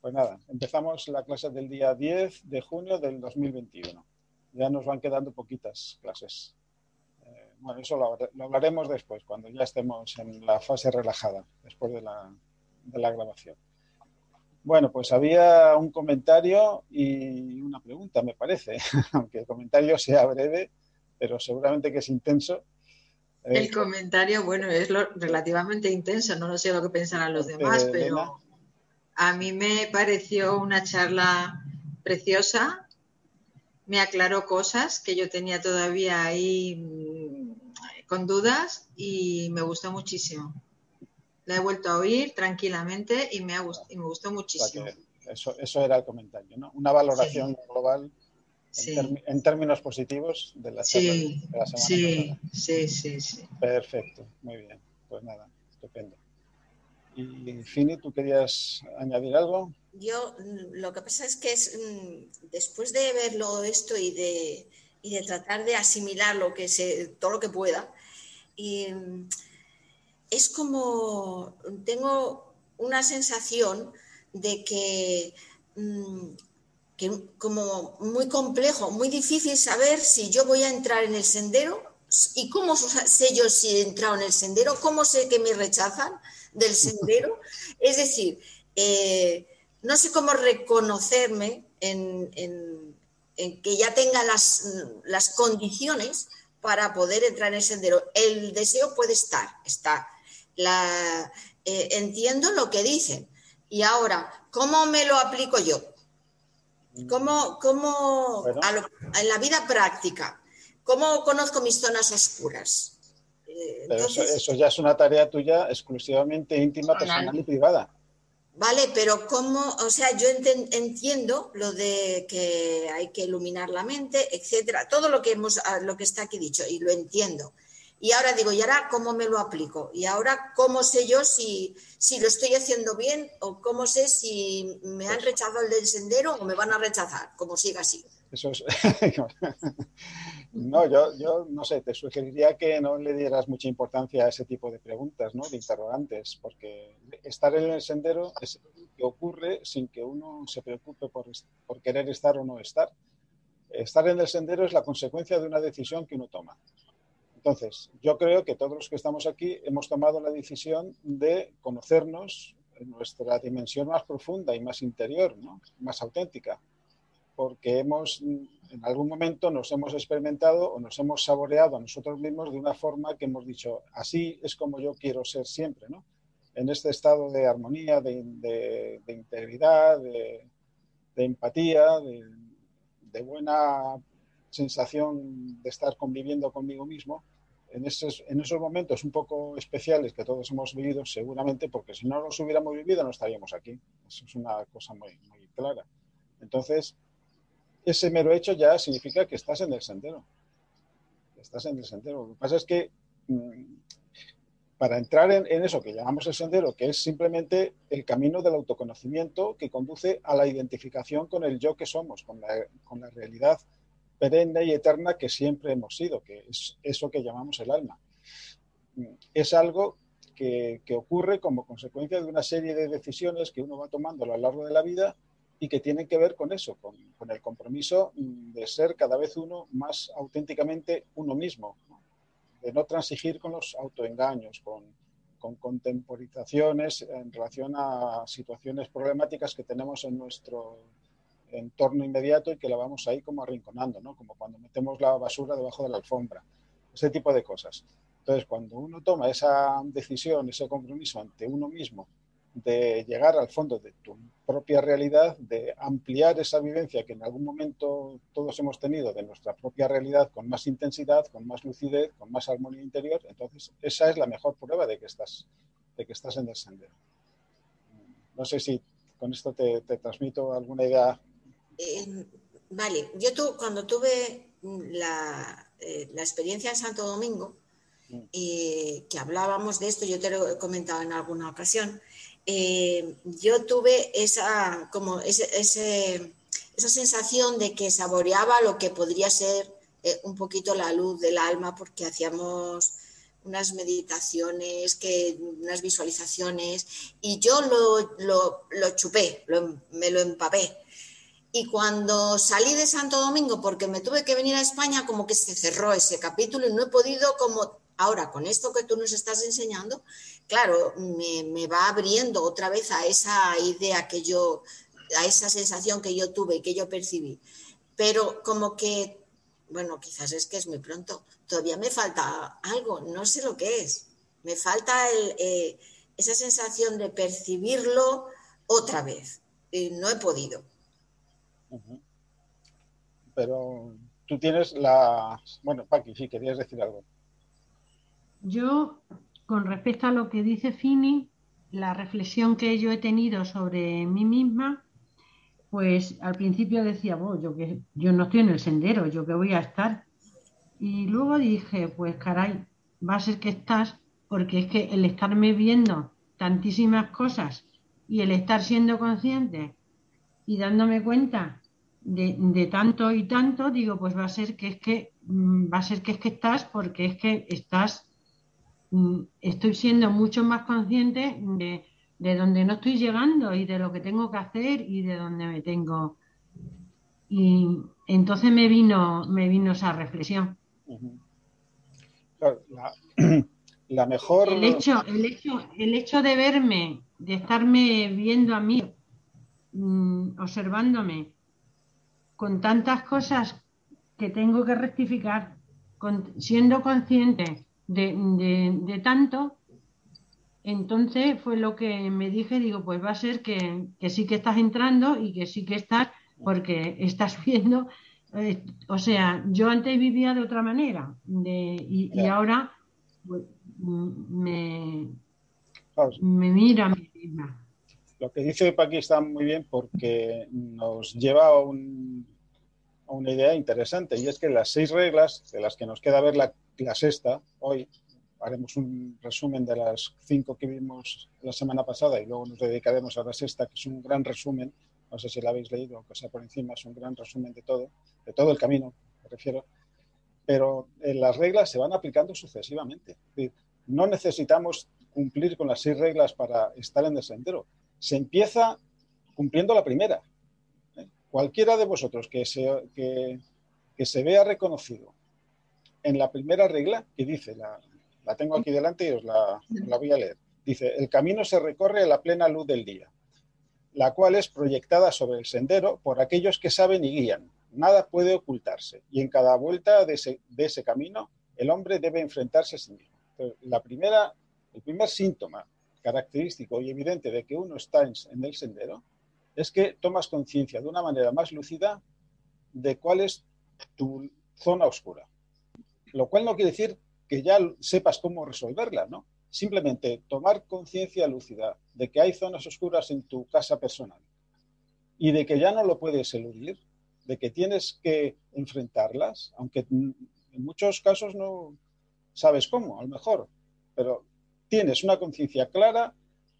Pues nada, empezamos la clase del día 10 de junio del 2021. Ya nos van quedando poquitas clases. Eh, bueno, eso lo, hablaremos después, cuando ya estemos en la fase relajada, después de la, de la grabación. Bueno, pues había un comentario y una pregunta, me parece, aunque el comentario sea breve, pero seguramente que es intenso. El eh, comentario, bueno, es relativamente intenso, no lo sé lo que pensarán los demás, pero a mí me pareció una charla preciosa, me aclaró cosas que yo tenía todavía ahí mm, con dudas y me gustó muchísimo. La he vuelto a oír tranquilamente y me, ha y me gustó muchísimo. Eso, eso, era el comentario, ¿no? Una valoración global en, términos positivos de la, charla de la semana sí, Sí, sí, sí. Perfecto, muy bien. Pues nada, estupendo. Y Fini, ¿tú querías añadir algo? Yo lo que pasa es que es, mm, después de verlo esto y de, y de tratar de asimilar lo que se, todo lo que pueda, y, mm, es como tengo una sensación de que, mm, que como muy complejo, muy difícil saber si yo voy a entrar en el sendero y cómo sé yo si he entrado en el sendero, cómo sé que me rechazan del sendero. Es decir, eh, no sé cómo reconocerme en, que ya tenga las, las, condiciones para poder entrar en el sendero. El deseo puede estar, está. La, eh, entiendo lo que dicen. Y ahora, ¿cómo me lo aplico yo? ¿Cómo, cómo en la vida práctica? ¿Cómo conozco mis zonas oscuras? Pero eso, ya es una tarea tuya exclusivamente íntima, personal y privada. Vale, pero ¿cómo? O sea, yo entiendo lo de que hay que iluminar la mente, etcétera, todo lo que hemos, ah, lo que está aquí dicho, y lo entiendo. Y ahora digo, ¿y ahora cómo me lo aplico? Y ahora, ¿cómo sé yo si, si lo estoy haciendo bien o cómo sé si me han rechazado el del sendero o me van a rechazar, como siga así? Eso es. no, yo, yo no sé, te sugeriría que no le dieras mucha importancia a ese tipo de preguntas, ¿no? De interrogantes, porque estar en el sendero es que ocurre sin que uno se preocupe por, por querer estar o no estar. Estar en el sendero es la consecuencia de una decisión que uno toma. Entonces, yo creo que todos los que estamos aquí hemos tomado la decisión de conocernos en nuestra dimensión más profunda y más interior, ¿no? más auténtica porque hemos, en algún momento nos hemos experimentado o nos hemos saboreado a nosotros mismos de una forma que hemos dicho, así es como yo quiero ser siempre, ¿no? En este estado de armonía, de, integridad, de, empatía, de, buena sensación de estar conviviendo conmigo mismo, en esos, en esos momentos un poco especiales que todos hemos vivido, seguramente, porque si no los hubiéramos vivido no estaríamos aquí. Eso es una cosa muy, muy clara. Entonces, ese mero hecho ya significa que estás en el sendero. Estás en el sendero. Lo que pasa es que mm, para entrar en, eso que llamamos el sendero, que es simplemente el camino del autoconocimiento que conduce a la identificación con el yo que somos, con la, realidad perenne y eterna que siempre hemos sido, que es eso que llamamos el alma. Mm, es algo que, que ocurre como consecuencia de una serie de decisiones que uno va tomando a lo largo de la vida y que tienen que ver con eso, con, el compromiso de ser cada vez uno más auténticamente uno mismo, de no transigir con los autoengaños, con, con contemporizaciones en relación a situaciones problemáticas que tenemos en nuestro entorno inmediato y que la vamos ahí como arrinconando, ¿no? como cuando metemos la basura debajo de la alfombra, ese tipo de cosas. Entonces, cuando uno toma esa decisión, ese compromiso ante uno mismo de llegar al fondo de tu propia realidad, de ampliar esa vivencia que en algún momento todos hemos tenido de nuestra propia realidad con más intensidad, con más lucidez, con más armonía interior, entonces esa es la mejor prueba de que estás, de que estás en el sendero. No sé si con esto te, transmito alguna idea. Eh, vale, yo tu, cuando tuve la, eh, la, experiencia en Santo Domingo, mm. eh, que hablábamos de esto, yo te lo he comentado en alguna ocasión, eh, yo tuve esa, como esa sensación de que saboreaba lo que podría ser eh, un poquito la luz del alma, porque hacíamos unas meditaciones, que, unas visualizaciones, y yo lo, lo, chupé, me lo empapé. Y cuando salí de Santo Domingo, porque me tuve que venir a España, como que se cerró ese capítulo y no he podido, como ahora con esto que tú nos estás enseñando, claro, me, va abriendo otra vez a esa idea que yo, a esa sensación que yo tuve y que yo percibí. Pero como que bueno, quizás es que es muy pronto, todavía me falta algo, no sé lo que es. Me falta eh, esa sensación de percibirlo otra vez. Y no he podido. Pero tú tienes la... Bueno, Paqui, sí, querías decir algo. Yo, con respecto a lo que dice Fini, la reflexión que yo he tenido sobre mí misma pues al principio decía, bueno, yo, que, yo no estoy en el sendero, yo que voy a estar. Y luego dije, pues caray, va a ser que estás, porque es que el estarme viendo tantísimas cosas y el estar siendo consciente y dándome cuenta de, de, tanto y tanto, digo, pues va a ser que es que mm, va a ser que es que estás, porque es que estás, estoy siendo mucho más consciente de, de donde no estoy llegando y de lo que tengo que hacer y de dónde me tengo. Y entonces me vino, me vino esa reflexión. la, mejor. El hecho, el, hecho, el hecho de verme, de estarme viendo a mí, mm, observándome, con tantas cosas que tengo que rectificar, siendo consciente de tanto, entonces fue lo que me dije, digo, pues va a ser que, sí que estás entrando y que sí que estás, porque estás viendo, eh, o sea, yo antes vivía de otra manera y, ahora pues, me, me mira a mí misma. Lo que dice Paqui está muy bien porque nos lleva a, una idea interesante y es que las seis reglas, de las que nos queda ver la, la sexta hoy, haremos un resumen de las cinco que vimos la semana pasada y luego nos dedicaremos a la sexta, que es un gran resumen, no sé si la habéis leído, aunque sea por encima, es un gran resumen de todo, de todo el camino, me refiero, pero eh, las reglas se van aplicando sucesivamente. no necesitamos cumplir con las seis reglas para estar en el sendero. Se empieza cumpliendo la primera. ¿eh? Cualquiera de vosotros que se, que, que se vea reconocido en la primera regla que dice la, la tengo aquí delante y os la, voy a leer. Dice, el camino se recorre a la plena luz del día, la cual es proyectada sobre el sendero por aquellos que saben y guían. Nada puede ocultarse y en cada vuelta de ese, camino el hombre debe enfrentarse a sí mismo. la primera, el primer síntoma característico y evidente de que uno está en el sendero es que tomas conciencia de una manera más lúcida de cuál es tu zona oscura. Lo cual no quiere decir que ya sepas cómo resolverla, ¿no? Simplemente tomar conciencia lúcida de que hay zonas oscuras en tu casa personal y de que ya no lo puedes eludir, de que tienes que enfrentarlas, aunque en muchos casos no sabes cómo, a lo mejor, pero tienes una conciencia clara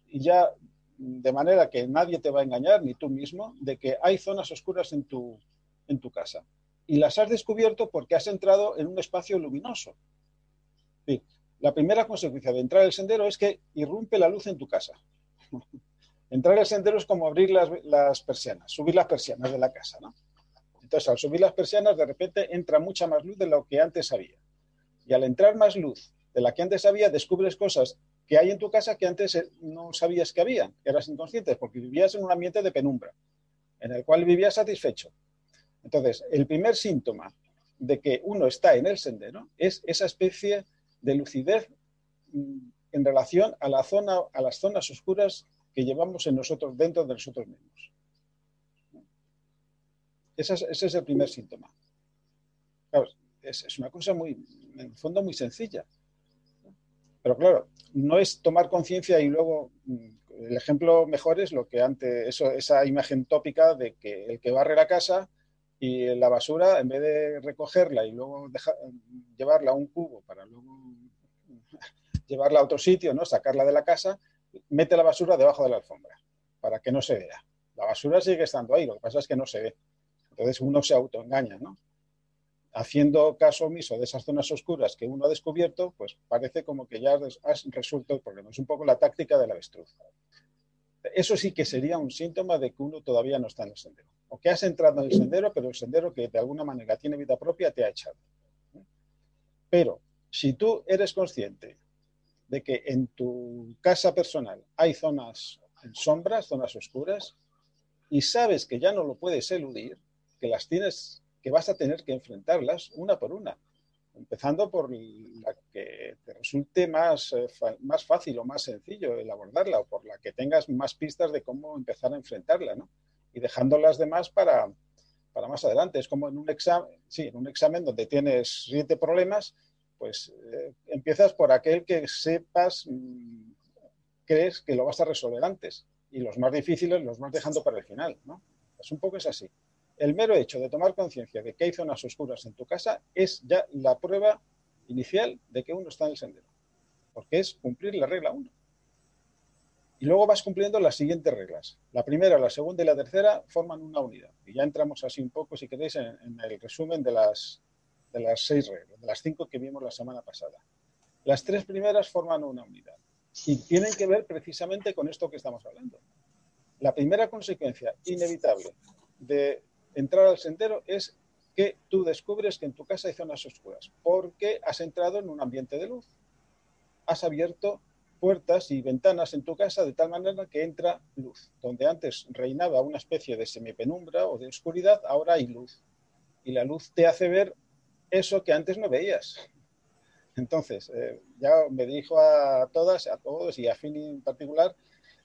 y ya de manera que nadie te va a engañar, ni tú mismo, de que hay zonas oscuras en tu, en tu casa. Y las has descubierto porque has entrado en un espacio luminoso, la primera consecuencia de entrar al sendero es que irrumpe la luz en tu casa. entrar al sendero es como abrir las, persianas, subir las persianas de la casa, Entonces, al subir las persianas, de repente entra mucha más luz de lo que antes había. Y al entrar más luz de la que antes había, descubres cosas que hay en tu casa que antes eh, no sabías que había, que eras inconsciente, porque vivías en un ambiente de penumbra, en el cual vivías satisfecho. Entonces, el primer síntoma de que uno está en el sendero es esa especie de lucidez mm, en relación a, la zona, a las zonas oscuras que llevamos en nosotros, dentro de nosotros mismos. Ese es, el primer síntoma. es, una cosa muy, en el fondo, muy sencilla. Pero claro, no es tomar conciencia y luego mm, el ejemplo mejor es lo que antes, eso, esa imagen tópica de que el que barre la casa y la basura, en vez de recogerla y luego llevarla a un cubo para luego llevarla a otro sitio, ¿no? sacarla de la casa, mete la basura debajo de la alfombra para que no se vea. La basura sigue estando ahí, lo que pasa es que no se ve. Entonces uno se autoengaña, ¿no? haciendo caso omiso de esas zonas oscuras que uno ha descubierto, pues parece como que ya has resuelto el problema. Es un poco la táctica del avestruz. Eso sí que sería un síntoma de que uno todavía no está en el sendero. O que has entrado en el sendero, pero el sendero que de alguna manera tiene vida propia te ha echado. Pero si tú eres consciente de que en tu casa personal hay zonas en sombras, zonas oscuras, y sabes que ya no lo puedes eludir, que las tienes, que vas a tener que enfrentarlas una por una, empezando por la que te resulte más, eh, más fácil o más sencillo el abordarla, o por la que tengas más pistas de cómo empezar a enfrentarla, ¿no? Y dejando las demás para, para más adelante. Es como en un examen, sí, en un examen donde tienes siete problemas, pues eh, empiezas por aquel que sepas, mm, crees que lo vas a resolver antes y los más difíciles los vas dejando para el final, ¿no? Es un poco es así. El mero hecho de tomar conciencia de que hay zonas oscuras en tu casa es ya la prueba inicial de que uno está en el sendero, porque es cumplir la regla 1. Y luego vas cumpliendo las siguientes reglas. La primera, la segunda y la tercera forman una unidad. Y ya entramos así un poco, si queréis, en, el resumen de las, de las seis reglas, de las cinco que vimos la semana pasada. Las tres primeras forman una unidad y tienen que ver precisamente con esto que estamos hablando. La primera consecuencia inevitable de entrar al sendero es que tú descubres que en tu casa hay zonas oscuras, porque has entrado en un ambiente de luz. Has abierto puertas y ventanas en tu casa de tal manera que entra luz. Donde antes reinaba una especie de semipenumbra o de oscuridad, ahora hay luz. Y la luz te hace ver eso que antes no veías. Entonces, eh, ya me dirijo a todas, a todos y a Fini en particular,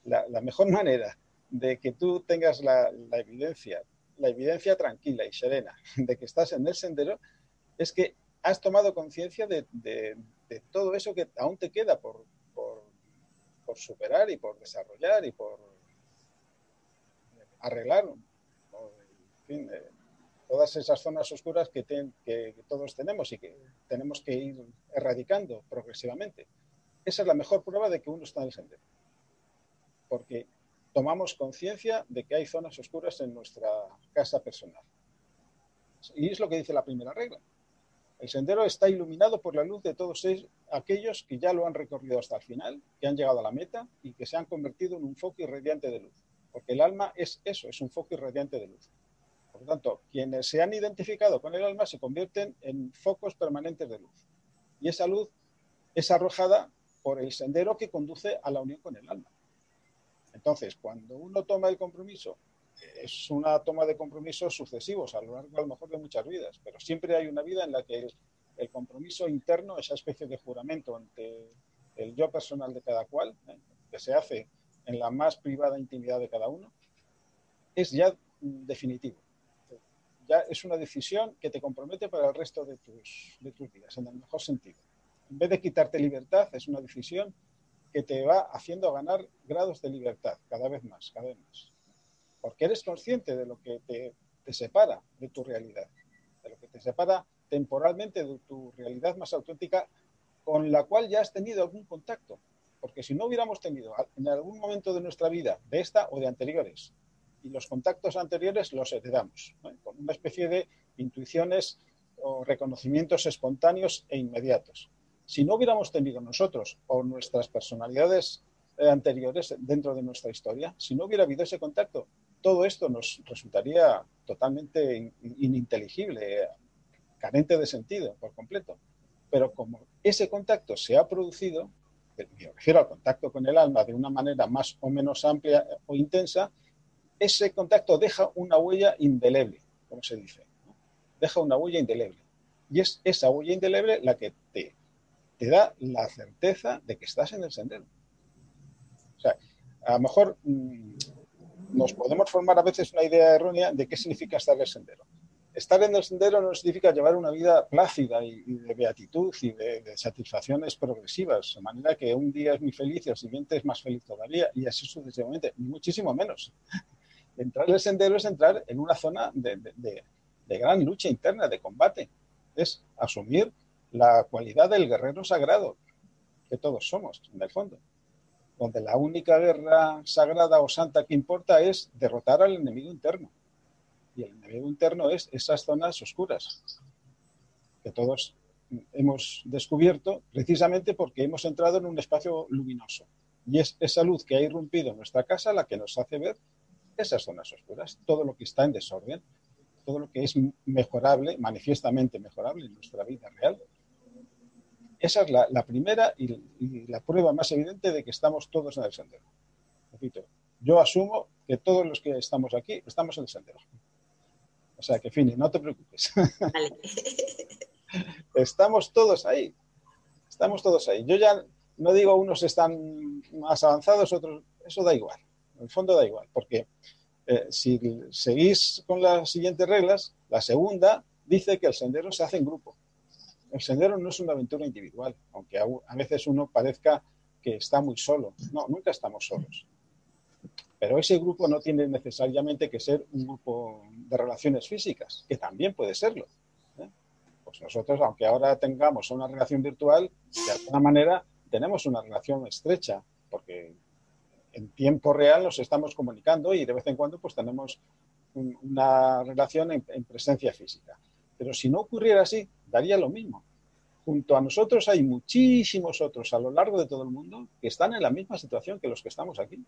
la, mejor manera de que tú tengas la, evidencia, la evidencia tranquila y serena de que estás en el sendero, es que has tomado conciencia de, todo eso que aún te queda por, superar y por desarrollar y por arreglar. En fin, eh, todas esas zonas oscuras que, que, todos tenemos y que tenemos que ir erradicando progresivamente. Esa es la mejor prueba de que uno está en el sendero. Porque tomamos conciencia de que hay zonas oscuras en nuestra casa personal. Y es lo que dice la primera regla. El sendero está iluminado por la luz de todos aquellos que ya lo han recorrido hasta el final, que han llegado a la meta y que se han convertido en un foco irradiante de luz. Porque el alma es eso, es un foco irradiante de luz. Por lo tanto, quienes se han identificado con el alma se convierten en focos permanentes de luz. Y esa luz es arrojada por el sendero que conduce a la unión con el alma. Entonces, cuando uno toma el compromiso, es una toma de compromisos sucesivos a lo largo a lo mejor de muchas vidas, pero siempre hay una vida en la que el, compromiso interno, esa especie de juramento ante el yo personal de cada cual, ¿eh? que se hace en la más privada intimidad de cada uno, es ya definitivo ya es una decisión que te compromete para el resto de tus, de tus días, en el mejor sentido. En vez de quitarte libertad, es una decisión que te va haciendo ganar grados de libertad cada vez más, cada vez más. Porque eres consciente de lo que te, te separa de tu realidad, de lo que te separa temporalmente de tu realidad más auténtica con la cual ya has tenido algún contacto. Porque si no hubiéramos tenido en algún momento de nuestra vida, de esta o de anteriores, y los contactos anteriores los heredamos, con una especie de intuiciones o reconocimientos espontáneos e inmediatos. Si no hubiéramos tenido nosotros o nuestras personalidades eh, anteriores dentro de nuestra historia, si no hubiera habido ese contacto, todo esto nos resultaría totalmente ininteligible, carente de sentido por completo. Pero como ese contacto se ha producido, me refiero al contacto con el alma de una manera más o menos amplia o intensa, ese contacto deja una huella indeleble, como se dice. Deja una huella indeleble. Y es esa huella indeleble la que te, da la certeza de que estás en el sendero. O sea, a lo mejor mm, nos podemos formar a veces una idea errónea de qué significa estar en el sendero. Estar en el sendero no significa llevar una vida plácida y, de beatitud y de, satisfacciones progresivas, de manera que un día es muy feliz y el siguiente es más feliz todavía, y así sucesivamente, muchísimo menos entrar en el sendero es entrar en una zona de, gran lucha interna, de combate. Es asumir la cualidad del guerrero sagrado, que todos somos, en el fondo. Donde la única guerra sagrada o santa que importa es derrotar al enemigo interno. Y el enemigo interno es esas zonas oscuras. que todos hemos descubierto precisamente porque hemos entrado en un espacio luminoso. Y es esa luz que ha irrumpido en nuestra casa la que nos hace ver esas zonas oscuras, todo lo que está en desorden, todo lo que es mejorable, manifiestamente mejorable en nuestra vida real. Esa es la, primera y, la prueba más evidente de que estamos todos en el sendero. Repito, yo asumo que todos los que estamos aquí estamos en el sendero. O sea que, Fini, no te preocupes. estamos todos ahí. Estamos todos ahí. Yo ya no digo unos están más avanzados, otros, eso da igual. En el fondo da igual, porque eh, si seguís con las siguientes reglas, la segunda dice que el sendero se hace en grupo. El sendero no es una aventura individual, aunque a veces uno parezca que está muy solo. No, nunca estamos solos. Pero ese grupo no tiene necesariamente que ser un grupo de relaciones físicas, que también puede serlo. ¿eh? Pues nosotros, aunque ahora tengamos una relación virtual, de alguna manera tenemos una relación estrecha, porque en tiempo real nos estamos comunicando y de vez en cuando pues tenemos una relación en, presencia física. Pero si no ocurriera así, lo mismo. Junto a nosotros hay muchísimos otros a lo largo de todo el mundo que están en la misma situación que los que estamos aquí.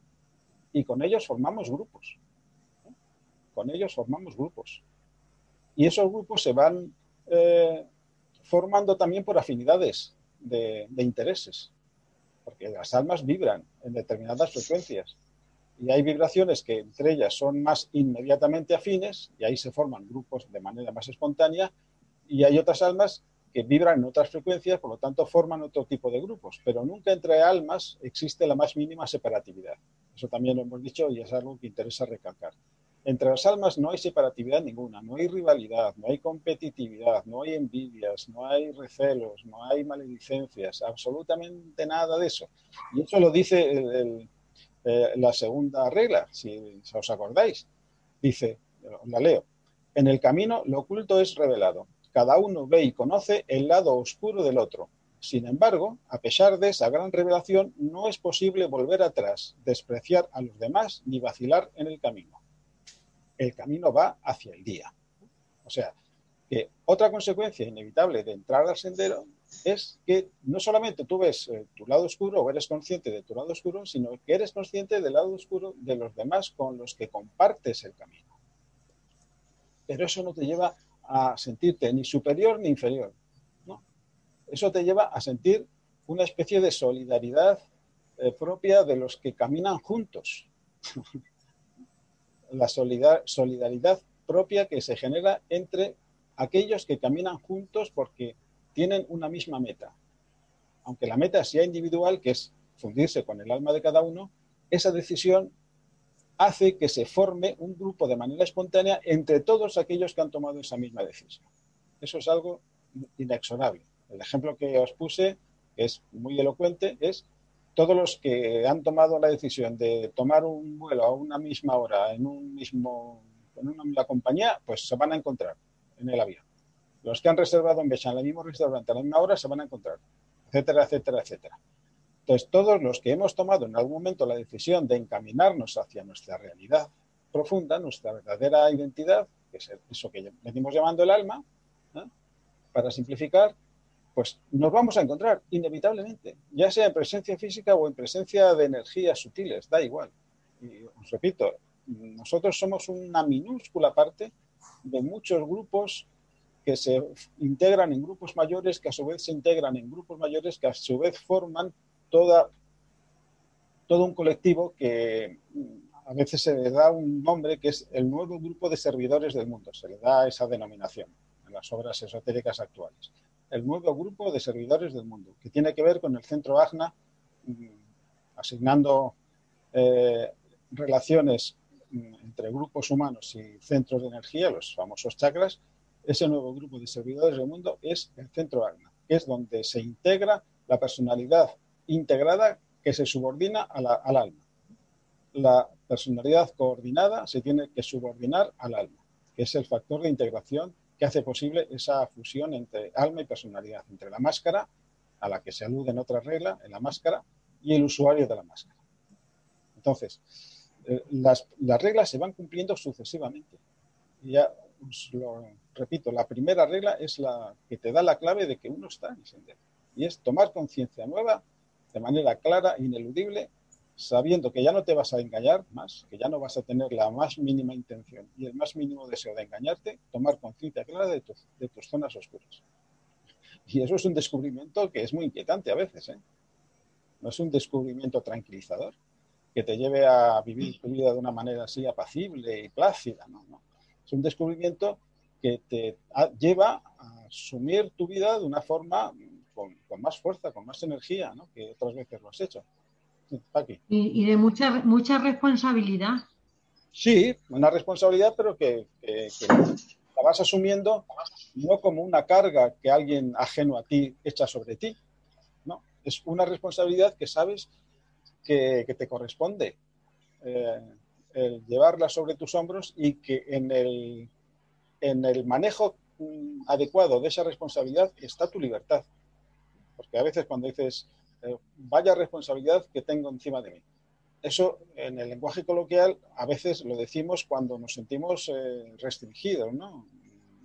Y con ellos formamos grupos. Con ellos formamos grupos. Y esos grupos se van eh, formando también por afinidades de, intereses, porque las almas vibran en determinadas frecuencias y hay vibraciones que entre ellas son más inmediatamente afines y ahí se forman grupos de manera más espontánea y hay otras almas que vibran en otras frecuencias, por lo tanto forman otro tipo de grupos, pero nunca entre almas existe la más mínima separatividad. Eso también lo hemos dicho y es algo que interesa recalcar. Entre las almas no hay separatividad ninguna, no hay rivalidad, no hay competitividad, no hay envidias, no hay recelos, no hay maledicencias, absolutamente nada de eso. Y eso lo dice eh, la segunda regla, si, si os acordáis. Dice, la leo, en el camino lo oculto es revelado. Cada uno ve y conoce el lado oscuro del otro. Sin embargo, a pesar de esa gran revelación, no es posible volver atrás, despreciar a los demás ni vacilar en el camino el camino va hacia el día. O sea, que otra consecuencia inevitable de entrar al sendero es que no solamente tú ves eh, tu lado oscuro o eres consciente de tu lado oscuro, sino que eres consciente del lado oscuro de los demás con los que compartes el camino. Pero eso no te lleva a sentirte ni superior ni inferior. ¿no? Eso te lleva a sentir una especie de solidaridad eh, propia de los que caminan juntos. la solidaridad propia que se genera entre aquellos que caminan juntos porque tienen una misma meta. Aunque la meta sea individual, que es fundirse con el alma de cada uno, esa decisión hace que se forme un grupo de manera espontánea entre todos aquellos que han tomado esa misma decisión. Eso es algo inexorable. El ejemplo que os puse, es muy elocuente, es todos los que han tomado la decisión de tomar un vuelo a una misma hora en un mismo en una misma compañía, pues se van a encontrar en el avión. Los que han reservado en Bechan, en el mismo restaurante a la misma hora, se van a encontrar, etcétera, etcétera, etcétera. Entonces, todos los que hemos tomado en algún momento la decisión de encaminarnos hacia nuestra realidad profunda, nuestra verdadera identidad, que es eso que venimos llamando el alma, ¿eh? para simplificar, pues nos vamos a encontrar inevitablemente, ya sea en presencia física o en presencia de energías sutiles, da igual. Y os repito, nosotros somos una minúscula parte de muchos grupos que se integran en grupos mayores, que a su vez se integran en grupos mayores, que a su vez forman toda, todo un colectivo que a veces se le da un nombre que es el nuevo grupo de servidores del mundo, se le da esa denominación en las obras esotéricas actuales el nuevo grupo de servidores del mundo, que tiene que ver con el centro AGNA, mm, asignando eh, relaciones mm, entre grupos humanos y centros de energía, los famosos chakras. Ese nuevo grupo de servidores del mundo es el centro AGNA, que es donde se integra la personalidad integrada que se subordina al alma. La personalidad coordinada se tiene que subordinar al alma, que es el factor de integración que hace posible esa fusión entre alma y personalidad, entre la máscara, a la que se alude en otra regla, en la máscara, y el usuario de la máscara. Entonces, eh, las, reglas se van cumpliendo sucesivamente. Ya os lo repito, la primera regla es la que te da la clave de que uno está en sendero. Y es tomar conciencia nueva de manera clara, ineludible, sabiendo que ya no te vas a engañar más, que ya no vas a tener la más mínima intención y el más mínimo deseo de engañarte, tomar conciencia clara de, de, tus zonas oscuras. Y eso es un descubrimiento que es muy inquietante a veces. ¿eh? No es un descubrimiento tranquilizador que te lleve a vivir tu vida de una manera así apacible y plácida. No, no. Es un descubrimiento que te lleva a asumir tu vida de una forma con, más fuerza, con más energía, ¿no? que otras veces lo has hecho. Y, de mucha, mucha responsabilidad. Sí, una responsabilidad, pero que, la vas asumiendo no como una carga que alguien ajeno a ti echa sobre ti. No, es una responsabilidad que sabes que, te corresponde. Eh, el llevarla sobre tus hombros y que en el, en el manejo mm, adecuado de esa responsabilidad está tu libertad. Porque a veces cuando dices, eh, vaya responsabilidad que tengo encima de mí. Eso en el lenguaje coloquial a veces lo decimos cuando nos sentimos eh, restringidos, ¿no?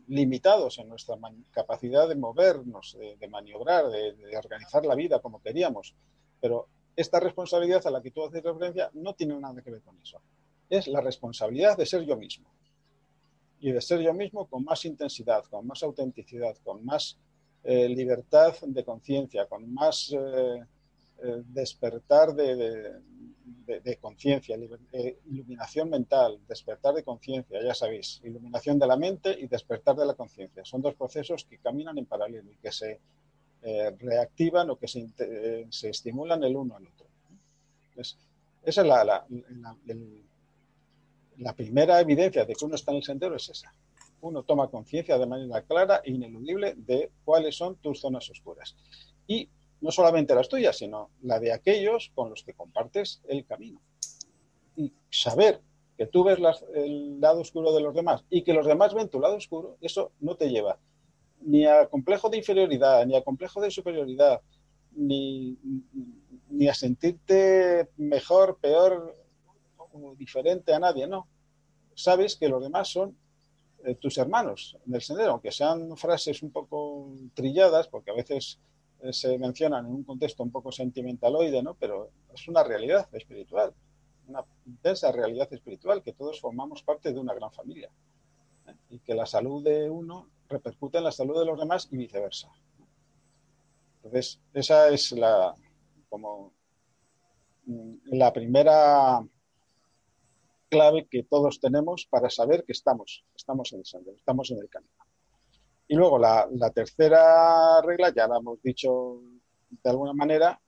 limitados en nuestra capacidad de movernos, de, maniobrar, de, de, organizar la vida como queríamos. Pero esta responsabilidad a la que tú haces referencia no tiene nada que ver con eso. Es la responsabilidad de ser yo mismo. Y de ser yo mismo con más intensidad, con más autenticidad, con más eh, libertad de conciencia, con más eh, eh, despertar de, conciencia, iluminación mental, despertar de conciencia, ya sabéis, iluminación de la mente y despertar de la conciencia. Son dos procesos que caminan en paralelo y que se reactivan o que se, estimulan el uno al otro. esa es la, la primera evidencia de que uno está en el sendero, es esa uno toma conciencia de manera clara e ineludible de cuáles son tus zonas oscuras. Y no solamente las tuyas, sino la de aquellos con los que compartes el camino. Y saber que tú ves el lado oscuro de los demás y que los demás ven tu lado oscuro, eso no te lleva ni a complejo de inferioridad, ni a complejo de superioridad, ni, ni a sentirte mejor, peor o diferente a nadie, no. Sabes que los demás son eh, tus hermanos en el sendero, aunque sean frases un poco trilladas, porque a veces eh, se mencionan en un contexto un poco sentimentaloide, ¿no? Pero es una realidad espiritual, una intensa realidad espiritual, que todos formamos parte de una gran familia. ¿eh? Y que la salud de uno repercute en la salud de los demás y viceversa. Entonces, esa es la como mm, la primera clave que todos tenemos para saber que estamos, estamos en el sendero, estamos en el camino. Y luego la, tercera regla, ya la hemos dicho de alguna manera,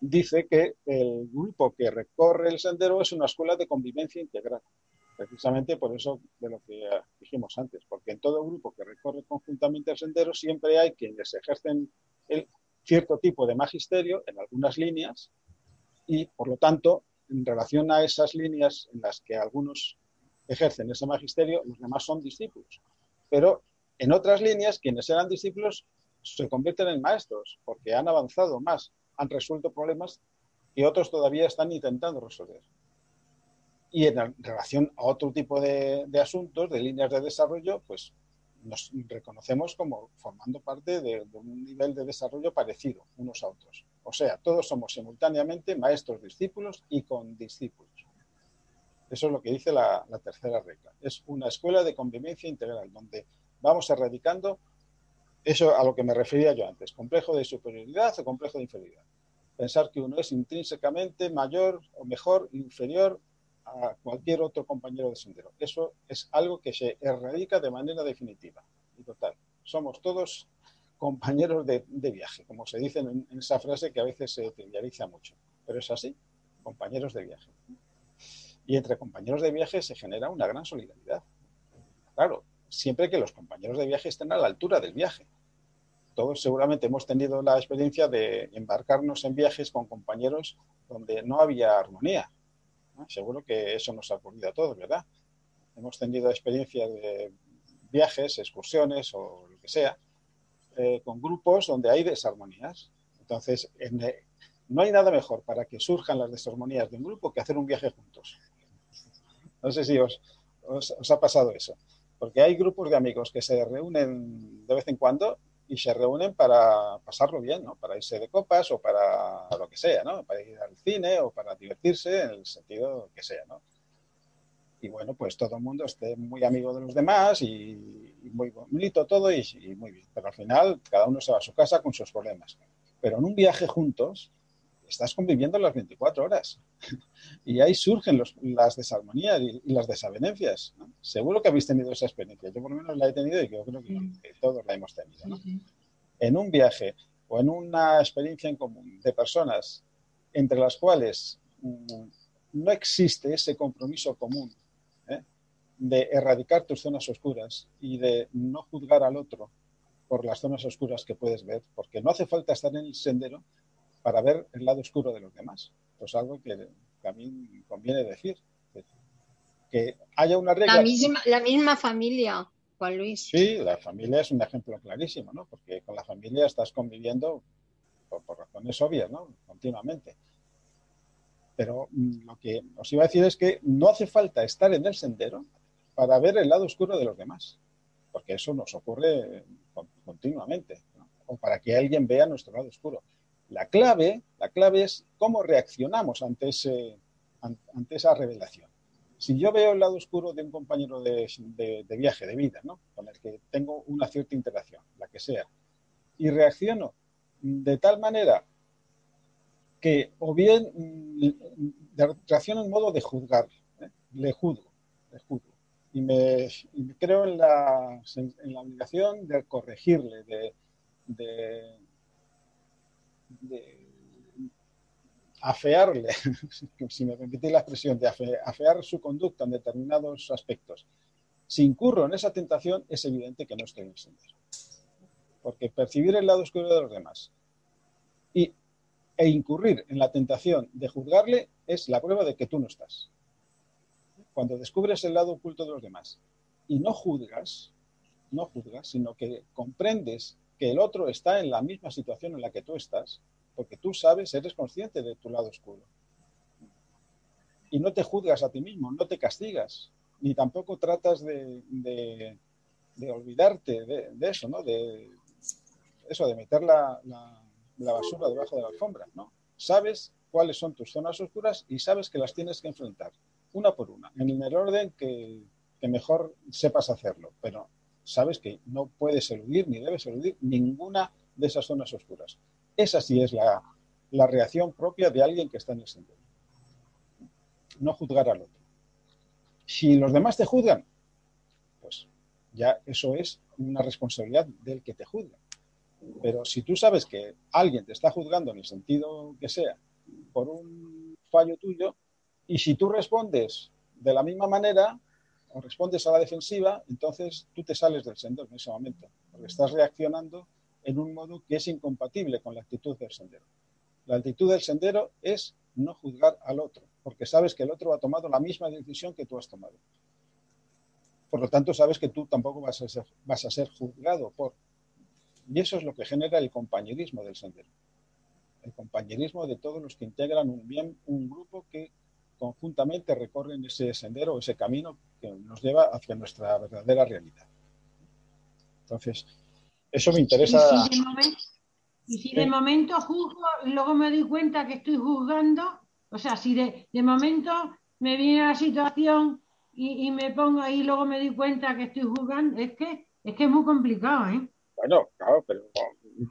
dice que el grupo que recorre el sendero es una escuela de convivencia integral. Precisamente por eso de lo que dijimos antes, porque en todo grupo que recorre conjuntamente el sendero siempre hay quienes ejercen el cierto tipo de magisterio en algunas líneas y por lo tanto en relación a esas líneas en las que algunos ejercen ese magisterio, los demás son discípulos. Pero en otras líneas, quienes eran discípulos se convierten en maestros porque han avanzado más, han resuelto problemas que otros todavía están intentando resolver. Y en relación a otro tipo de, asuntos, de líneas de desarrollo, pues nos reconocemos como formando parte de, un nivel de desarrollo parecido unos a otros. O sea, todos somos simultáneamente maestros, discípulos y condiscípulos. Eso es lo que dice la, tercera regla. Es una escuela de convivencia integral donde vamos erradicando eso a lo que me refería yo antes, complejo de superioridad o complejo de inferioridad. Pensar que uno es intrínsecamente mayor o mejor, inferior a cualquier otro compañero de sendero. Eso es algo que se erradica de manera definitiva y total. Somos todos compañeros de, viaje, como se dice en, esa frase que a veces se trivializa mucho, pero es así, compañeros de viaje. Y entre compañeros de viaje se genera una gran solidaridad. Claro, siempre que los compañeros de viaje estén a la altura del viaje. Todos seguramente hemos tenido la experiencia de embarcarnos en viajes con compañeros donde no había armonía, Seguro que eso nos ha ocurrido a todos, ¿verdad? Hemos tenido experiencias de viajes, excursiones o lo que sea, eh, con grupos donde hay desarmonías. Entonces, no hay nada mejor para que surjan las desarmonías de un grupo que hacer un viaje juntos. No sé si os, ha pasado eso. Porque hay grupos de amigos que se reúnen de vez en cuando y se reúnen para pasarlo bien, ¿no? Para irse de copas o para lo que sea, ¿no? Para ir al cine o para divertirse en el sentido que sea, ¿no? Y bueno, pues todo el mundo esté muy amigo de los demás y, muy bonito todo y, y, muy bien. Pero al final cada uno se va a su casa con sus problemas. Pero en un viaje juntos estás conviviendo las 24 horas y ahí surgen las desarmonías y, las desavenencias. Seguro que habéis tenido esa experiencia. Yo por lo menos la he tenido y yo creo que, todos la hemos tenido. En un viaje o en una experiencia en común de personas entre las cuales mm, no existe ese compromiso común ¿eh? de erradicar tus zonas oscuras y de no juzgar al otro por las zonas oscuras que puedes ver, porque no hace falta estar en el sendero para ver el lado oscuro de los demás. Pues algo que también conviene decir. Que haya una regla. La misma, la misma familia, Juan Luis. Sí, la familia es un ejemplo clarísimo, ¿no? Porque con la familia estás conviviendo por, razones obvias, ¿no? Continuamente. Pero mm, lo que os iba a decir es que no hace falta estar en el sendero para ver el lado oscuro de los demás, porque eso nos ocurre continuamente, o para que alguien vea nuestro lado oscuro. La clave, la clave es cómo reaccionamos ante, ese, ante esa revelación. Si yo veo el lado oscuro de un compañero de, viaje, de vida, ¿no? con el que tengo una cierta interacción, la que sea, y reacciono de tal manera que o bien mm, reacciono en modo de juzgar, ¿eh? le juzgo, le juzgo, y me, creo en la, en la, obligación de corregirle, de, de afearle, si me permitís la expresión, de afear su conducta en determinados aspectos, si incurro en esa tentación, es evidente que no estoy en sendero. Porque percibir el lado oscuro de los demás y, e incurrir en la tentación de juzgarle es la prueba de que tú no estás. Cuando descubres el lado oculto de los demás y no juzgas, no juzgas, sino que comprendes que el otro está en la misma situación en la que tú estás, porque tú sabes, eres consciente de tu lado oscuro. Y no te juzgas a ti mismo, no te castigas, ni tampoco tratas de, olvidarte de, eso, ¿no? De eso, de meter la, basura debajo de la alfombra, ¿no? Sabes cuáles son tus zonas oscuras y sabes que las tienes que enfrentar, una por una, en el orden que, que mejor sepas hacerlo, pero sabes que no puedes eludir ni debes eludir ninguna de esas zonas oscuras. Esa sí es la, reacción propia de alguien que está en el sendero. No juzgar al otro. Si los demás te juzgan, pues ya eso es una responsabilidad del que te juzga. Pero si tú sabes que alguien te está juzgando en el sentido que sea por un fallo tuyo, y si tú respondes de la misma manera, o respondes a la defensiva, entonces tú te sales del sendero en ese momento, porque estás reaccionando en un modo que es incompatible con la actitud del sendero. La actitud del sendero es no juzgar al otro, porque sabes que el otro ha tomado la misma decisión que tú has tomado. Por lo tanto, sabes que tú tampoco vas a ser, juzgado por. Y eso es lo que genera el compañerismo del sendero. El compañerismo de todos los que integran un bien, un grupo que conjuntamente recorren ese sendero, ese camino que nos lleva hacia nuestra verdadera realidad. Entonces, eso me interesa. Y si de momento, juzgo y luego me doy cuenta que estoy juzgando, o sea, si de, momento me viene la situación y, me pongo ahí y luego me doy cuenta que estoy juzgando, es que es que es muy complicado, ¿eh? Bueno, claro, pero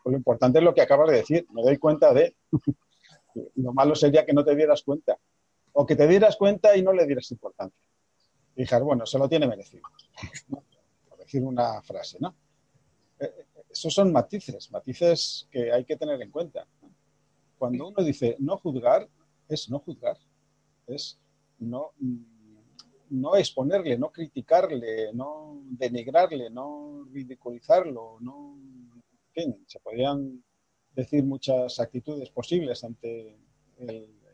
lo importante es lo que acabas de decir, me doy cuenta de. lo malo sería que no te dieras cuenta o que te dieras cuenta y no le dieras importancia. Y bueno, se lo tiene merecido. Por decir una frase, ¿no? Eh, eh, esos son matices, matices que hay que tener en cuenta. Cuando uno dice no juzgar, es no juzgar, es no, no exponerle, no criticarle, no denigrarle, no ridiculizarlo, no, en fin, se podrían decir muchas actitudes posibles ante el,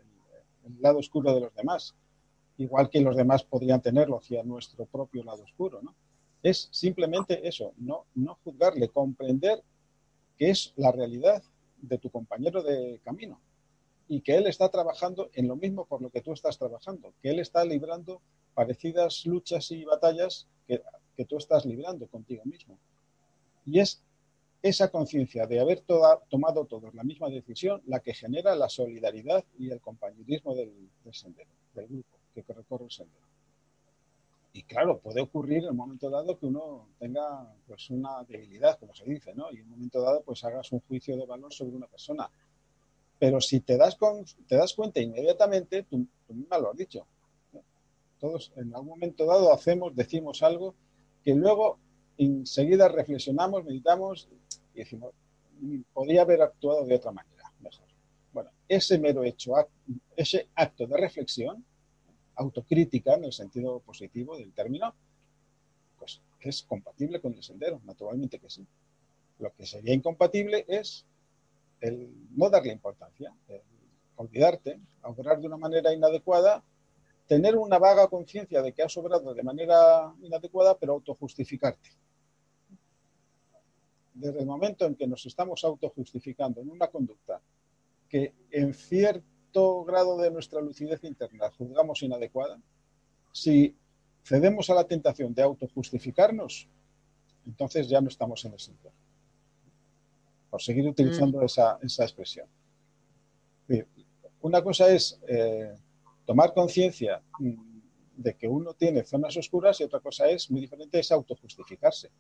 el lado oscuro de los demás, igual que los demás podrían tenerlo hacia nuestro propio lado oscuro, ¿no? Es simplemente eso, no, no juzgarle, comprender que es la realidad de tu compañero de camino y que él está trabajando en lo mismo por lo que tú estás trabajando, que él está librando parecidas luchas y batallas que que tú estás librando contigo mismo. Y es esa conciencia de haber tomado todos la misma decisión la que genera la solidaridad y el compañerismo del, sendero, del grupo que recorre el sendero. Y claro, puede ocurrir en un momento dado que uno tenga pues una debilidad, como se dice, ¿no? Y en un momento dado pues hagas un juicio de valor sobre una persona. Pero si te das, con, te das cuenta inmediatamente, tú, tú misma lo has dicho, todos en algún momento dado hacemos, decimos algo que luego enseguida reflexionamos, meditamos y decimos, mm, podría haber actuado de otra manera, mejor. Bueno, ese mero hecho, ese acto de reflexión, autocrítica en el sentido positivo del término, pues es compatible con el sendero, naturalmente que sí. Lo que sería incompatible es el no darle importancia, el olvidarte, obrar de una manera inadecuada, tener una vaga conciencia de que has obrado de manera inadecuada, pero autojustificarte desde el momento en que nos estamos autojustificando en una conducta que en cierto grado de nuestra lucidez interna juzgamos inadecuada, si cedemos a la tentación de autojustificarnos, entonces ya no estamos en el centro. Por seguir utilizando mm. esa, expresión. Una cosa es eh, tomar conciencia mm, de que uno tiene zonas oscuras y otra cosa es, muy diferente, es autojustificarse.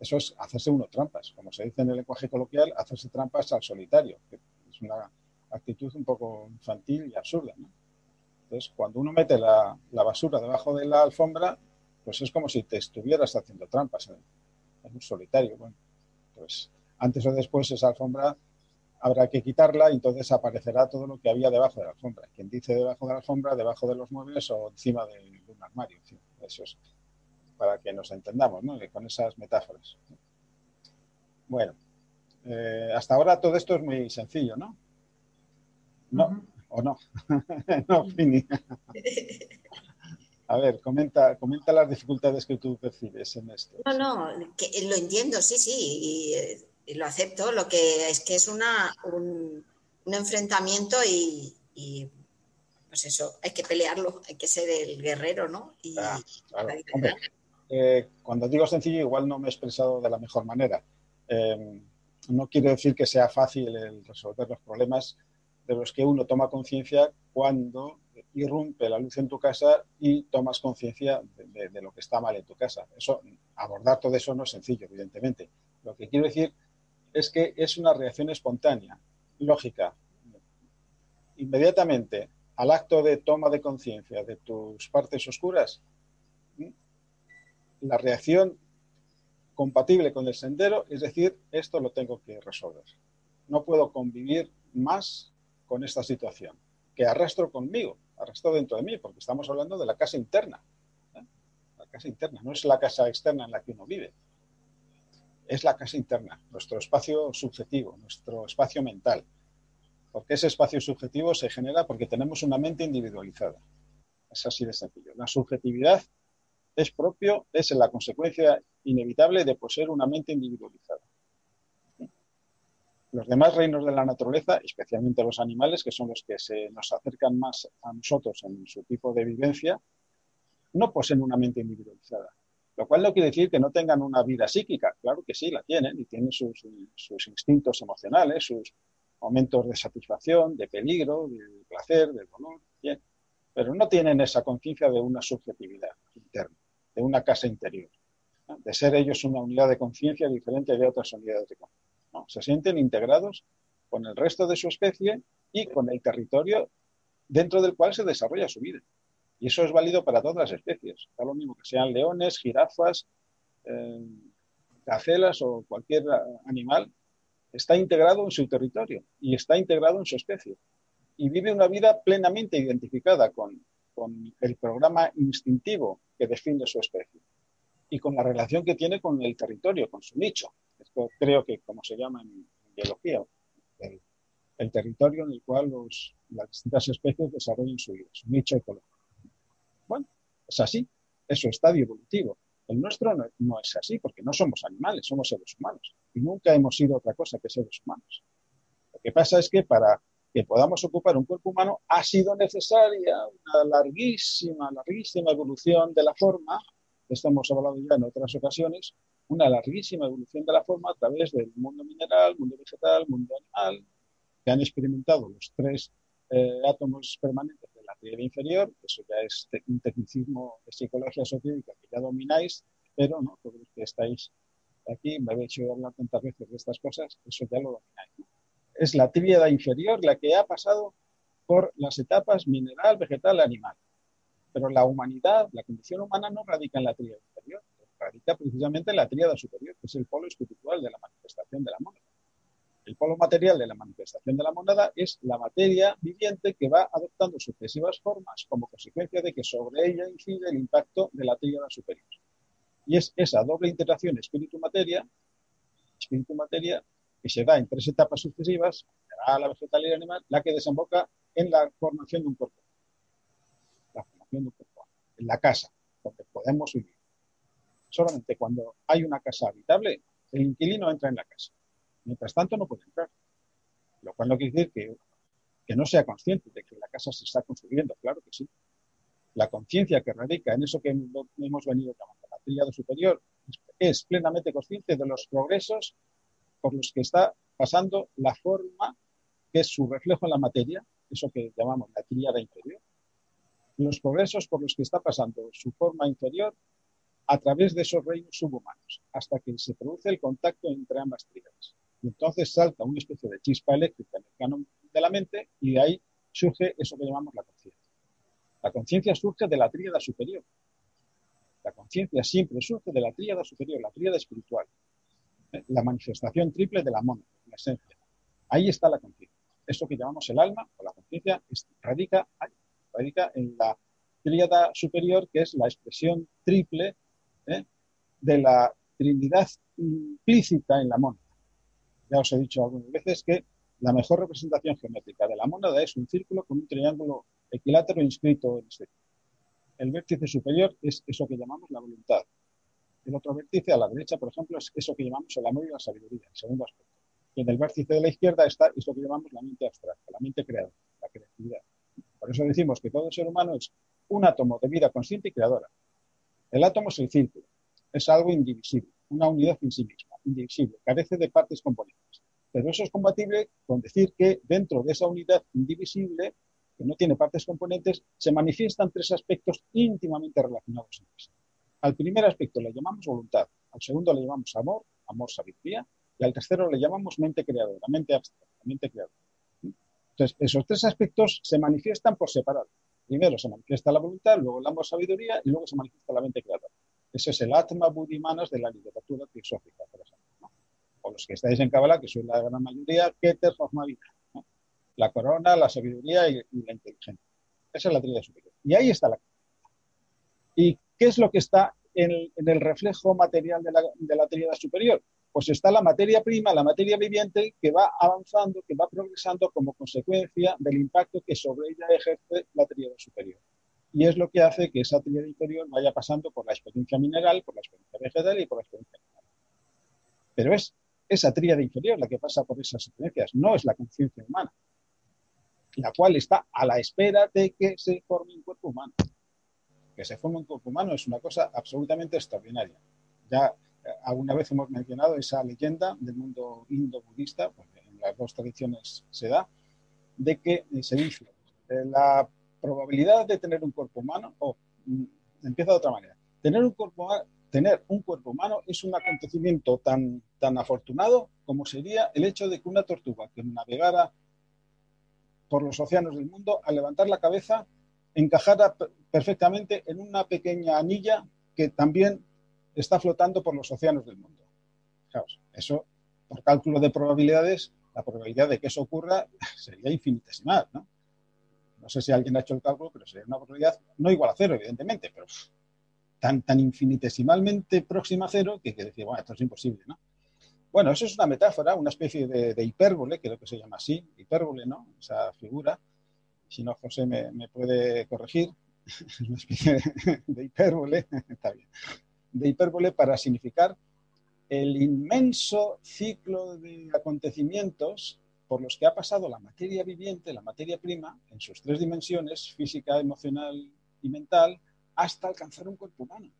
Eso es hacerse uno trampas, como se dice en el lenguaje coloquial, hacerse trampas al solitario, que es una actitud un poco infantil y absurda. Entonces, cuando uno mete la, basura debajo de la alfombra, pues es como si te estuvieras haciendo trampas en, un solitario. Bueno, pues antes o después esa alfombra habrá que quitarla y entonces aparecerá todo lo que había debajo de la alfombra. Quien dice debajo de la alfombra, debajo de los muebles o encima de, un armario. eso es para que nos entendamos ¿no? con esas metáforas. Bueno, eh, hasta ahora todo esto es muy sencillo, ¿no? ¿No? ¿O no? no, Fini. A ver, comenta, comenta las dificultades que tú percibes en esto. No, no, lo entiendo, sí, sí, y, lo acepto. Lo que es que es una, un, enfrentamiento y, pues eso, hay que pelearlo, hay que ser el guerrero, ¿no? Y, ah, eh, cuando digo sencillo, igual no me he expresado de la mejor manera. Eh, no quiere decir que sea fácil el resolver los problemas de los que uno toma conciencia cuando irrumpe la luz en tu casa y tomas conciencia de, lo que está mal en tu casa. Eso, abordar todo eso no es sencillo, evidentemente. Lo que quiero decir es que es una reacción espontánea, lógica. Inmediatamente, al acto de toma de conciencia de tus partes oscuras, la reacción compatible con el sendero, es decir, esto lo tengo que resolver. No puedo convivir más con esta situación, que arrastro conmigo, arrastro dentro de mí, porque estamos hablando de la casa interna. ¿eh? La casa interna, no es la casa externa en la que uno vive, es la casa interna, nuestro espacio subjetivo, nuestro espacio mental. Porque ese espacio subjetivo se genera porque tenemos una mente individualizada. Es así de sencillo. La subjetividad es propio, es la consecuencia inevitable de poseer una mente individualizada. Los demás reinos de la naturaleza, especialmente los animales, que son los que se nos acercan más a nosotros en su tipo de vivencia, no poseen una mente individualizada. Lo cual no quiere decir que no tengan una vida psíquica. Claro que sí, la tienen y tienen sus, instintos emocionales, sus momentos de satisfacción, de peligro, de placer, de dolor. Pero no tienen esa conciencia de una subjetividad interna de una casa interior, de ser ellos una unidad de conciencia diferente de otras unidades de conciencia. Se sienten integrados con el resto de su especie y con el territorio dentro del cual se desarrolla su vida. Y eso es válido para todas las especies. Da lo mismo que sean leones, jirafas, eh, gacelas o cualquier animal, está integrado en su territorio y está integrado en su especie. Y vive una vida plenamente identificada con, con el programa instintivo que define su especie y con la relación que tiene con el territorio, con su nicho. Esto creo que, como se llama en, biología, el, territorio en el cual las distintas especies desarrollan su vida, su nicho ecológico. Bueno, es así, es su estadio evolutivo. El nuestro no, es así, porque no somos animales, somos seres humanos. Y nunca hemos sido otra cosa que seres humanos. Lo que pasa es que para que podamos ocupar un cuerpo humano, ha sido necesaria una larguísima, larguísima evolución de la forma. Esto hemos hablado ya en otras ocasiones, una larguísima evolución de la forma a través del mundo mineral, mundo vegetal, mundo animal, que han experimentado los tres eh, átomos permanentes de la tríada inferior, eso ya es un tecnicismo de psicología sociológica que ya domináis, pero no, todos los que estáis aquí, me habéis hecho hablar tantas veces de estas cosas, eso ya lo domináis. Es la tríada inferior la que ha pasado por las etapas mineral, vegetal, animal. Pero la humanidad, la condición humana no radica en la tríada inferior, radica precisamente en la tríada superior, que es el polo espiritual de la manifestación de la moneda. El polo material de la manifestación de la moneda es la materia viviente que va adoptando sucesivas formas como consecuencia de que sobre ella incide el impacto de la tríada superior. Y es esa doble interacción espíritu-materia, espíritu-materia, que se da en tres etapas sucesivas, la vegetal y el animal, la que desemboca en la formación de un cuerpo. La formación de un cuerpo. En la casa, donde podemos vivir. Solamente cuando hay una casa habitable, el inquilino entra en la casa. Mientras tanto, no puede entrar. Lo cual no quiere decir que, que no sea consciente de que la casa se está construyendo. Claro que sí. La conciencia que radica en eso que hemos venido llamando la tríada superior es plenamente consciente de los progresos por los que está pasando la forma que es su reflejo en la materia, eso que llamamos la tríada inferior, los progresos por los que está pasando su forma inferior a través de esos reinos subhumanos, hasta que se produce el contacto entre ambas tríadas. Y entonces salta una especie de chispa eléctrica en el plano de la mente y de ahí surge eso que llamamos la conciencia. La conciencia surge de la tríada superior. La conciencia siempre surge de la tríada superior, la tríada espiritual. La manifestación triple de la mónada, la esencia. Ahí está la conciencia. Eso que llamamos el alma o la conciencia radica radica en la tríada superior, que es la expresión triple ¿eh? de la trinidad implícita en la mónada. Ya os he dicho algunas veces que la mejor representación geométrica de la mónada es un círculo con un triángulo equilátero inscrito en este. El vértice superior es eso que llamamos la voluntad. El otro vértice a la derecha, por ejemplo, es eso que llamamos el amor y la sabiduría, el segundo aspecto. Y en el vértice de la izquierda está eso que llamamos la mente abstracta, la mente creadora, la creatividad. Por eso decimos que todo ser humano es un átomo de vida consciente y creadora. El átomo es el círculo, es algo indivisible, una unidad en sí misma, indivisible, carece de partes componentes. Pero eso es compatible con decir que dentro de esa unidad indivisible, que no tiene partes componentes, se manifiestan tres aspectos íntimamente relacionados entre sí. Al primer aspecto le llamamos voluntad, al segundo le llamamos amor, amor sabiduría, y al tercero le llamamos mente creadora, mente abstracta, mente creadora. Entonces, esos tres aspectos se manifiestan por separado. Primero se manifiesta la voluntad, luego el amor sabiduría y luego se manifiesta la mente creadora. Ese es el Atma Budimanas de la literatura teosófica, por ejemplo. O los que estáis en Kabbalah, que soy la gran mayoría, Keter Jochmavita. La corona, la sabiduría y, la inteligencia. Esa es la tríada superior. Y ahí está la ¿Y qué es lo que está en el, reflejo material de la, de superior? Pues está la materia prima, la materia viviente, que va avanzando, que va progresando como consecuencia del impacto que sobre ella ejerce la tríada superior y es lo que hace que esa tríada inferior vaya pasando por la experiencia mineral, por la experiencia vegetal y por la experiencia animal. Pero es esa tríada inferior la que pasa por esas experiencias, no es la conciencia humana, la cual está a la espera de que se forme un cuerpo humano. Que se forme un cuerpo humano es una cosa absolutamente extraordinaria. Ya eh, alguna vez hemos mencionado esa leyenda del mundo indo-budista, porque en las dos tradiciones se da, de que eh, se dice, eh, la probabilidad de tener un cuerpo humano, o mm, empieza de otra manera, tener un cuerpo, tener un cuerpo humano es un acontecimiento tan, tan afortunado como sería el hecho de que una tortuga que navegara por los océanos del mundo, al levantar la cabeza, encajara perfectamente en una pequeña anilla que también está flotando por los océanos del mundo. eso, por cálculo de probabilidades, la probabilidad de que eso ocurra sería infinitesimal, ¿no? No sé si alguien ha hecho el cálculo, pero sería una probabilidad no igual a cero, evidentemente, pero tan, tan infinitesimalmente próxima a cero que, que decir, bueno, esto es imposible, ¿no? Bueno, eso es una metáfora, una especie de, hipérbole, creo que se llama así, hipérbole, ¿no? Esa figura. Si no, José me, puede corregir. Una especie de hipérbole, está bien. De hipérbole para significar el inmenso ciclo de acontecimientos por los que ha pasado la materia viviente, la materia prima, en sus tres dimensiones, física, emocional y mental, hasta alcanzar un cuerpo humano.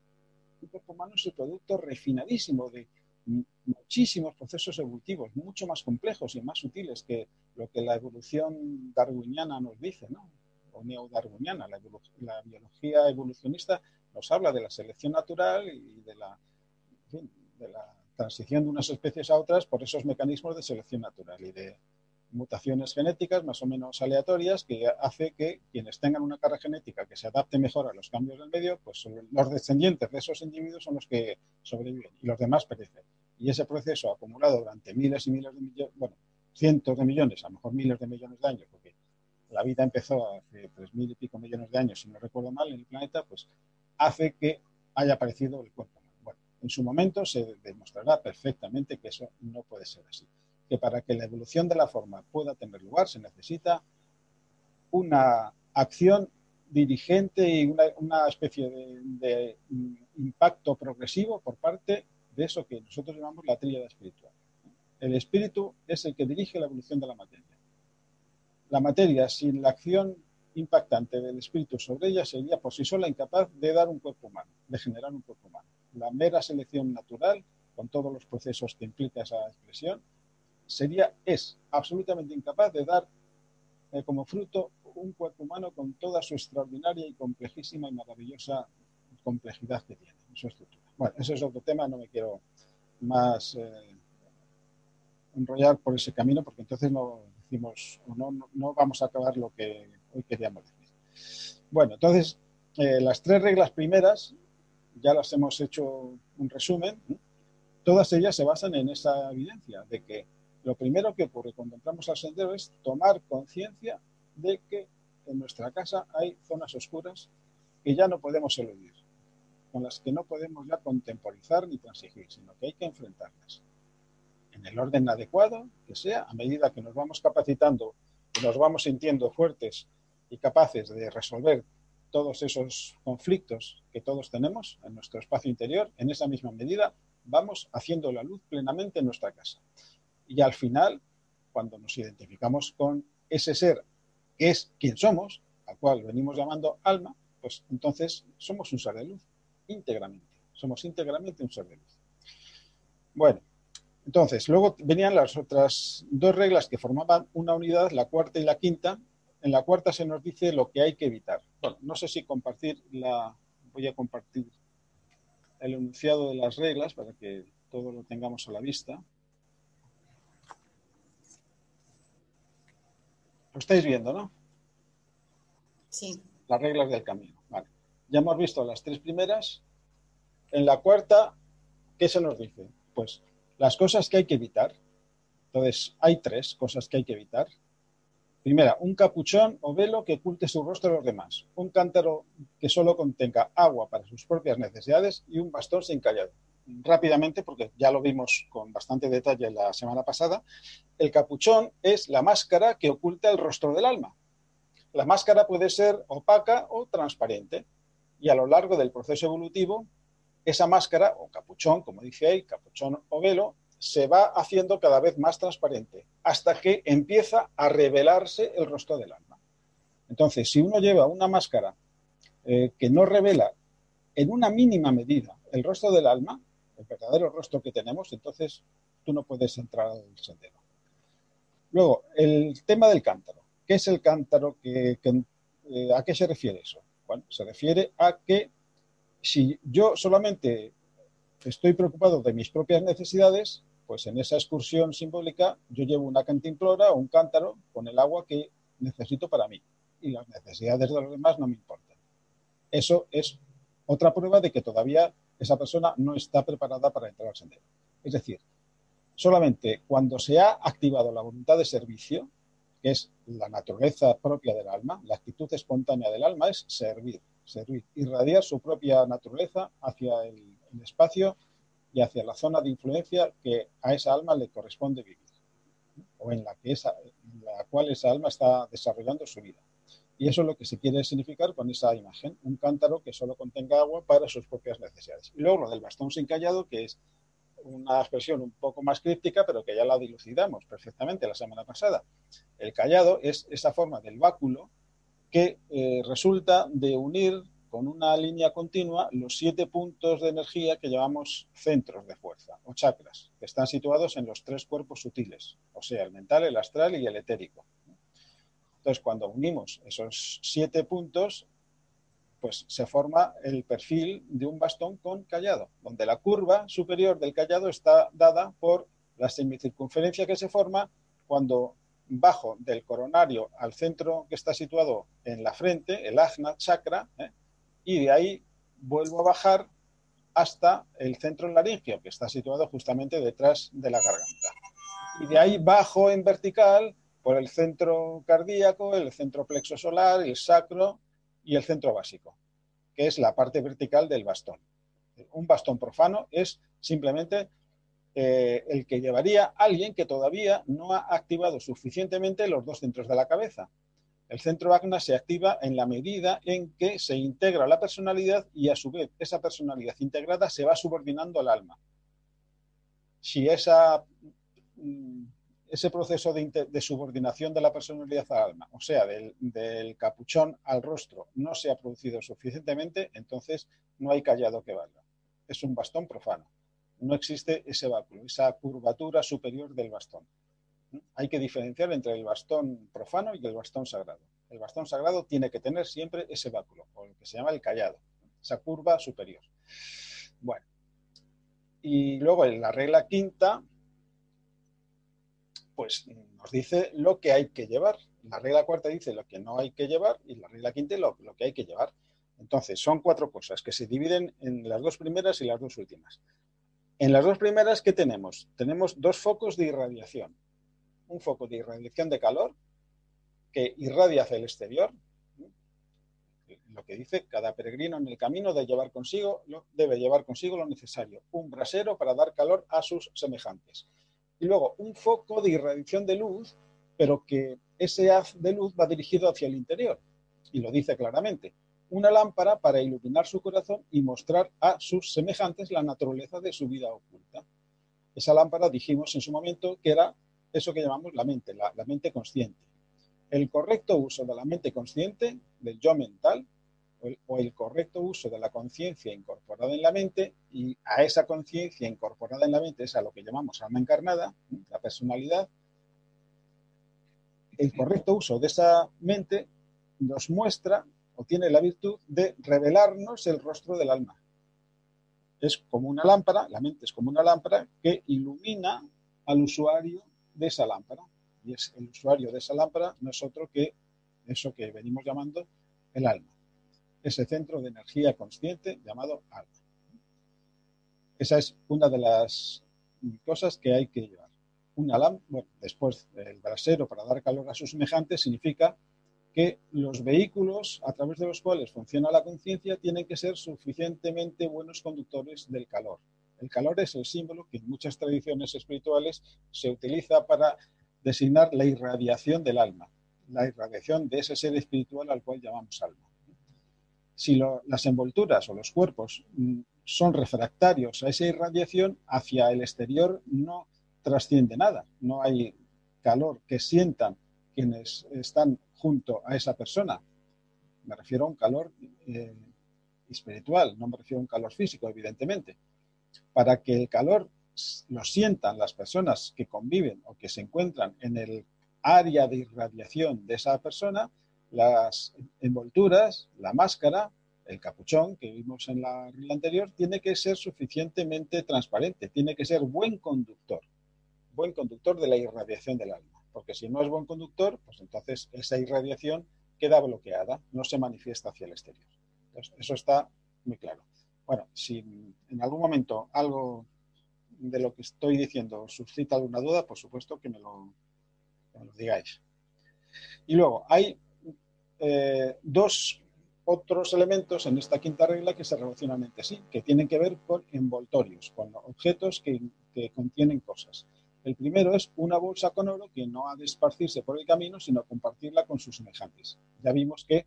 Un cuerpo humano es el producto refinadísimo de muchísimos procesos evolutivos, mucho más complejos y más sutiles que lo que la evolución darwiniana nos dice, ¿no? o neodarwiniana. La, la biología evolucionista nos habla de la selección natural y de la, de la transición de unas especies a otras por esos mecanismos de selección natural y de mutaciones genéticas más o menos aleatorias que hace que quienes tengan una carga genética que se adapte mejor a los cambios del medio, pues los descendientes de esos individuos son los que sobreviven y los demás perecen. Y ese proceso acumulado durante miles y miles de millones, bueno, cientos de millones, a lo mejor miles de millones de años, porque la vida empezó hace tres mil y pico millones de años, si no recuerdo mal, en el planeta, pues hace que haya aparecido el cuerpo. Bueno, en su momento se demostrará perfectamente que eso no puede ser así que para que la evolución de la forma pueda tener lugar se necesita una acción dirigente y una, especie de, impacto progresivo por parte de eso que nosotros llamamos la tríada espiritual. El espíritu es el que dirige la evolución de la materia. La materia, sin la acción impactante del espíritu sobre ella, sería por sí sola incapaz de dar un cuerpo humano, de generar un cuerpo humano. La mera selección natural, con todos los procesos que implica esa expresión, sería, es absolutamente incapaz de dar eh, como fruto un cuerpo humano con toda su extraordinaria y complejísima y maravillosa complejidad que tiene su estructura. Bueno, ese es otro tema, no me quiero más eh, enrollar por ese camino porque entonces no decimos, no, no, vamos a acabar lo que hoy queríamos decir. Bueno, entonces, eh, las tres reglas primeras, ya las hemos hecho un resumen, todas ellas se basan en esa evidencia de que lo primero que ocurre cuando entramos al sendero es tomar conciencia de que en nuestra casa hay zonas oscuras que ya no podemos eludir, con las que no podemos ya contemporizar ni transigir, sino que hay que enfrentarlas en el orden adecuado que sea, a medida que nos vamos capacitando y nos vamos sintiendo fuertes y capaces de resolver todos esos conflictos que todos tenemos en nuestro espacio interior, en esa misma medida vamos haciendo la luz plenamente en nuestra casa. Y al final, cuando nos identificamos con ese ser que es quien somos, al cual venimos llamando alma, pues entonces somos un ser de luz, íntegramente. Somos íntegramente un ser de luz. Bueno, entonces, luego venían las otras dos reglas que formaban una unidad, la cuarta y la quinta. En la cuarta se nos dice lo que hay que evitar. Bueno, no sé si compartir la. Voy a compartir el enunciado de las reglas para que todo lo tengamos a la vista. Lo estáis viendo, ¿no? Sí. Las reglas del camino. Vale. Ya hemos visto las tres primeras. En la cuarta, ¿qué se nos dice? Pues las cosas que hay que evitar. Entonces, hay tres cosas que hay que evitar. Primera, un capuchón o velo que oculte su rostro a los demás. Un cántaro que solo contenga agua para sus propias necesidades y un bastón sin callado rápidamente, porque ya lo vimos con bastante detalle la semana pasada, el capuchón es la máscara que oculta el rostro del alma. La máscara puede ser opaca o transparente y a lo largo del proceso evolutivo, esa máscara o capuchón, como dice ahí, capuchón o velo, se va haciendo cada vez más transparente hasta que empieza a revelarse el rostro del alma. Entonces, si uno lleva una máscara eh, que no revela en una mínima medida el rostro del alma, el verdadero rostro que tenemos, entonces tú no puedes entrar al sendero. Luego, el tema del cántaro. ¿Qué es el cántaro? Que, eh, ¿A qué se refiere eso? Bueno, se refiere a que si yo solamente estoy preocupado de mis propias necesidades, pues en esa excursión simbólica yo llevo una cantimplora o un cántaro con el agua que necesito para mí y las necesidades de los demás no me importan. Eso es otra prueba de que todavía esa persona no está preparada para entrar al sendero. Es decir, solamente cuando se ha activado la voluntad de servicio, que es la naturaleza propia del alma, la actitud espontánea del alma es servir, servir, irradiar su propia naturaleza hacia el, espacio y hacia la zona de influencia que a esa alma le corresponde vivir, o en la, que en la cual esa alma está desarrollando su vida. Y eso es lo que se quiere significar con esa imagen, un cántaro que solo contenga agua para sus propias necesidades. Y luego lo del bastón sin callado, que es una expresión un poco más críptica, pero que ya la dilucidamos perfectamente la semana pasada. El callado es esa forma del báculo que eh, resulta de unir con una línea continua los siete puntos de energía que llamamos centros de fuerza o chakras, que están situados en los tres cuerpos sutiles, o sea, el mental, el astral y el etérico. Entonces, cuando unimos esos siete puntos, pues se forma el perfil de un bastón con callado, donde la curva superior del callado está dada por la semicircunferencia que se forma cuando bajo del coronario al centro que está situado en la frente, el ajna chakra, ¿eh? y de ahí vuelvo a bajar hasta el centro laringio, que está situado justamente detrás de la garganta. Y de ahí bajo en vertical por el centro cardíaco, el centro plexo solar, el sacro y el centro básico, que es la parte vertical del bastón. Un bastón profano es simplemente eh, el que llevaría alguien que todavía no ha activado suficientemente los dos centros de la cabeza. El centro acna se activa en la medida en que se integra la personalidad y a su vez esa personalidad integrada se va subordinando al alma. Si esa, mm, ese proceso de, subordinación de la personalidad al alma, o sea, del, del capuchón al rostro, no se ha producido suficientemente, entonces no hay callado que valga. Es un bastón profano no existe ese báculo, esa curvatura superior del bastón. Hay que diferenciar entre el bastón profano y el bastón sagrado. El bastón sagrado tiene que tener siempre ese báculo, o lo que se llama el callado, esa curva superior. Bueno, y luego en la regla quinta, pues nos dice lo que hay que llevar. La regla cuarta dice lo que no hay que llevar y la regla quinta lo, lo que hay que llevar. Entonces, son cuatro cosas que se dividen en las dos primeras y las dos últimas. En las dos primeras, ¿qué tenemos? Tenemos dos focos de irradiación. Un foco de irradiación de calor que irradia hacia el exterior. Lo que dice, cada peregrino en el camino debe llevar consigo, debe llevar consigo lo necesario, un brasero para dar calor a sus semejantes. Y luego un foco de irradiación de luz, pero que ese haz de luz va dirigido hacia el interior. Y lo dice claramente una lámpara para iluminar su corazón y mostrar a sus semejantes la naturaleza de su vida oculta. Esa lámpara dijimos en su momento que era eso que llamamos la mente, la, mente consciente. El correcto uso de la mente consciente, del yo mental, o el, correcto uso de la conciencia incorporada en la mente, y a esa conciencia incorporada en la mente es a lo que llamamos alma encarnada, la personalidad, el correcto uso de esa mente nos muestra tiene la virtud de revelarnos el rostro del alma. Es como una lámpara, la mente es como una lámpara que ilumina al usuario de esa lámpara. Y es el usuario de esa lámpara no es otro que eso que venimos llamando el alma. Ese centro de energía consciente llamado alma. Esa es una de las cosas que hay que llevar. Una lámpara, después el brasero para dar calor a sus semejantes significa que los vehículos a través de los cuales funciona la conciencia tienen que ser suficientemente buenos conductores del calor. El calor es el símbolo que en muchas tradiciones espirituales se utiliza para designar la irradiación del alma, la irradiación de ese ser espiritual al cual llamamos alma. Si las envolturas o los cuerpos mm, son refractarios a esa irradiación, hacia el exterior no trasciende nada, no hay calor que sientan quienes están junto a esa persona. Me refiero a un calor eh, espiritual, no me refiero a un calor físico, evidentemente. Para que el calor lo sientan las personas que conviven o que se encuentran en el área de irradiación de esa persona, las envolturas, la máscara, el capuchón que vimos en la regla anterior, tiene que ser suficientemente transparente, tiene que ser buen conductor, buen conductor de la irradiación del alma porque si no es buen conductor, pues entonces esa irradiación queda bloqueada, no se manifiesta hacia el exterior. eso está muy claro. Bueno, si en algún momento algo de lo que estoy diciendo suscita alguna duda, por supuesto que me lo, digáis. Y luego, hay eh, dos otros elementos en esta quinta regla que se relacionan entre sí, que tienen que ver con envoltorios, con objetos que contienen cosas. El primero es una bolsa con oro que no ha de esparcirse por el camino, sino compartirla con sus semejantes. Ya vimos que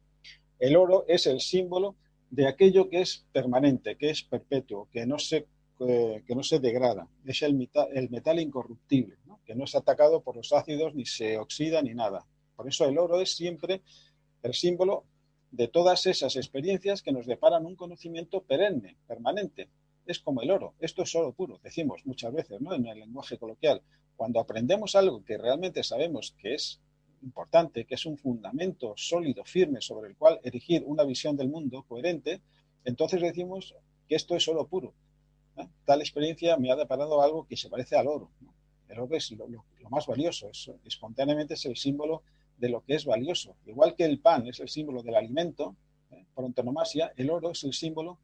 el oro es el símbolo de aquello que es permanente, que es perpetuo, que no se, eh, que no se degrada. Es el metal, el metal incorruptible, que no es atacado por los ácidos, ni se oxida, ni nada. Por eso el oro es siempre el símbolo de todas esas experiencias que nos deparan un conocimiento perenne, permanente. Es como el oro, esto es oro puro, decimos muchas veces ¿no? en el lenguaje coloquial. Cuando aprendemos algo que realmente sabemos que es importante, que es un fundamento sólido, firme, sobre el cual erigir una visión del mundo coherente, entonces decimos que esto es oro puro. Tal experiencia me ha deparado algo que se parece al oro. El oro es lo, más valioso, es, espontáneamente es el símbolo de lo que es valioso. Igual que el pan es el símbolo del alimento, ¿eh? por antonomasia, el oro es el símbolo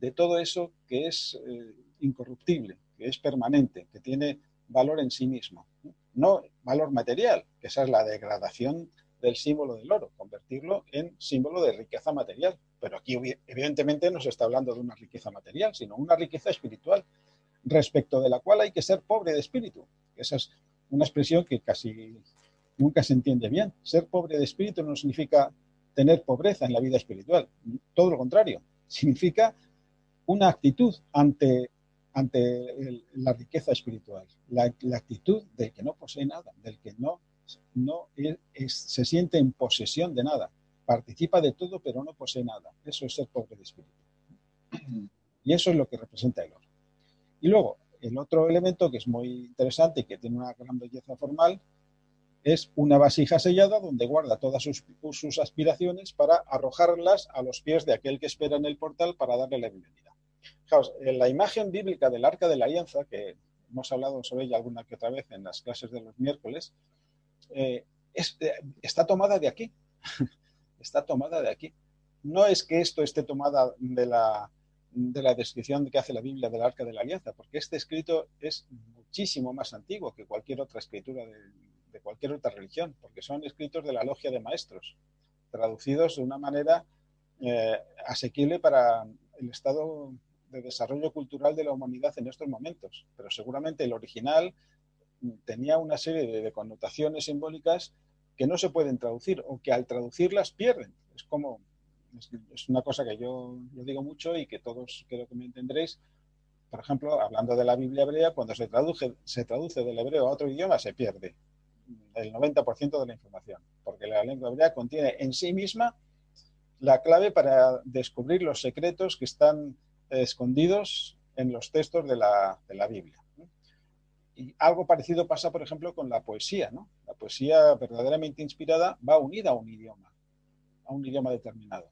de todo eso que es eh, incorruptible, que es permanente, que tiene valor en sí mismo. No valor material, que esa es la degradación del símbolo del oro, convertirlo en símbolo de riqueza material. Pero aquí evidentemente no se está hablando de una riqueza material, sino una riqueza espiritual, respecto de la cual hay que ser pobre de espíritu. Esa es una expresión que casi nunca se entiende bien. Ser pobre de espíritu no significa tener pobreza en la vida espiritual, todo lo contrario, significa una actitud ante, ante la riqueza espiritual, la, actitud del que no posee nada, del que no, no se siente en posesión de nada, participa de todo pero no posee nada. Eso es ser pobre de espíritu. Y eso es lo que representa el oro. Y luego, el otro elemento que es muy interesante y que tiene una gran belleza formal es una vasija sellada donde guarda todas sus, aspiraciones para arrojarlas a los pies de aquel que espera en el portal para darle la bienvenida. Fijaos, en la imagen bíblica del arca de la alianza, que hemos hablado sobre ella alguna que otra vez en las clases de los miércoles, eh, eh, está tomada de aquí. está tomada de aquí. No es que esto esté tomada de la, de la descripción que hace la Biblia del arca de la alianza, porque este escrito es muchísimo más antiguo que cualquier otra escritura de, de cualquier otra religión, porque son escritos de la logia de maestros, traducidos de una manera eh, asequible para el estado de desarrollo cultural de la humanidad en estos momentos. Pero seguramente el original tenía una serie de, connotaciones simbólicas que no se pueden traducir o que al traducirlas pierden. Es como, es, una cosa que yo, digo mucho y que todos creo que me entendréis, por ejemplo, hablando de la Biblia hebrea, cuando se traduce, se traduce del hebreo a otro idioma, se pierde el 90% de la información, porque la lengua hebrea contiene en sí misma la clave para descubrir los secretos que están escondidos en los textos de la, Biblia. Y algo parecido pasa, por ejemplo, con la poesía. La poesía verdaderamente inspirada va unida a un idioma, a un idioma determinado.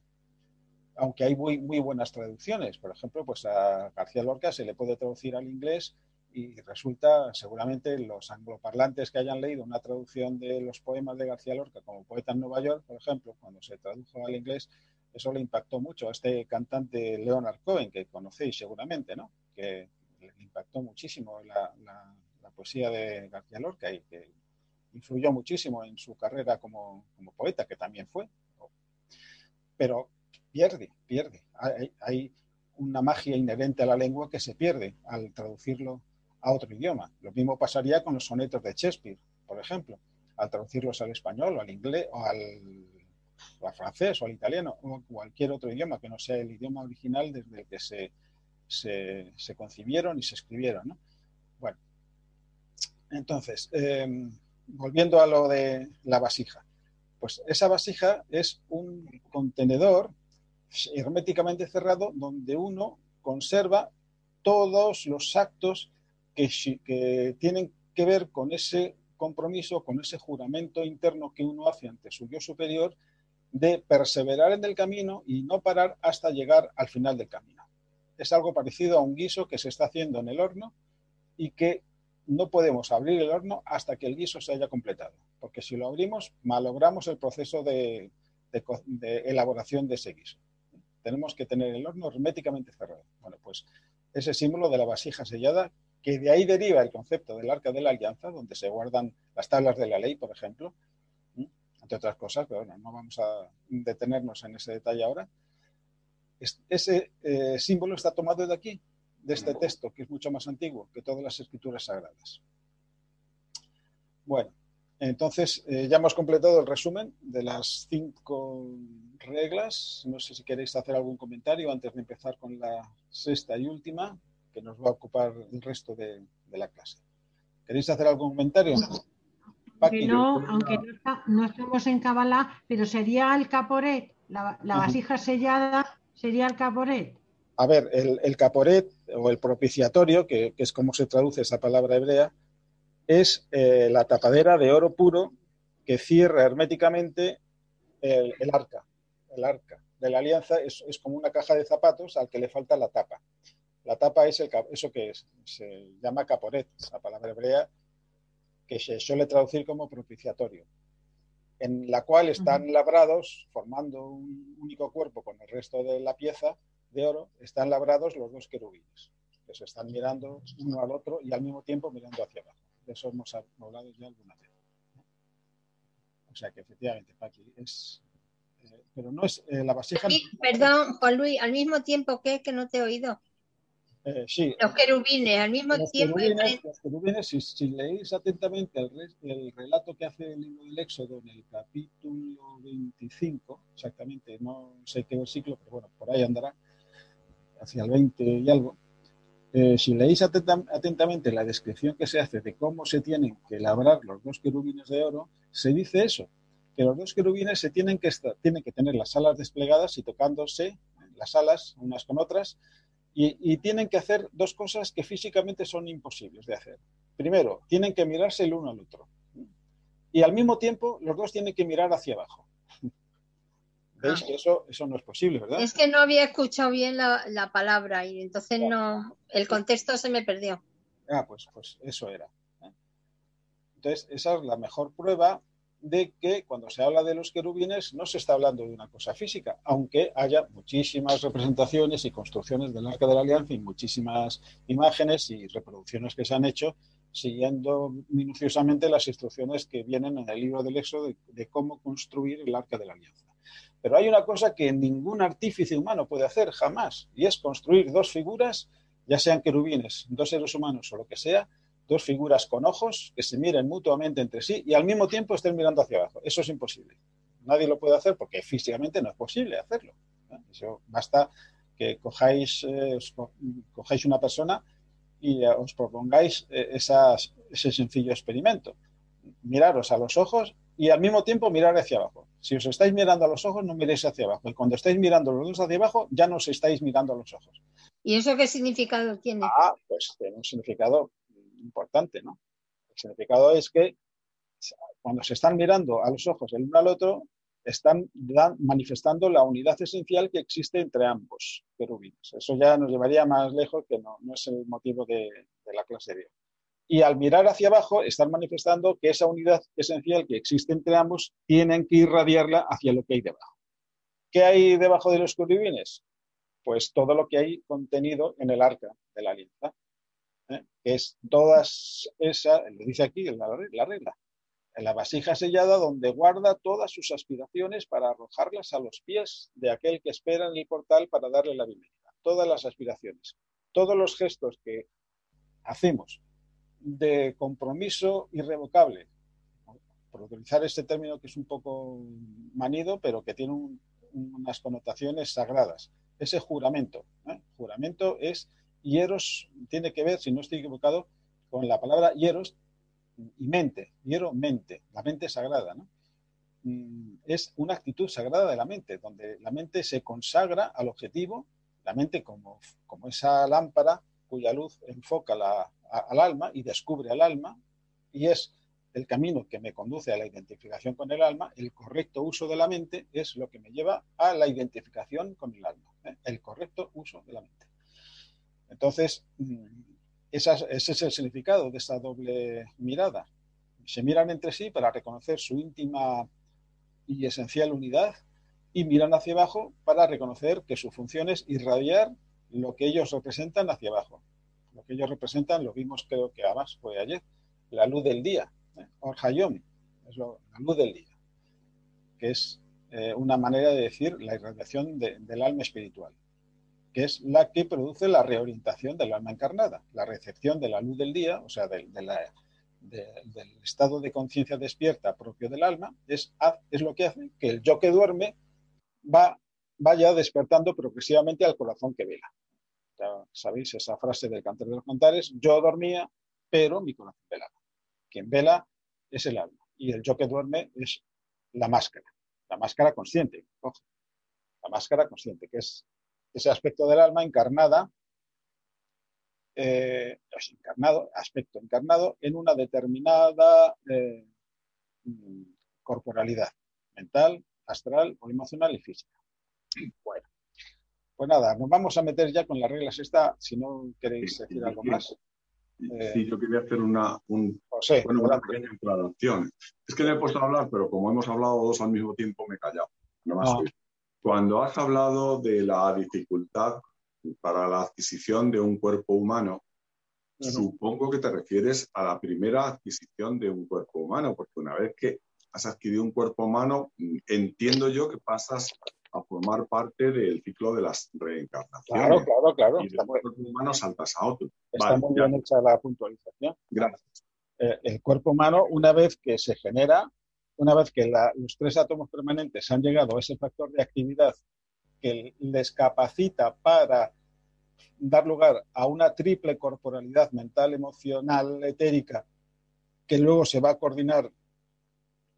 Aunque hay muy, muy buenas traducciones. Por ejemplo, pues a García Lorca se le puede traducir al inglés y resulta, seguramente, los angloparlantes que hayan leído una traducción de los poemas de García Lorca como poeta en Nueva York, por ejemplo, cuando se tradujo al inglés, eso le impactó mucho a este cantante Leonard Cohen, que conocéis seguramente, ¿no? Que le impactó muchísimo la, poesía de García Lorca y que influyó muchísimo en su carrera como, poeta, que también fue. Pero pierde, pierde. hay una magia inherente a la lengua que se pierde al traducirlo a otro idioma. Lo mismo pasaría con los sonetos de Shakespeare, por ejemplo, al traducirlos al español o al inglés o al, francés o al italiano o cualquier otro idioma que no sea el idioma original desde el que se, se, concibieron y se escribieron. Bueno, entonces, em, volviendo a lo de la vasija. Pues esa vasija es un contenedor herméticamente cerrado donde uno conserva todos los actos que, tienen que ver con ese compromiso, con ese juramento interno que uno hace ante su yo superior de perseverar en el camino y no parar hasta llegar al final del camino. Es algo parecido a un guiso que se está haciendo en el horno y que no podemos abrir el horno hasta que el guiso se haya completado, porque si lo abrimos malogramos el proceso de, de elaboración de ese guiso. Tenemos que tener el horno herméticamente cerrado. Bueno, pues ese símbolo de la vasija sellada que de ahí deriva el concepto del arca de la alianza, donde se guardan las tablas de la ley, por ejemplo, entre otras cosas, pero bueno, no vamos a detenernos en ese detalle ahora. Ese eh, símbolo está tomado de aquí, de este texto, que es mucho más antiguo que todas las escrituras sagradas. Bueno, entonces eh, ya hemos completado el resumen de las cinco reglas. No sé si queréis hacer algún comentario antes de empezar con la sexta y última que nos va a ocupar el resto de, la clase. ¿Queréis hacer algún comentario? no, aunque no, estamos en Kabbalah, pero sería el caporet la, vasija sellada sería el caporet. A ver, el, caporet o el propiciatorio, que, es como se traduce esa palabra hebrea, es eh, la tapadera de oro puro que cierra herméticamente el, arca. El arca de la alianza es, como una caja de zapatos al que le falta la tapa. La tapa es el, eso que es, se llama caporet, la palabra hebrea que se suele traducir como propiciatorio, en la cual están labrados, formando un único cuerpo con el resto de la pieza de oro, están labrados los dos querubines, que se están mirando uno al otro y al mismo tiempo mirando hacia abajo. De eso hemos hablado ya alguna vez. O sea que efectivamente, Paqui, es. Eh, pero no es eh, la vasija. perdón, Juan Luis, al mismo tiempo que que no te he oído. Eh, sí. Los querubines, al mismo tiempo. los querubines, si, leéis atentamente el, relato que hace el libro del Éxodo en el capítulo 25, exactamente, no sé qué versículo, pero bueno, por ahí andará, hacia el 20 y algo. Eh, si leéis atentamente la descripción que se hace de cómo se tienen que labrar los dos querubines de oro, se dice eso, que los dos querubines se tienen que, tienen que tener las alas desplegadas y tocándose las alas unas con otras y, tienen que hacer dos cosas que físicamente son imposibles de hacer. Primero, tienen que mirarse el uno al otro. Y al mismo tiempo, los dos tienen que mirar hacia abajo. ¿Veis ah. que eso, eso no es posible, verdad? Es que no había escuchado bien la, palabra y entonces no, el contexto se me perdió. Ah, pues, pues eso era. ¿eh? Entonces, esa es la mejor prueba de que cuando se habla de los querubines no se está hablando de una cosa física, aunque haya muchísimas representaciones y construcciones del Arca de la Alianza y muchísimas imágenes y reproducciones que se han hecho siguiendo minuciosamente las instrucciones que vienen en el libro del Éxodo de, cómo construir el Arca de la Alianza. Pero hay una cosa que ningún artífice humano puede hacer jamás, y es construir dos figuras, ya sean querubines, dos seres humanos o lo que sea, dos figuras con ojos que se miren mutuamente entre sí y al mismo tiempo estén mirando hacia abajo. Eso es imposible. Nadie lo puede hacer porque físicamente no es posible hacerlo. Eso basta que cojáis, eh, cojáis una persona y eh, os propongáis eh, ese sencillo experimento. Miraros a los ojos y al mismo tiempo mirar hacia abajo. Si os estáis mirando a los ojos, no miréis hacia abajo. Y cuando estáis mirando los dos hacia abajo, ya no os estáis mirando a los ojos. ¿Y eso qué significado tiene? Ah, pues tiene un significado importante, ¿no? El significado es que cuando se están mirando a los ojos el uno al otro, están manifestando la unidad esencial que existe entre ambos querubines. Eso ya nos llevaría más lejos, que no, es el motivo de, la clase de hoy. Y al mirar hacia abajo, están manifestando que esa unidad esencial que existe entre ambos tienen que irradiarla hacia lo que hay debajo. ¿Qué hay debajo de los querubines? Pues todo lo que hay contenido en el arca de la alianza. Es todas esa, lo dice aquí la, la regla, en la vasija sellada donde guarda todas sus aspiraciones para arrojarlas a los pies de aquel que espera en el portal para darle la bienvenida. Todas las aspiraciones, todos los gestos que hacemos de compromiso irrevocable, por utilizar este término que es un poco manido, pero que tiene unas connotaciones sagradas. Ese juramento. ¿eh? Juramento es hieros tiene que ver, si no estoy equivocado, con la palabra hieros y mente, hiero mente, la mente sagrada. Mm, es una actitud sagrada de la mente, donde la mente se consagra al objetivo, la mente como, como esa lámpara cuya luz enfoca al alma y descubre al alma, y es el camino que me conduce a la identificación con el alma, el correcto uso de la mente es lo que me lleva a la identificación con el alma, ¿eh? el correcto uso de la mente. Entonces, mm, ese es el significado de esa doble mirada. Se miran entre sí para reconocer su íntima y esencial unidad y miran hacia abajo para reconocer que su función es irradiar lo que ellos representan hacia abajo. Lo que ellos representan, lo vimos creo que además fue ayer, la luz del día, ¿eh? Orhayom, es la luz del día, que es eh, una manera de decir la irradiación del alma espiritual que es la que produce la reorientación del alma encarnada, la recepción de la luz del día, o sea, del, estado de conciencia despierta propio del alma, es, lo que hace que el yo que duerme va, vaya despertando progresivamente al corazón que vela. Sabéis esa frase del Cantar de los Cantares, yo dormía, pero mi corazón velaba. Quien vela es el alma y el yo que duerme es la máscara, la máscara consciente. la máscara consciente, que es ese aspecto del alma encarnada, eh, encarnado, aspecto encarnado en una determinada eh, corporalidad mental, astral o emocional y física. Bueno, pues nada, nos vamos a meter ya con las reglas esta, si no queréis decir algo más. Sí, yo quería hacer una, un, bueno, una pequeña introducción. Es que me he puesto a hablar, pero como hemos hablado dos al mismo tiempo, me he callado. Ah. Cuando has hablado de la dificultad para la adquisición de un cuerpo humano, supongo que te refieres a la primera adquisición de un cuerpo humano, porque una vez que has adquirido un cuerpo humano, entiendo yo que pasas a formar parte del ciclo de las reencarnaciones. Claro, claro, claro. Y del cuerpo humano saltas a otro. Está muy bien hecha la puntualización. Gracias. Eh, el cuerpo humano, una vez que se genera, una vez que los tres átomos permanentes han llegado a ese factor de actividad que les capacita para dar lugar a una triple corporalidad mental, emocional, etérica, que luego se va a coordinar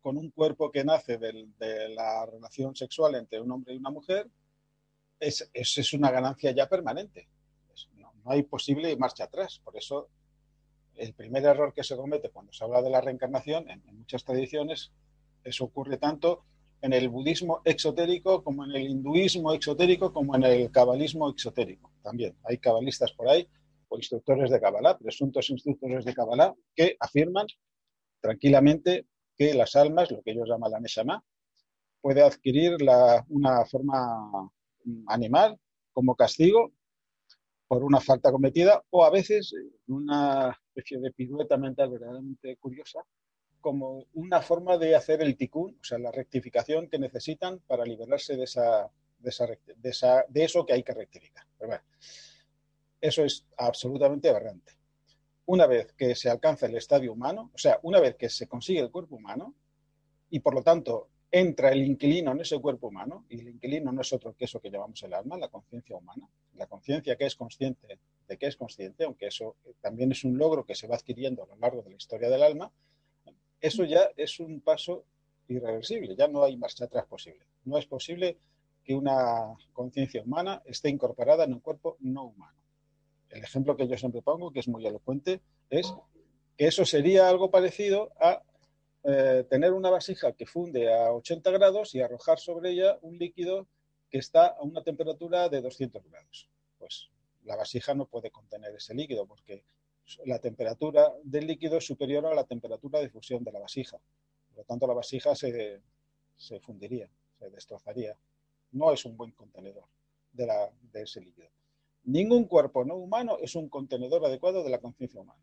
con un cuerpo que nace de la relación sexual entre un hombre y una mujer, es, es, una ganancia ya permanente. No, hay posible marcha atrás. Por eso, el primer error que se comete cuando se habla de la reencarnación, en, muchas tradiciones, eso ocurre tanto en el budismo exotérico como en el hinduismo exotérico como en el cabalismo exotérico. También hay cabalistas por ahí o instructores de Kabbalah, presuntos instructores de Kabbalah, que afirman tranquilamente que las almas, lo que ellos llaman la Neshama, puede adquirir una forma animal como castigo por una falta cometida o a veces una especie de pirueta mental verdaderamente curiosa como una forma de hacer el ticún, o sea, la rectificación que necesitan para liberarse de, esa, de, eso que hay que rectificar. eso es absolutamente aberrante una vez que se alcanza el estadio humano, o sea, una vez que se consigue el cuerpo humano, y por lo tanto entra el inquilino en ese cuerpo humano, y el inquilino no es otro que eso que llamamos el alma, la conciencia humana, la conciencia que es consciente de que es consciente, aunque eso también es un logro que se va adquiriendo a lo largo de la historia del alma, eso ya es un paso irreversible, ya no hay marcha atrás posible. No es posible que una conciencia humana esté incorporada en un cuerpo no humano el ejemplo que yo siempre pongo, que es muy elocuente, es que eso sería algo parecido a eh, tener una vasija que funde a 80 grados y arrojar sobre ella un líquido que está a una temperatura de 200 grados. Pues la vasija no puede contener ese líquido porque la temperatura del líquido es superior a la temperatura de fusión de la vasija. Por lo tanto, la vasija se, fundiría, se destrozaría. No es un buen contenedor de ese líquido. Ningún cuerpo no humano es un contenedor adecuado de la conciencia humana.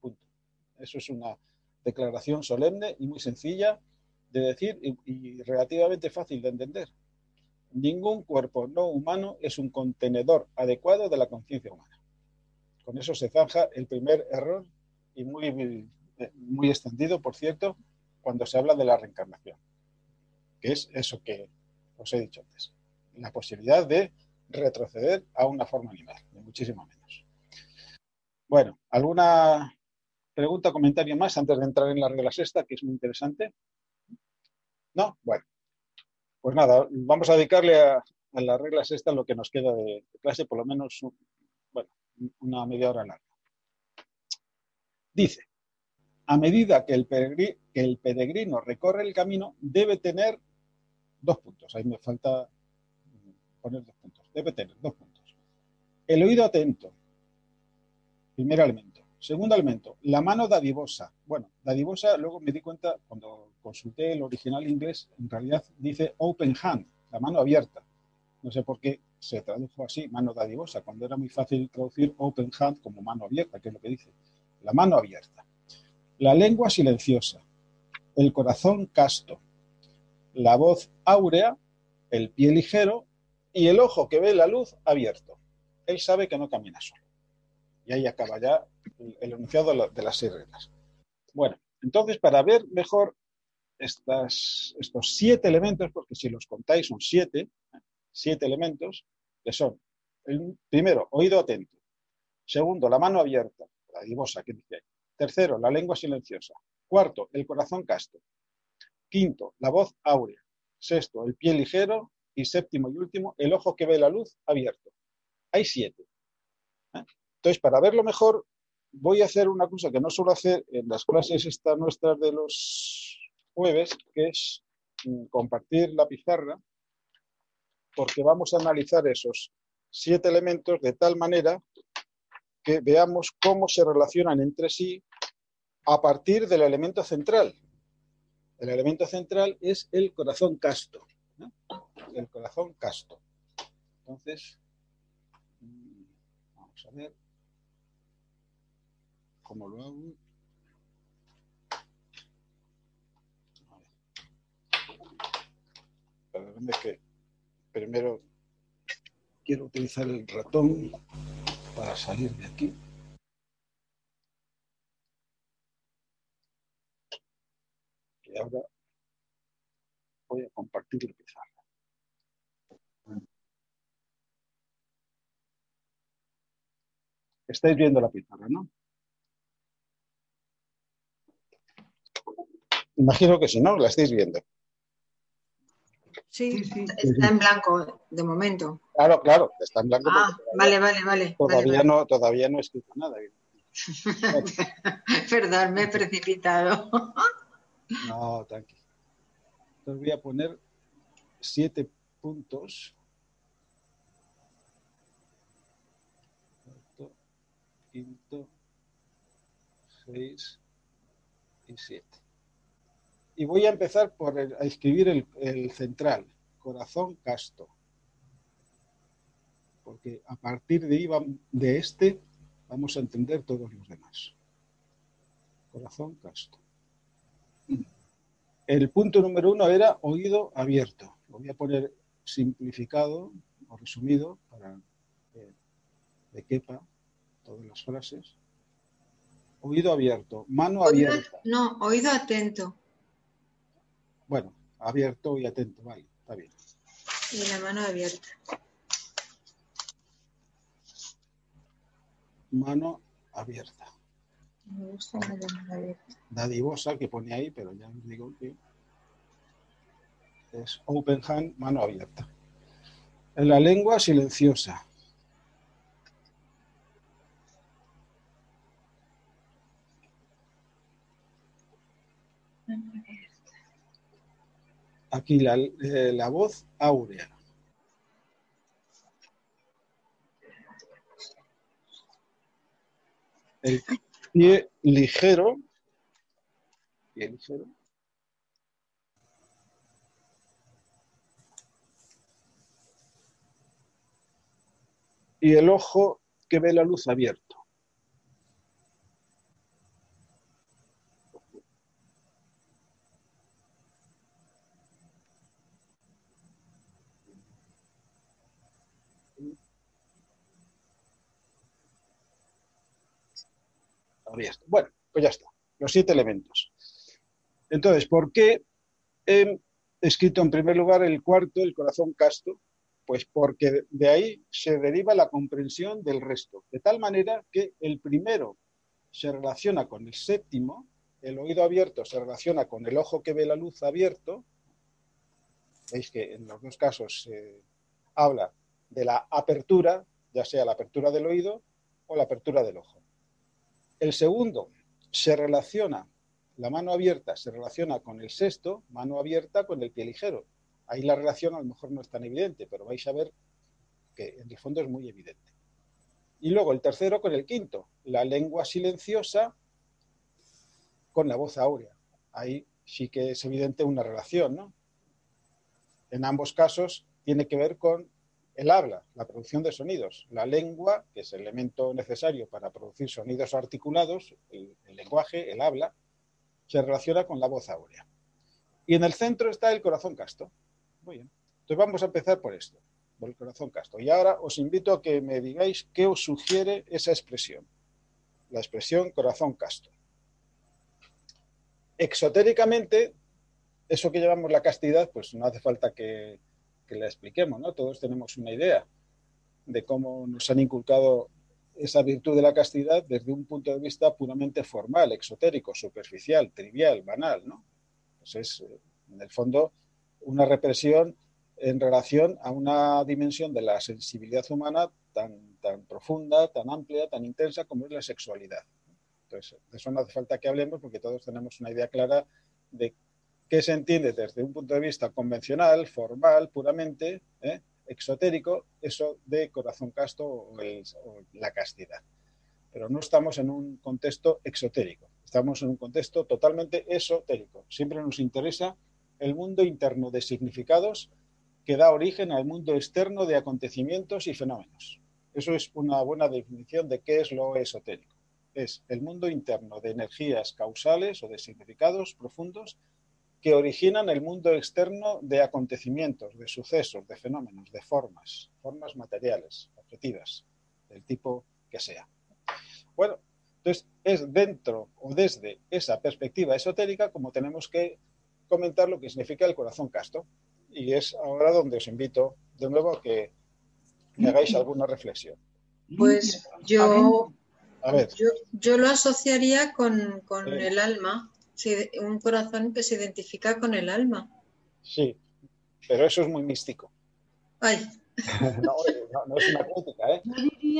Punto. Eso es una declaración solemne y muy sencilla de decir y, relativamente fácil de entender. Ningún cuerpo no humano es un contenedor adecuado de la conciencia humana. Con eso se zanja el primer error y muy, muy extendido, por cierto, cuando se habla de la reencarnación, que es eso que os he dicho antes, la posibilidad de retroceder a una forma animal, ni muchísimo menos. Bueno, ¿alguna pregunta, comentario más antes de entrar en la regla sexta, que es muy interesante? ¿No? Bueno, pues nada, vamos a dedicarle a, la regla sexta lo que nos queda de, clase, por lo menos una media hora larga. Dice, a medida que el, peregrino recorre el camino, debe tener dos puntos. Ahí me falta poner dos puntos. Debe tener dos puntos. El oído atento, primer elemento. Segundo elemento, la mano dadivosa. Bueno, dadivosa, luego me di cuenta cuando consulté el original inglés, en realidad dice open hand, la mano abierta. No sé por qué se tradujo así, mano dadivosa, cuando era muy fácil traducir open hand como mano abierta, que es lo que dice. La mano abierta. La lengua silenciosa. El corazón casto. La voz áurea. El pie ligero y el ojo que ve la luz abierto. Él sabe que no camina solo. Y ahí acaba ya el, enunciado de las seis reglas. Bueno, entonces para ver mejor estas, estos siete elementos, porque si los contáis son siete, siete elementos, que son, el primero, oído atento. Segundo, la mano abierta, la divosa que dice Tercero, la lengua silenciosa. Cuarto, el corazón casto. Quinto, la voz áurea. Sexto, el pie ligero y séptimo y último, el ojo que ve la luz abierto. Hay siete. ¿eh? Entonces, para verlo mejor, voy a hacer una cosa que no suelo hacer en las clases estas nuestras de los jueves, que es mm, compartir la pizarra, porque vamos a analizar esos siete elementos de tal manera que veamos cómo se relacionan entre sí a partir del elemento central. El elemento central es el corazón casto. El corazón casto. Entonces, mm, vamos a ver cómo lo hago. es que primero quiero utilizar el ratón para salir de aquí. Y ahora voy a compartir la pizarra. Estáis viendo la pizarra, ¿no? Imagino que si no, la estáis viendo. Sí, sí, está en blanco de momento. Claro, claro, está en blanco. Ah, vale, vale, vale. Todavía, No, todavía no he escrito nada. Perdón, me he precipitado. no, tranquilo. Entonces voy a poner siete puntos. Cuarto, quinto, seis y siete. Y voy a empezar por a escribir el, central, corazón casto. Porque a partir de, de este vamos a entender todos los demás. Corazón casto. El punto número uno era oído abierto. Lo voy a poner simplificado o resumido para que quepa todas las frases. Oído abierto, mano abierta. No, oído atento. Bueno, abierto y atento, vale, está bien. Y la mano abierta. Mano abierta. Me gusta la mano abierta. Dadivosa que pone ahí, pero ya os digo que es open hand, mano abierta. En la lengua silenciosa. Aquí la, eh, la voz áurea. El pie ligero. Pie ligero. Y el ojo que ve la luz Bueno, pues ya está, los siete elementos. Entonces, ¿por qué he escrito en primer lugar el cuarto, el corazón casto? Pues porque de ahí se deriva la comprensión del resto, de tal manera que el primero se relaciona con el séptimo, el oído abierto se relaciona con el ojo que ve la luz abierto. Veis que en los dos casos se habla de la apertura, ya sea la apertura del oído o la apertura del ojo. El segundo se relaciona, la mano abierta se relaciona con el sexto, mano abierta con el pie ligero. Ahí la relación a lo mejor no es tan evidente, pero vais a ver que en el fondo es muy evidente. Y luego el tercero con el quinto, la lengua silenciosa con la voz áurea. Ahí sí que es evidente una relación, ¿no? En ambos casos tiene que ver con el habla, la producción de sonidos. La lengua, que es el elemento necesario para producir sonidos articulados, el, lenguaje, el habla, se relaciona con la voz áurea. Y en el centro está el corazón casto. Muy bien. Entonces vamos a empezar por esto, por el corazón casto. Y ahora os invito a que me digáis qué os sugiere esa expresión. La expresión corazón casto. Exotéricamente, eso que llamamos la castidad, pues no hace falta que que la expliquemos, ¿no? Todos tenemos una idea de cómo nos han inculcado esa virtud de la castidad desde un punto de vista puramente formal, exotérico, superficial, trivial, banal, ¿no? Pues es, eh, en el fondo, una represión en relación a una dimensión de la sensibilidad humana tan, tan profunda, tan amplia, tan intensa como es la sexualidad. Entonces, de eso no hace falta que hablemos porque todos tenemos una idea clara de qué se entiende desde un punto de vista convencional, formal, puramente, ¿eh? exotérico, eso de corazón casto o, la castidad. Pero no estamos en un contexto exotérico, estamos en un contexto totalmente esotérico. Siempre nos interesa el mundo interno de significados que da origen al mundo externo de acontecimientos y fenómenos. Eso es una buena definición de qué es lo esotérico. Es el mundo interno de energías causales o de significados profundos que originan el mundo externo de acontecimientos, de sucesos, de fenómenos, de formas, formas materiales, objetivas, del tipo que sea. Bueno, entonces es dentro o desde esa perspectiva esotérica como tenemos que comentar lo que significa el corazón casto. Y es ahora donde os invito de nuevo a que me hagáis alguna reflexión. Pues yo, yo, lo asociaría con, el alma un corazón que se identifica con el alma. Sí, pero eso es muy místico. Ay. No, no, es una crítica, ¿eh?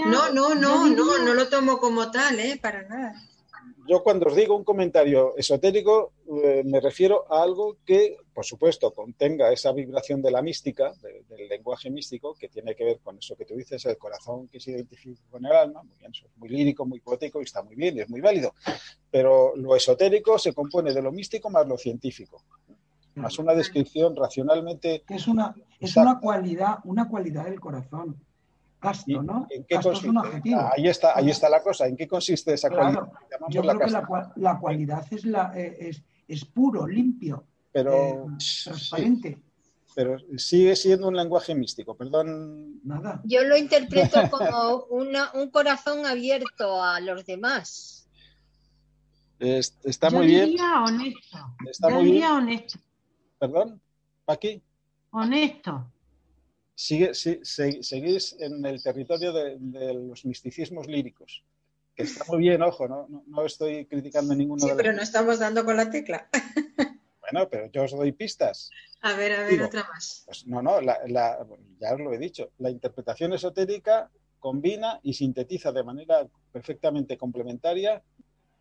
No, no, no, no, no lo tomo como tal, ¿eh? Para nada yo cuando os digo un comentario esotérico eh, me refiero a algo que, por supuesto, contenga esa vibración de la mística, del lenguaje místico, que tiene que ver con eso que tú dices, el corazón que se identifica con el alma. Muy bien, eso es muy lírico, muy poético y está muy bien y es muy válido. Pero lo esotérico se compone de lo místico más lo científico. Más una descripción racionalmente. Es una, es una cualidad, una cualidad del corazón ¿no? ¿En qué consiste? ahí, está, ahí está la cosa. ¿En qué consiste esa cualidad? Yo creo que la, cualidad es, la, eh, es, puro, limpio, pero, eh, transparente. pero sigue siendo un lenguaje místico, perdón. Nada. Yo lo interpreto como un corazón abierto a los demás. está muy bien. Diría honesto. Está muy diría bien. honesto. ¿Perdón? ¿Aquí? Honesto sigue, seguís en el territorio de, los misticismos líricos. Que está muy bien, ojo, no, no, estoy criticando ninguno sí, pero no estamos dando con la tecla. Bueno, pero yo os doy pistas. A ver, a ver, otra más. Pues no, no, ya os lo he dicho. La interpretación esotérica combina y sintetiza de manera perfectamente complementaria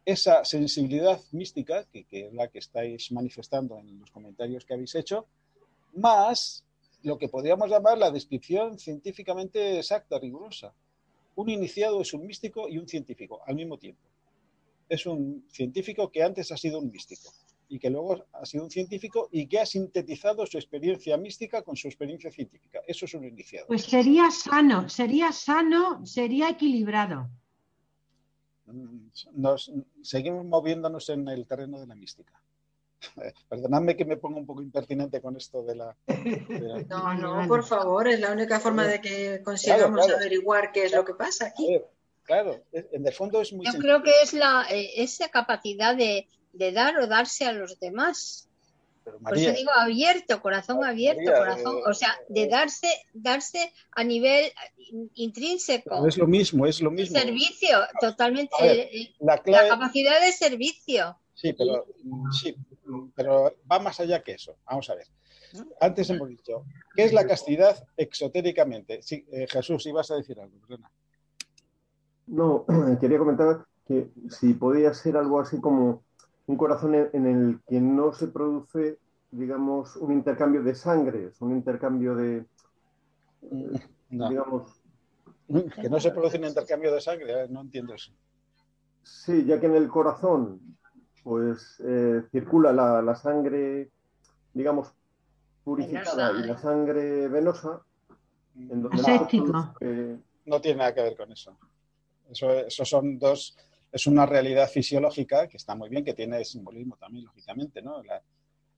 esa sensibilidad mística, que, que, es la que estáis manifestando en los comentarios que habéis hecho, más lo que podríamos llamar la descripción científicamente exacta, rigurosa. Un iniciado es un místico y un científico al mismo tiempo. Es un científico que antes ha sido un místico y que luego ha sido un científico y que ha sintetizado su experiencia mística con su experiencia científica. Eso es un iniciado. Pues sería sano, sería sano, sería equilibrado. Nos, seguimos moviéndonos en el terreno de la mística. Perdonadme que me ponga un poco impertinente con esto de la... No, no, por favor, es la única forma de que consigamos averiguar qué es lo que pasa aquí. Claro, en el fondo es muy... Yo creo que es la, eh, esa capacidad de, dar o darse a los demás. Por eso digo abierto, corazón abierto, corazón, o sea, de darse, darse a nivel intrínseco. es lo mismo, es lo mismo. Servicio, totalmente. Eh, la, la, capacidad de servicio. Sí, pero sí, pero va más allá que eso. Vamos a ver. Antes hemos dicho, ¿qué es la castidad exotéricamente? Sí, eh, Jesús, ibas a decir algo, perdona. No, quería comentar que si podía ser algo así como un corazón en el que no se produce, digamos, un intercambio de sangre, un intercambio de, mm, digamos... Que no se produce un intercambio de sangre, no entiendo eso. Sí, ya que en el corazón pues eh, circula la, sangre, digamos, purificada y la sangre venosa. En donde No tiene nada que ver con eso. eso. son dos, es una realidad fisiológica que está muy bien, que tiene simbolismo también, lógicamente, ¿no?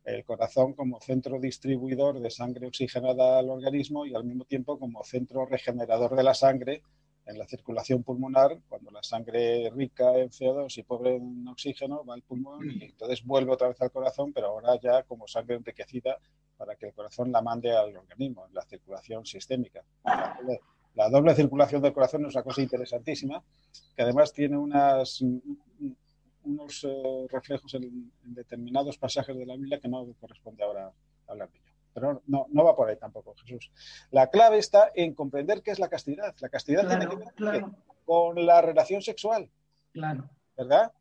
el corazón como centro distribuidor de sangre oxigenada al organismo y al mismo tiempo como centro regenerador de la sangre en la circulación pulmonar, cuando la sangre rica en CO2 y pobre en oxígeno va al pulmón y entonces vuelve otra vez al corazón, pero ahora ya como sangre enriquecida para que el corazón la mande al organismo, en la circulación sistémica. La doble circulación del corazón es una cosa interesantísima, que además tiene unas, unos eh, reflejos en, determinados pasajes de la Biblia que no corresponde ahora hablar de. Pero no, no va por ahí tampoco, Jesús. La clave está en comprender qué es la castidad. La castidad tiene que ver con la relación sexual. Claro. ¿Verdad?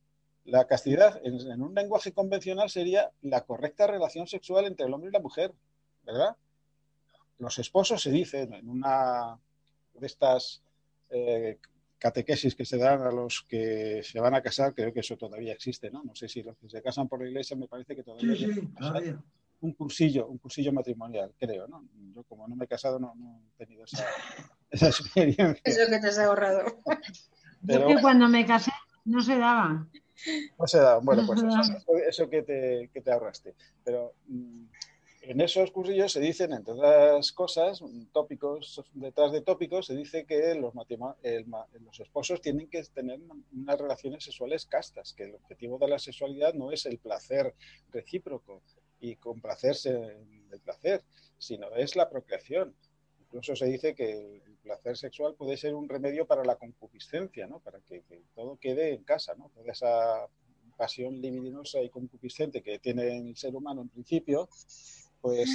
La castidad, en, un lenguaje convencional, sería la correcta relación sexual entre el hombre y la mujer, ¿verdad? Los esposos se dicen en una de estas eh, catequesis que se dan a los que se van a casar, creo que eso todavía existe, ¿no? No sé si los que se casan por la iglesia me parece que todavía, sí, sí, todavía un cursillo, un cursillo matrimonial, creo, ¿no? Yo como no me he casado no, he tenido esa, experiencia. Eso que te has ahorrado. Yo que cuando me casé no se daban. No se daban, bueno, pues eso, que, te, que, te, ahorraste. Pero mm, en esos cursillos se dicen, entre otras cosas, tópicos, detrás de tópicos, se dice que los, los esposos tienen que tener unas relaciones sexuales castas, que el objetivo de la sexualidad no es el placer recíproco, y complacerse del placer, sino es la procreación. Incluso se dice que el placer sexual puede ser un remedio para la concupiscencia, ¿no? para que, todo quede en casa, ¿no? toda esa pasión libidinosa y concupiscente que tiene el ser humano en principio, pues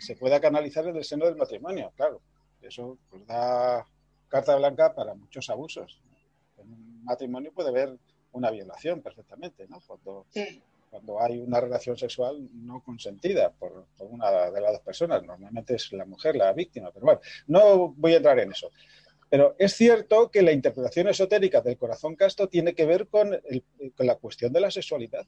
se pueda canalizar en el seno del matrimonio, claro. Eso pues, da carta blanca para muchos abusos. En un matrimonio puede haber una violación perfectamente, ¿no? Cuando, cuando hay una relación sexual no consentida por, una de las dos personas. Normalmente es la mujer la víctima, pero bueno, no voy a entrar en eso. Pero es cierto que la interpretación esotérica del corazón casto tiene que ver con, la cuestión de la sexualidad.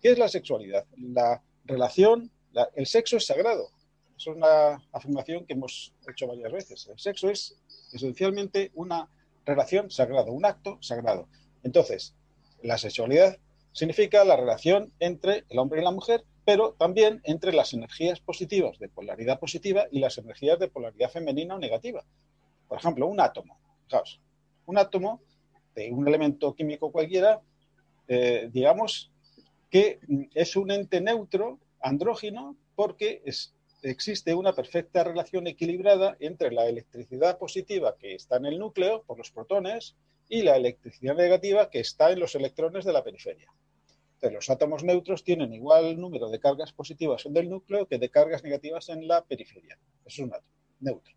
¿Qué es la sexualidad? La relación, el sexo es sagrado. Es una afirmación que hemos hecho varias veces. El sexo es esencialmente una relación sagrada, un acto sagrado. Entonces, la sexualidad significa la relación entre el hombre y la mujer, pero también entre las energías positivas de polaridad positiva y las energías de polaridad femenina o negativa. Por ejemplo, un átomo. un átomo de un elemento químico cualquiera, eh, digamos que es un ente neutro, andrógino, porque existe una perfecta relación equilibrada entre la electricidad positiva que está en el núcleo por los protones y la electricidad negativa que está en los electrones de la periferia los átomos neutros tienen igual número de cargas positivas en el núcleo que de cargas negativas en la periferia. Eso es un átomo neutro.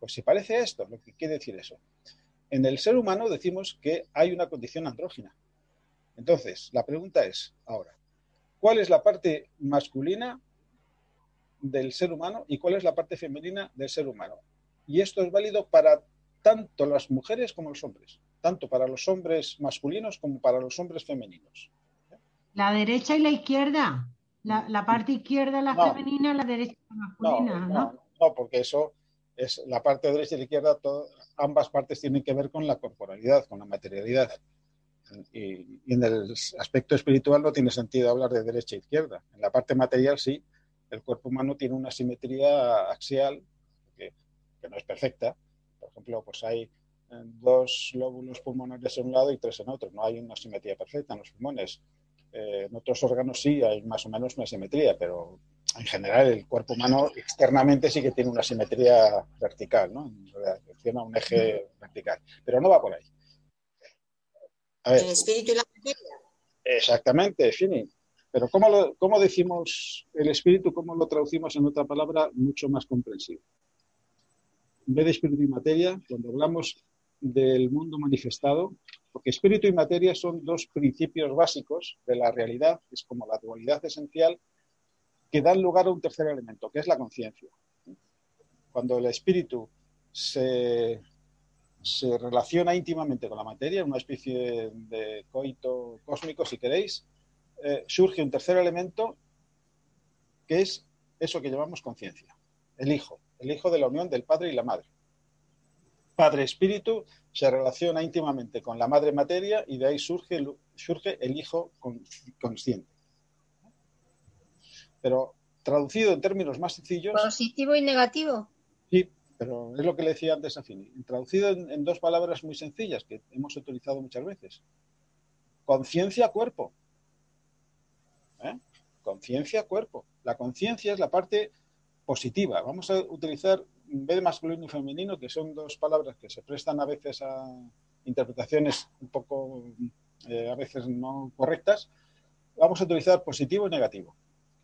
Pues si parece esto, lo que quiere decir eso. En el ser humano decimos que hay una condición andrógina. Entonces, la pregunta es ahora, ¿cuál es la parte masculina del ser humano y cuál es la parte femenina del ser humano? Y esto es válido para tanto las mujeres como los hombres, tanto para los hombres masculinos como para los hombres femeninos. La derecha y la izquierda. La, parte izquierda la femenina, la derecha la masculina, ¿no? No, porque eso es la parte derecha y la izquierda, ambas partes tienen que ver con la corporalidad, con la materialidad. Y, en el aspecto espiritual no tiene sentido hablar de derecha e izquierda. En la parte material sí, el cuerpo humano tiene una simetría axial que, que no es perfecta. Por ejemplo, pues hay eh, dos lóbulos pulmonares en un lado y tres en otro. No hay una simetría perfecta en los pulmones. Eh, en otros órganos sí hay más o menos una simetría, pero en general el cuerpo humano externamente sí que tiene una simetría vertical, ¿no? Funciona un eje vertical, pero no va por ahí. el espíritu y la materia. Exactamente, Fini. Pero ¿cómo, ¿cómo decimos el espíritu? ¿Cómo lo traducimos en otra palabra mucho más comprensible? En vez de espíritu y materia, cuando hablamos del mundo manifestado, porque espíritu y materia son dos principios básicos de la realidad, es como la dualidad esencial, que dan lugar a un tercer elemento, que es la conciencia. Cuando el espíritu se, se relaciona íntimamente con la materia, una especie de coito cósmico, si queréis, eh, surge un tercer elemento que es eso que llamamos conciencia, el hijo, el hijo de la unión del padre y la madre. Padre Espíritu se relaciona íntimamente con la madre materia y de ahí surge, surge el hijo consciente. Pero traducido en términos más sencillos. Positivo y negativo. Sí, pero es lo que le decía antes a Fini. Traducido en, dos palabras muy sencillas que hemos utilizado muchas veces. Conciencia, cuerpo. ¿Eh? Conciencia, cuerpo. La conciencia es la parte positiva. Vamos a utilizar en vez de masculino y femenino, que son dos palabras que se prestan a veces a interpretaciones un poco, eh, a veces no correctas, vamos a utilizar positivo y negativo.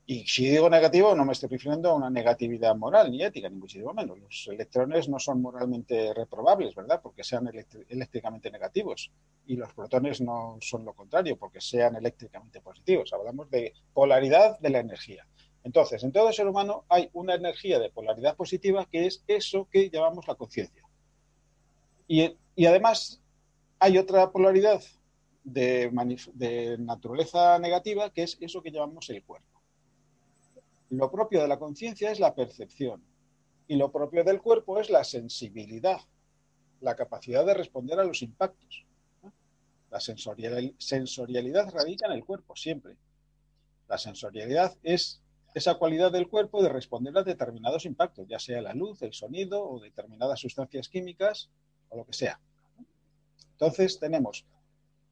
Y si digo negativo, no me estoy refiriendo a una negatividad moral ni ética, ni muchísimo menos. Los electrones no son moralmente reprobables, ¿verdad? Porque sean eléctricamente negativos. Y los protones no son lo contrario, porque sean eléctricamente positivos. Hablamos de polaridad de la energía. Entonces, en todo ser humano hay una energía de polaridad positiva que es eso que llamamos la conciencia. Y, además hay otra polaridad de naturaleza negativa que es eso que llamamos el cuerpo. Lo propio de la conciencia es la percepción y lo propio del cuerpo es la sensibilidad, la capacidad de responder a los impactos. La sensorialidad radica en el cuerpo siempre. La sensorialidad es esa cualidad del cuerpo de responder a determinados impactos, ya sea la luz, el sonido o determinadas sustancias químicas o lo que sea. Entonces tenemos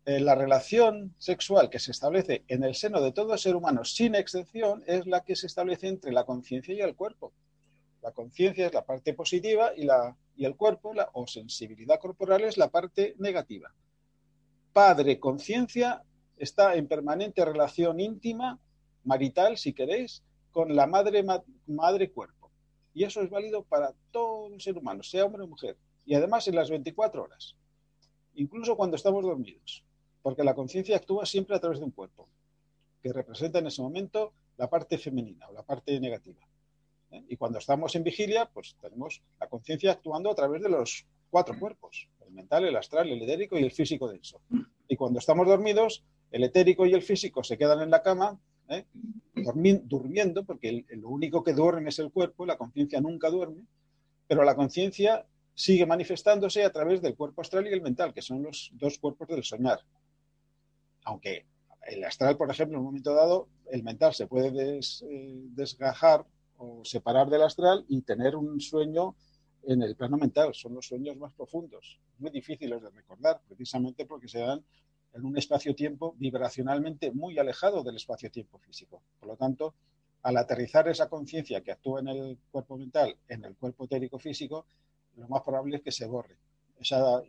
eh, la relación sexual que se establece en el seno de todo ser humano sin excepción es la que se establece entre la conciencia y el cuerpo. La conciencia es la parte positiva y, la, y el cuerpo la, o sensibilidad corporal es la parte negativa. Padre-conciencia está en permanente relación íntima, marital, si queréis, con la madre, madre cuerpo. Y eso es válido para todo ser humano, sea hombre o mujer. Y además en las 24 horas, incluso cuando estamos dormidos porque la conciencia actúa siempre a través de un cuerpo, que representa en ese momento la parte femenina o la parte negativa. ¿eh? Y cuando estamos en vigilia, pues tenemos la conciencia actuando a través de los cuatro cuerpos, el mental, el astral, el etérico y el físico denso. Y cuando estamos dormidos, el etérico y el físico se quedan en la cama, ¿eh? durmiendo, porque lo único que duerme es el cuerpo, la conciencia nunca duerme, pero la conciencia sigue manifestándose a través del cuerpo astral y el mental, que son los dos cuerpos del soñar aunque el astral, por ejemplo, en un momento dado, el mental se puede eh, desgajar o separar del astral y tener un sueño en el plano mental. Son los sueños más profundos, muy difíciles de recordar, precisamente porque se dan en un espacio-tiempo vibracionalmente muy alejado del espacio-tiempo físico. Por lo tanto, al aterrizar esa conciencia que actúa en el cuerpo mental, en el cuerpo etérico físico, lo más probable es que se borre. Esa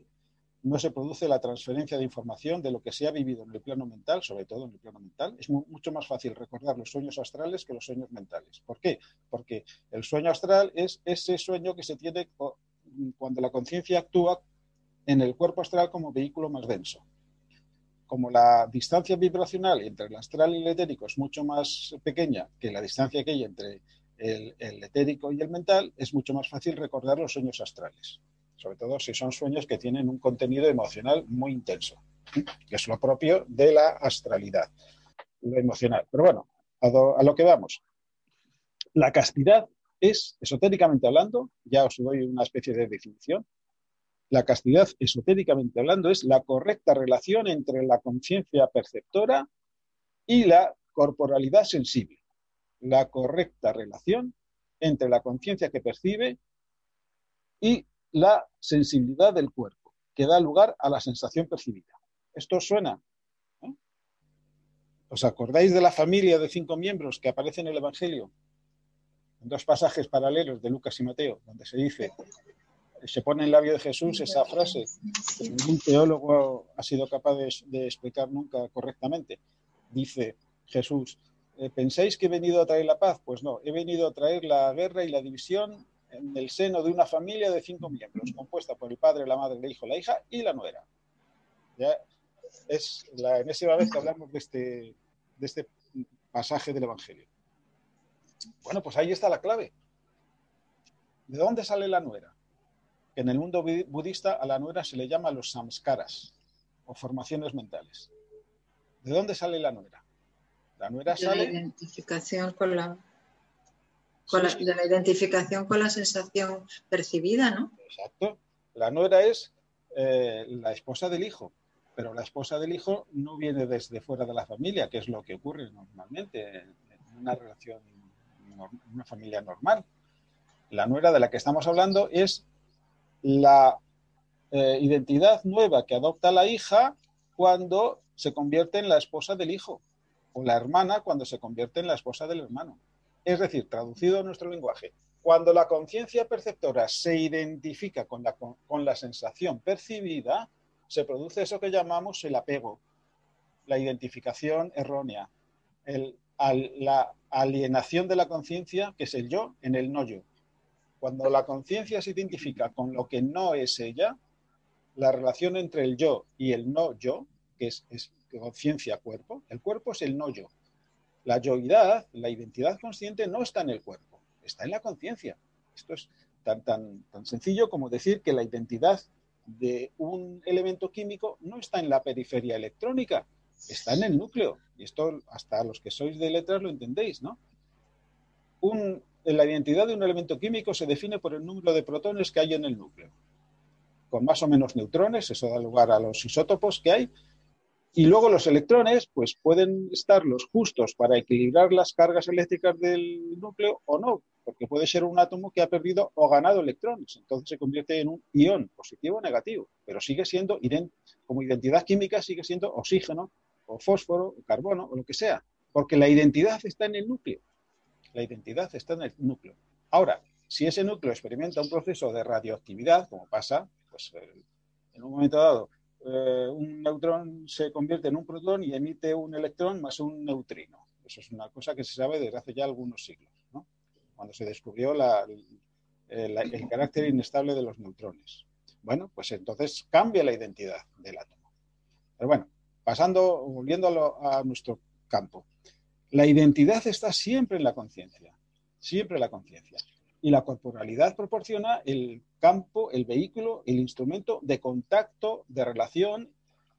no se produce la transferencia de información de lo que se ha vivido en el plano mental, sobre todo en el plano mental. Es mucho más fácil recordar los sueños astrales que los sueños mentales. ¿Por qué? Porque el sueño astral es ese sueño que se tiene cuando la conciencia actúa en el cuerpo astral como vehículo más denso. Como la distancia vibracional entre el astral y el etérico es mucho más pequeña que la distancia que hay entre el, etérico y el mental, es mucho más fácil recordar los sueños astrales sobre todo si son sueños que tienen un contenido emocional muy intenso, que es lo propio de la astralidad, lo emocional. Pero bueno, a, lo que vamos. La castidad es, esotéricamente hablando, ya os doy una especie de definición, la castidad, esotéricamente hablando, es la correcta relación entre la conciencia perceptora y la corporalidad sensible. La correcta relación entre la conciencia que percibe y la sensibilidad del cuerpo, que da lugar a la sensación percibida. ¿Esto suena? ¿Eh? ¿Os acordáis de la familia de cinco miembros que aparece en el Evangelio? En dos pasajes paralelos de Lucas y Mateo, donde se dice, se pone en el labio de Jesús esa frase que ningún teólogo ha sido capaz de, explicar nunca correctamente. Dice Jesús, eh, ¿pensáis que he venido a traer la paz? Pues no, he venido a traer la guerra y la división en el seno de una familia de cinco miembros, compuesta por el padre, la madre, el hijo, la hija y la nuera. Ya es la enésima vez que hablamos de este, de este pasaje del Evangelio. Bueno, pues ahí está la clave. ¿De dónde sale la nuera? En el mundo budista a la nuera se le llama los samskaras o formaciones mentales. ¿De dónde sale la nuera? La nuera sale. La identificación con la con la, de la identificación con la sensación percibida, ¿no? Exacto. La nuera es eh, la esposa del hijo, pero la esposa del hijo no viene desde fuera de la familia, que es lo que ocurre normalmente en una relación, en una familia normal. La nuera de la que estamos hablando es la eh, identidad nueva que adopta la hija cuando se convierte en la esposa del hijo, o la hermana cuando se convierte en la esposa del hermano. Es decir, traducido a nuestro lenguaje, cuando la conciencia perceptora se identifica con la, con la sensación percibida, se produce eso que llamamos el apego, la identificación errónea, el a la alienación de la conciencia, que es el yo, en el no yo. Cuando la conciencia se identifica con lo que no es ella, la relación entre el yo y el no yo, que es, conciencia-cuerpo, el cuerpo es el no yo. La yoidad, la identidad consciente, no está en el cuerpo, está en la conciencia. Esto es tan, tan, tan sencillo como decir que la identidad de un elemento químico no está en la periferia electrónica, está en el núcleo. Y esto hasta los que sois de letras lo entendéis, ¿no? La identidad de un elemento químico se define por el número de protones que hay en el núcleo. Con más o menos neutrones, eso da lugar a los isótopos que hay. Y luego los electrones, pues pueden estar los justos para equilibrar las cargas eléctricas del núcleo o no, porque puede ser un átomo que ha perdido o ganado electrones. Entonces se convierte en un ión, positivo o negativo, pero sigue siendo, como identidad química, sigue siendo oxígeno o fósforo o carbono o lo que sea, porque la identidad está en el núcleo. La identidad está en el núcleo. Ahora, si ese núcleo experimenta un proceso de radioactividad, como pasa, pues eh, en un momento dado, eh, un neutrón se convierte en un protón y emite un electrón más un neutrino. Eso es una cosa que se sabe desde hace ya algunos siglos, cuando se descubrió el carácter inestable de los neutrones. Bueno, pues entonces cambia la identidad del átomo. Pero bueno, pasando, volviendo a, nuestro campo. La identidad está siempre en la conciencia, siempre en la conciencia. Y la corporalidad proporciona el campo, el vehículo, el instrumento de contacto, de relación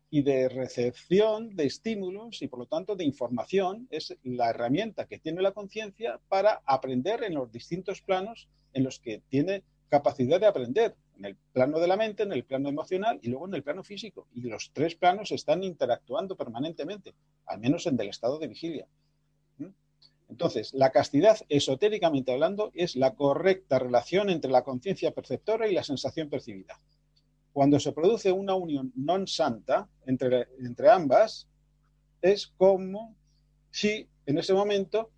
y de recepción de estímulos y por lo tanto de información. Es la herramienta que tiene la conciencia para aprender en los distintos planos en los que tiene capacidad de aprender en el plano de la mente, en el plano emocional y luego en el plano físico. Y los tres planos están interactuando permanentemente, al menos en el estado de vigilia. Entonces, la castidad, esotéricamente hablando, es la correcta relación entre la conciencia perceptora y la sensación percibida. Cuando se produce una unión non santa entre, entre ambas, es como si en ese momento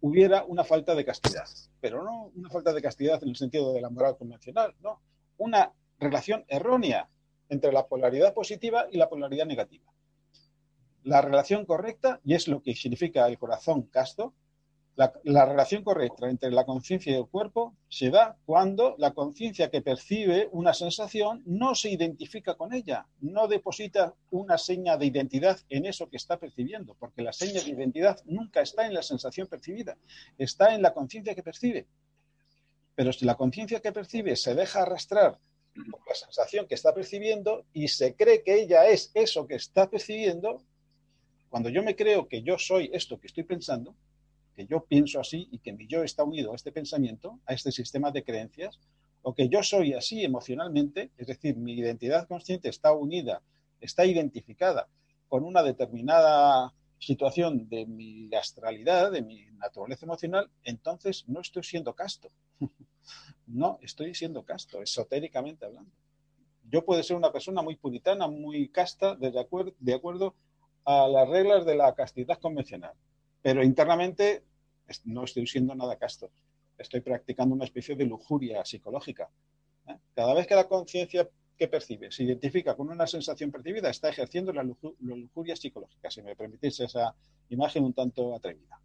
hubiera una falta de castidad. Pero no una falta de castidad en el sentido de la moral convencional, no, una relación errónea entre la polaridad positiva y la polaridad negativa. La relación correcta, y es lo que significa el corazón casto, la, relación correcta entre la conciencia y el cuerpo se da cuando la conciencia que percibe una sensación no se identifica con ella, no deposita una seña de identidad en eso que está percibiendo, porque la seña de identidad nunca está en la sensación percibida, está en la conciencia que percibe. Pero si la conciencia que percibe se deja arrastrar por la sensación que está percibiendo y se cree que ella es eso que está percibiendo, cuando yo me creo que yo soy esto que estoy pensando, que yo pienso así y que mi yo está unido a este pensamiento, a este sistema de creencias, o que yo soy así emocionalmente, es decir, mi identidad consciente está unida, está identificada con una determinada situación de mi astralidad, de mi naturaleza emocional, entonces no estoy siendo casto. no, estoy siendo casto, esotéricamente hablando. Yo puedo ser una persona muy puritana, muy casta, de acuerdo, de acuerdo a las reglas de la castidad convencional. Pero internamente no estoy siendo nada casto. Estoy practicando una especie de lujuria psicológica. ¿eh? Cada vez que la conciencia que percibe se identifica con una sensación percibida, está ejerciendo la, lujuria psicológica, si me permitís esa imagen un tanto atrevida.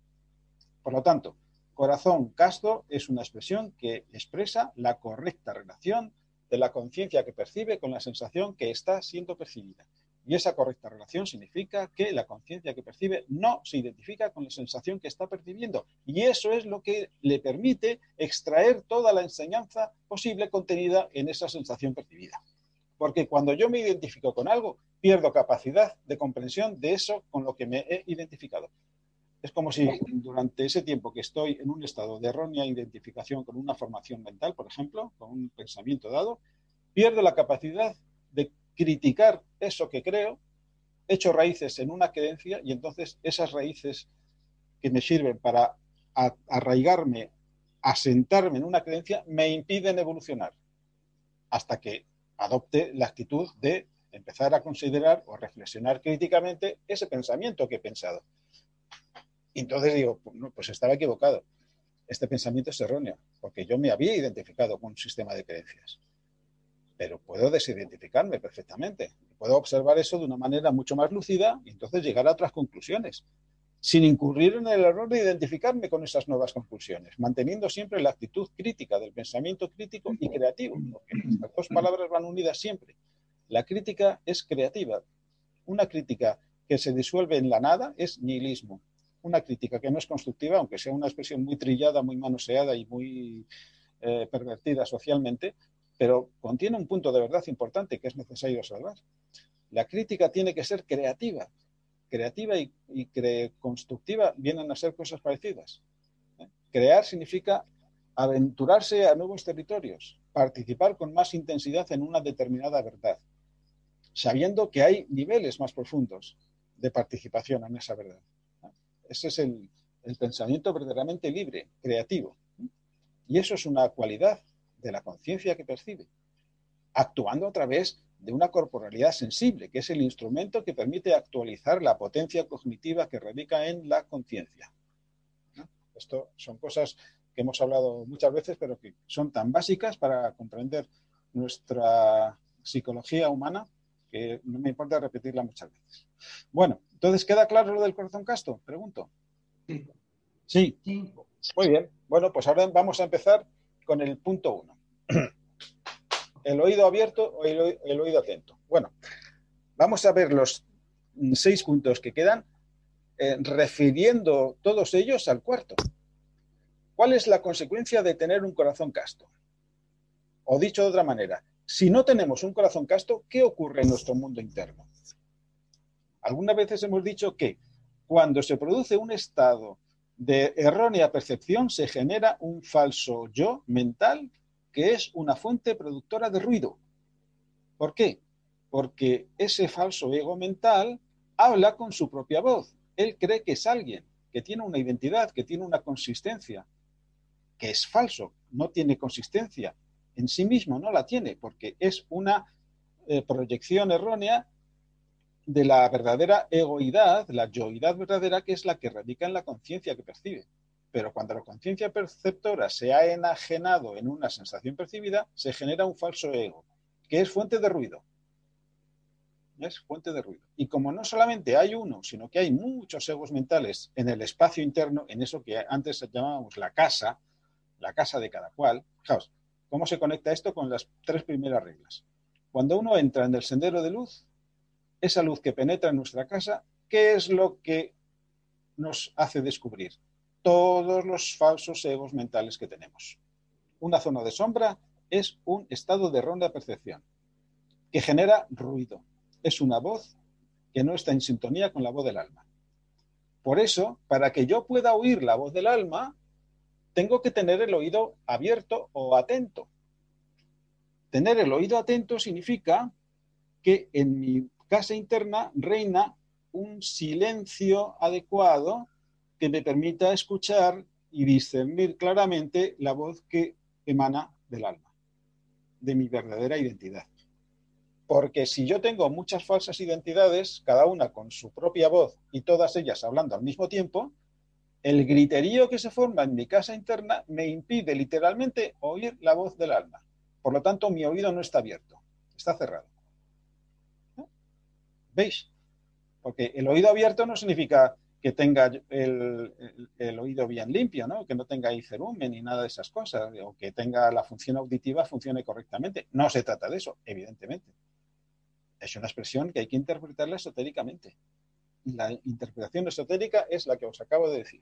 Por lo tanto, corazón casto es una expresión que expresa la correcta relación de la conciencia que percibe con la sensación que está siendo percibida. Y esa correcta relación significa que la conciencia que percibe no se identifica con la sensación que está percibiendo. Y eso es lo que le permite extraer toda la enseñanza posible contenida en esa sensación percibida. Porque cuando yo me identifico con algo, pierdo capacidad de comprensión de eso con lo que me he identificado. Es como si durante ese tiempo que estoy en un estado de errónea identificación con una formación mental, por ejemplo, con un pensamiento dado, pierdo la capacidad de criticar eso que creo, hecho raíces en una creencia y entonces esas raíces que me sirven para arraigarme, asentarme en una creencia, me impiden evolucionar hasta que adopte la actitud de empezar a considerar o reflexionar críticamente ese pensamiento que he pensado. Y entonces digo, pues estaba equivocado. Este pensamiento es erróneo, porque yo me había identificado con un sistema de creencias. Pero puedo desidentificarme perfectamente. Puedo observar eso de una manera mucho más lúcida y entonces llegar a otras conclusiones. sin incurrir en el error de identificarme con esas nuevas conclusiones, manteniendo siempre la actitud crítica del pensamiento crítico y creativo, porque las dos palabras van unidas siempre. La crítica es creativa. Una crítica que se disuelve en la nada es nihilismo. Una crítica que no es constructiva, aunque sea una expresión muy trillada, muy manoseada y muy eh, pervertida socialmente, pero contiene un punto de verdad importante que es necesario salvar. La crítica tiene que ser creativa. Creativa y, constructiva vienen a ser cosas parecidas. ¿eh? Crear significa aventurarse a nuevos territorios, participar con más intensidad en una determinada verdad, sabiendo que hay niveles más profundos de participación en esa verdad. Ese es el, pensamiento verdaderamente libre, creativo. Y eso es una cualidad de la conciencia que percibe, actuando a través de una corporalidad sensible, que es el instrumento que permite actualizar la potencia cognitiva que radica en la conciencia. Esto son cosas que hemos hablado muchas veces, pero que son tan básicas para comprender nuestra psicología humana que no me importa repetirla muchas veces. Bueno, entonces, ¿queda claro lo del corazón casto? Pregunto. Sí. Sí. Muy bien. Bueno, pues ahora vamos a empezar con el punto uno. El oído abierto o el, oído atento. Bueno, vamos a ver los seis puntos que quedan, eh, refiriendo todos ellos al cuarto. ¿Cuál es la consecuencia de tener un corazón casto? O dicho de otra manera, si no tenemos un corazón casto, ¿qué ocurre en nuestro mundo interno? Algunas veces hemos dicho que cuando se produce un estado de errónea percepción, se genera un falso yo mental que es una fuente productora de ruido. ¿Por qué? Porque ese falso ego mental habla con su propia voz. Él cree que es alguien, que tiene una identidad, que tiene una consistencia, que es falso, no tiene consistencia, en sí mismo no la tiene, porque es una eh, proyección errónea de la verdadera egoidad, la yoidad verdadera, que es la que radica en la conciencia que percibe. Pero cuando la conciencia perceptora se ha enajenado en una sensación percibida, se genera un falso ego, que es fuente de ruido. Es fuente de ruido. Y como no solamente hay uno, sino que hay muchos egos mentales en el espacio interno, en eso que antes llamábamos la casa, la casa de cada cual, fijaos, ¿Cómo se conecta esto con las tres primeras reglas? Cuando uno entra en el sendero de luz, esa luz que penetra en nuestra casa, ¿qué es lo que nos hace descubrir? Todos los falsos egos mentales que tenemos. Una zona de sombra es un estado de ronda percepción que genera ruido. Es una voz que no está en sintonía con la voz del alma. Por eso, para que yo pueda oír la voz del alma, tengo que tener el oído abierto o atento. Tener el oído atento significa que en mi casa interna reina un silencio adecuado que me permita escuchar y discernir claramente la voz que emana del alma, de mi verdadera identidad. Porque si yo tengo muchas falsas identidades, cada una con su propia voz y todas ellas hablando al mismo tiempo, el griterío que se forma en mi casa interna me impide literalmente oír la voz del alma. Por lo tanto, mi oído no está abierto, está cerrado. ¿Veis? Porque el oído abierto no significa que tenga el, oído bien limpio, ¿no? que no tenga ahí cerumen ni nada de esas cosas, o que tenga la función auditiva funcione correctamente. No se trata de eso, evidentemente. Es una expresión que hay que interpretarla esotéricamente la interpretación esotérica es la que os acabo de decir.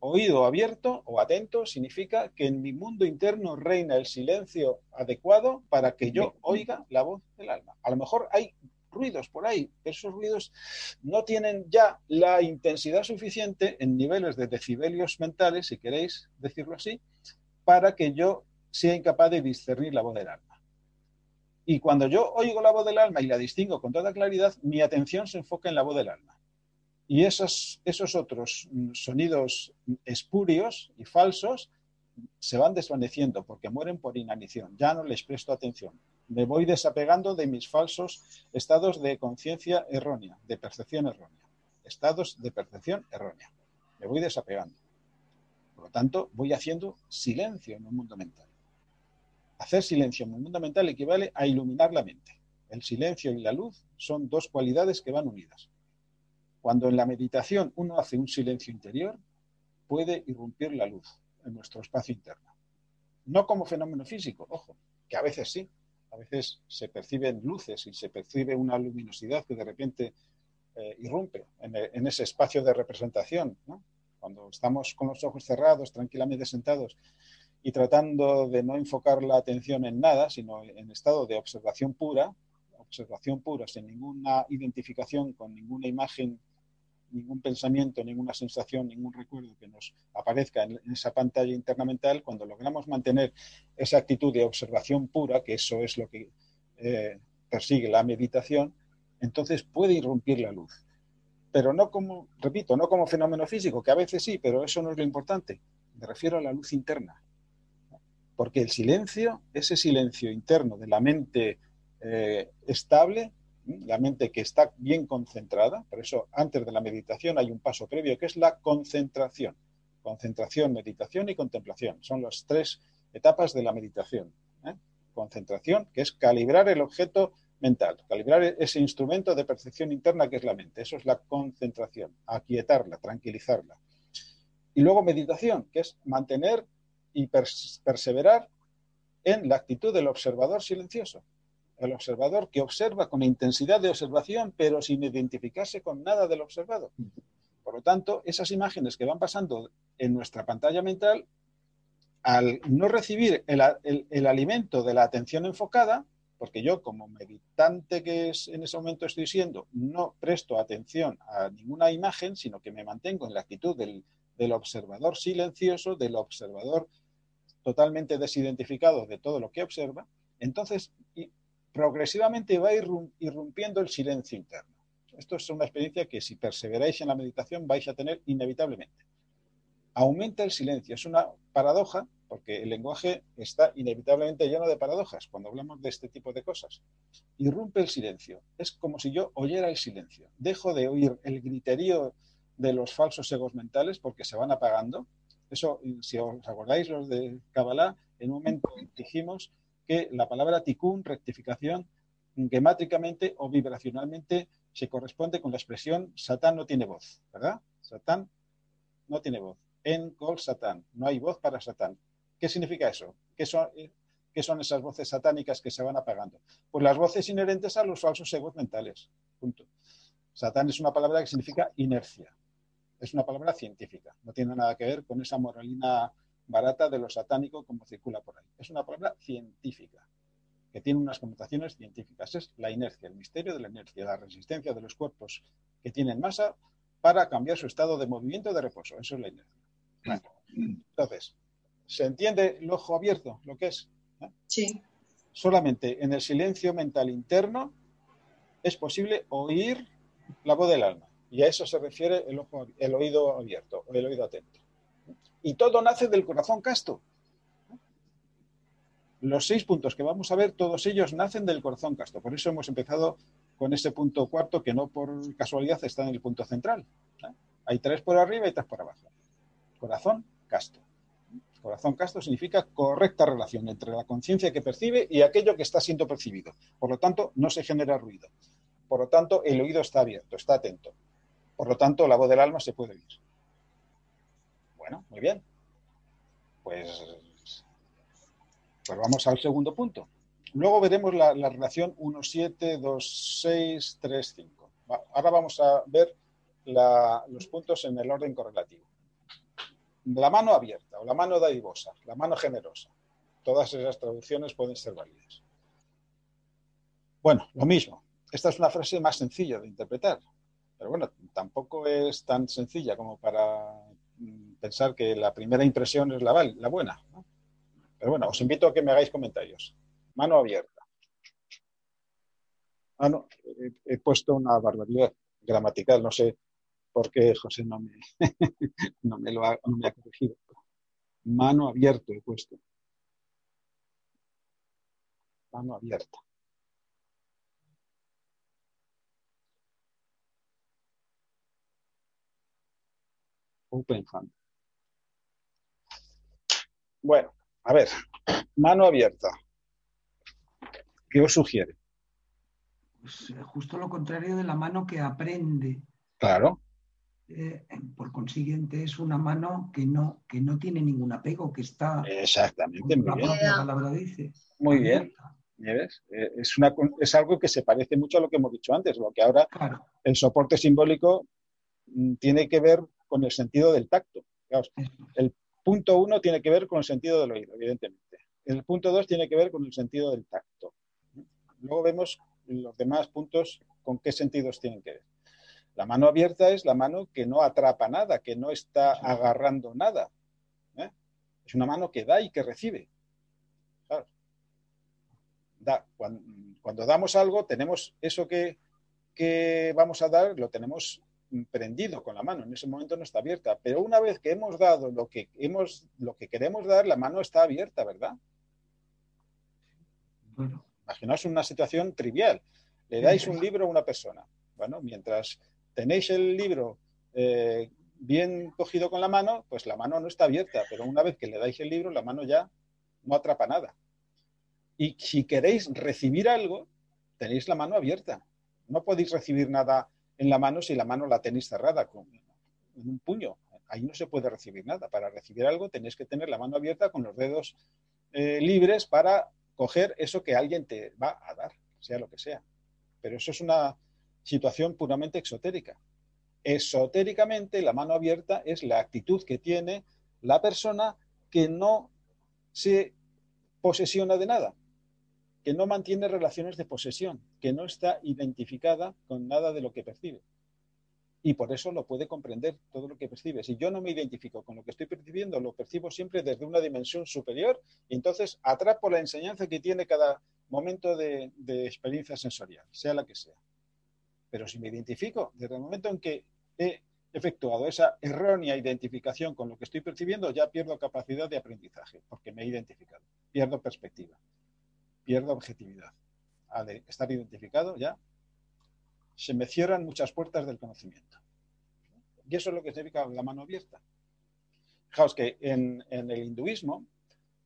Oído abierto o atento significa que en mi mundo interno reina el silencio adecuado para que yo oiga la voz del alma. A lo mejor hay ruidos por ahí, esos ruidos no tienen ya la intensidad suficiente en niveles de decibelios mentales, si queréis decirlo así, para que yo sea incapaz de discernir la voz del alma. Y cuando yo oigo la voz del alma y la distingo con toda claridad, mi atención se enfoca en la voz del alma. Y esos, esos otros sonidos espurios y falsos se van desvaneciendo porque mueren por inanición. Ya no les presto atención. Me voy desapegando de mis falsos estados de conciencia errónea, de percepción errónea. Estados de percepción errónea. Me voy desapegando. Por lo tanto, voy haciendo silencio en el mundo mental. Hacer silencio en el mundo mental equivale a iluminar la mente. El silencio y la luz son dos cualidades que van unidas. Cuando en la meditación uno hace un silencio interior, puede irrumpir la luz en nuestro espacio interno. No como fenómeno físico, ojo, que a veces sí, a veces se perciben luces y se percibe una luminosidad que de repente eh, irrumpe en, ese espacio de representación. Cuando estamos con los ojos cerrados, tranquilamente sentados y tratando de no enfocar la atención en nada, sino en estado de observación pura, observación pura, sin ninguna identificación con ninguna imagen, ningún pensamiento, ninguna sensación, ningún recuerdo que nos aparezca en, esa pantalla interna mental, cuando logramos mantener esa actitud de observación pura, que eso es lo que eh, persigue la meditación, entonces puede irrumpir la luz. Pero no como, repito, no como fenómeno físico, que a veces sí, pero eso no es lo importante. Me refiero a la luz interna, porque el silencio, ese silencio interno de la mente eh, estable, la mente que está bien concentrada, por eso antes de la meditación hay un paso previo que es la concentración. Concentración, meditación y contemplación. Son las tres etapas de la meditación. ¿eh? Concentración, que es calibrar el objeto mental, calibrar ese instrumento de percepción interna que es la mente. Eso es la concentración, aquietarla, tranquilizarla. Y luego meditación, que es mantener y perseverar en la actitud del observador silencioso. El observador que observa con intensidad de observación, pero sin identificarse con nada del observado. Por lo tanto, esas imágenes que van pasando en nuestra pantalla mental, al no recibir el, alimento de la atención enfocada, porque yo como meditante que es, en ese momento estoy siendo, no presto atención a ninguna imagen, sino que me mantengo en la actitud del, del observador silencioso, del observador totalmente desidentificado de todo lo que observa, entonces progresivamente va irrumpiendo el silencio interno. Esto es una experiencia que si perseveráis en la meditación vais a tener inevitablemente. Aumenta el silencio, es una paradoja porque el lenguaje está inevitablemente lleno de paradojas cuando hablamos de este tipo de cosas. Irrumpe el silencio, es como si yo oyera el silencio. Dejo de oír el griterío de los falsos egos mentales porque se van apagando eso, si os acordáis, los de Kabbalah, en un momento dijimos que la palabra tikkun, rectificación, gemátricamente o vibracionalmente se corresponde con la expresión Satán no tiene voz, ¿verdad? Satán no tiene voz. En col Satán, no hay voz para Satán. ¿Qué significa eso? ¿Qué son, ¿Qué son esas voces satánicas que se van apagando? Pues las voces inherentes a los falsos egos mentales. Punto. Satán es una palabra que significa inercia es una palabra científica, no tiene nada que ver con esa moralina barata de lo satánico como circula por ahí. Es una palabra científica, que tiene unas connotaciones científicas. Es la inercia, el misterio de la inercia, la resistencia de los cuerpos que tienen masa para cambiar su estado de movimiento de reposo. Eso es la inercia. Entonces, ¿se entiende el ojo abierto lo que es? ¿Eh? Sí. Solamente en el silencio mental interno es posible oír la voz del alma. Y a eso se refiere el, ojo, el oído abierto o el oído atento. Y todo nace del corazón casto. Los seis puntos que vamos a ver, todos ellos nacen del corazón casto. Por eso hemos empezado con ese punto cuarto que no por casualidad está en el punto central. Hay tres por arriba y tres por abajo. Corazón casto. Corazón casto significa correcta relación entre la conciencia que percibe y aquello que está siendo percibido. Por lo tanto, no se genera ruido. Por lo tanto, el oído está abierto, está atento. Por lo tanto, la voz del alma se puede oír. Bueno, muy bien. Pues, pues vamos al segundo punto. Luego veremos la, relación 1, 7, 2, 6, 3, 5. Ahora vamos a ver los puntos en el orden correlativo. La mano abierta o la mano dadivosa, la mano generosa. Todas esas traducciones pueden ser válidas. Bueno, lo mismo. Esta es una frase más sencilla de interpretar. Pero bueno, tampoco es tan sencilla como para pensar que la primera impresión es la, la buena. Pero bueno, os invito a que me hagáis comentarios. Mano abierta. Ah, no, he, puesto una barbaridad gramatical, no sé por qué José no me, no me, lo ha, no me ha corregido. Mano abierta he puesto. Mano abierta. Open Bueno, a ver, mano abierta. ¿Qué os sugiere? Pues eh, justo lo contrario de la mano que aprende. Claro. Eh, por consiguiente, es una mano que no, que no tiene ningún apego, que está. Exactamente, muy bien. La palabra dice. Muy bien. Eh, es, una, es algo que se parece mucho a lo que hemos dicho antes, lo que ahora el soporte simbólico mm, tiene que ver con el sentido del tacto. el punto uno tiene que ver con el sentido del oído, evidentemente. El punto dos tiene que ver con el sentido del tacto. Luego vemos los demás puntos con qué sentidos tienen que ver. La mano abierta es la mano que no atrapa nada, que no está agarrando nada. ¿eh? Es una mano que da y que recibe. cuando, damos algo, tenemos eso que, que vamos a dar, lo tenemos prendido con la mano. En ese momento no está abierta. Pero una vez que hemos dado lo que, hemos, lo que queremos dar, la mano está abierta, ¿verdad? Imaginaos una situación trivial. Le dais un libro a una persona. Bueno, mientras tenéis el libro eh, bien cogido con la mano, pues la mano no está abierta, pero una vez que le dais el libro, la mano ya no atrapa nada. Y si queréis recibir algo, tenéis la mano abierta. No podéis recibir nada en la mano si la mano la tenéis cerrada con un puño. Ahí no se puede recibir nada. Para recibir algo tenéis que tener la mano abierta con los dedos eh, libres para coger eso que alguien te va a dar, sea lo que sea. Pero eso es una situación puramente exotérica. Esotéricamente, la mano abierta es la actitud que tiene la persona que no se posesiona de nada, que no mantiene relaciones de posesión, que no está identificada con nada de lo que percibe. Y por eso lo puede comprender todo lo que percibe. Si yo no me identifico con lo que estoy percibiendo, lo percibo siempre desde una dimensión superior entonces atrapo la enseñanza que tiene cada momento de experiencia sensorial, sea la que sea. Pero si me identifico, desde el momento en que he efectuado esa errónea identificación con lo que estoy percibiendo, ya pierdo capacidad de aprendizaje, porque me he identificado. Pierdo perspectiva, pierdo objetividad. Al estar identificado ya se me cierran muchas puertas del conocimiento. Y eso es lo que significa la mano abierta. Fijaos que en, el hinduismo,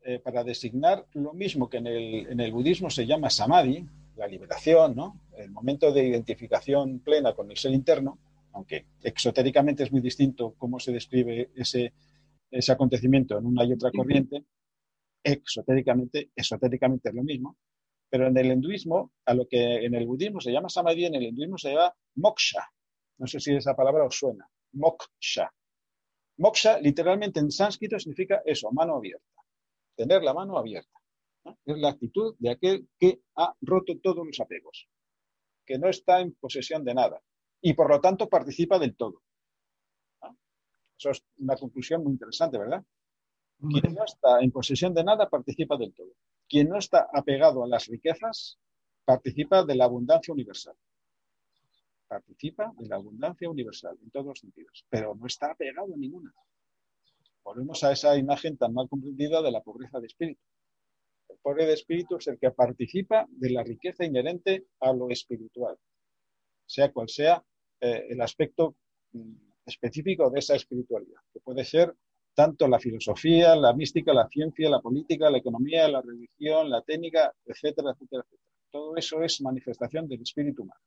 eh, para designar lo mismo que en el, en el budismo se llama samadhi, la liberación, ¿no? el momento de identificación plena con el ser interno, aunque exotéricamente es muy distinto cómo se describe ese, ese acontecimiento en una y otra corriente, exotéricamente, esotéricamente es lo mismo, pero en el hinduismo, a lo que en el budismo se llama samadhi, en el hinduismo se llama moksha. No sé si esa palabra os suena. Moksha. Moksha, literalmente en sánscrito, significa eso, mano abierta. Tener la mano abierta. Es la actitud de aquel que ha roto todos los apegos, que no está en posesión de nada y por lo tanto participa del todo. Eso es una conclusión muy interesante, ¿verdad? Quien no está en posesión de nada participa del todo. Quien no está apegado a las riquezas participa de la abundancia universal. Participa de la abundancia universal en todos los sentidos, pero no está apegado a ninguna. Volvemos a esa imagen tan mal comprendida de la pobreza de espíritu. El pobre de espíritu es el que participa de la riqueza inherente a lo espiritual, sea cual sea eh, el aspecto mm, específico de esa espiritualidad, que puede ser tanto la filosofía, la mística, la ciencia, la política, la economía, la religión, la técnica, etcétera, etcétera, etcétera. Todo eso es manifestación del espíritu humano.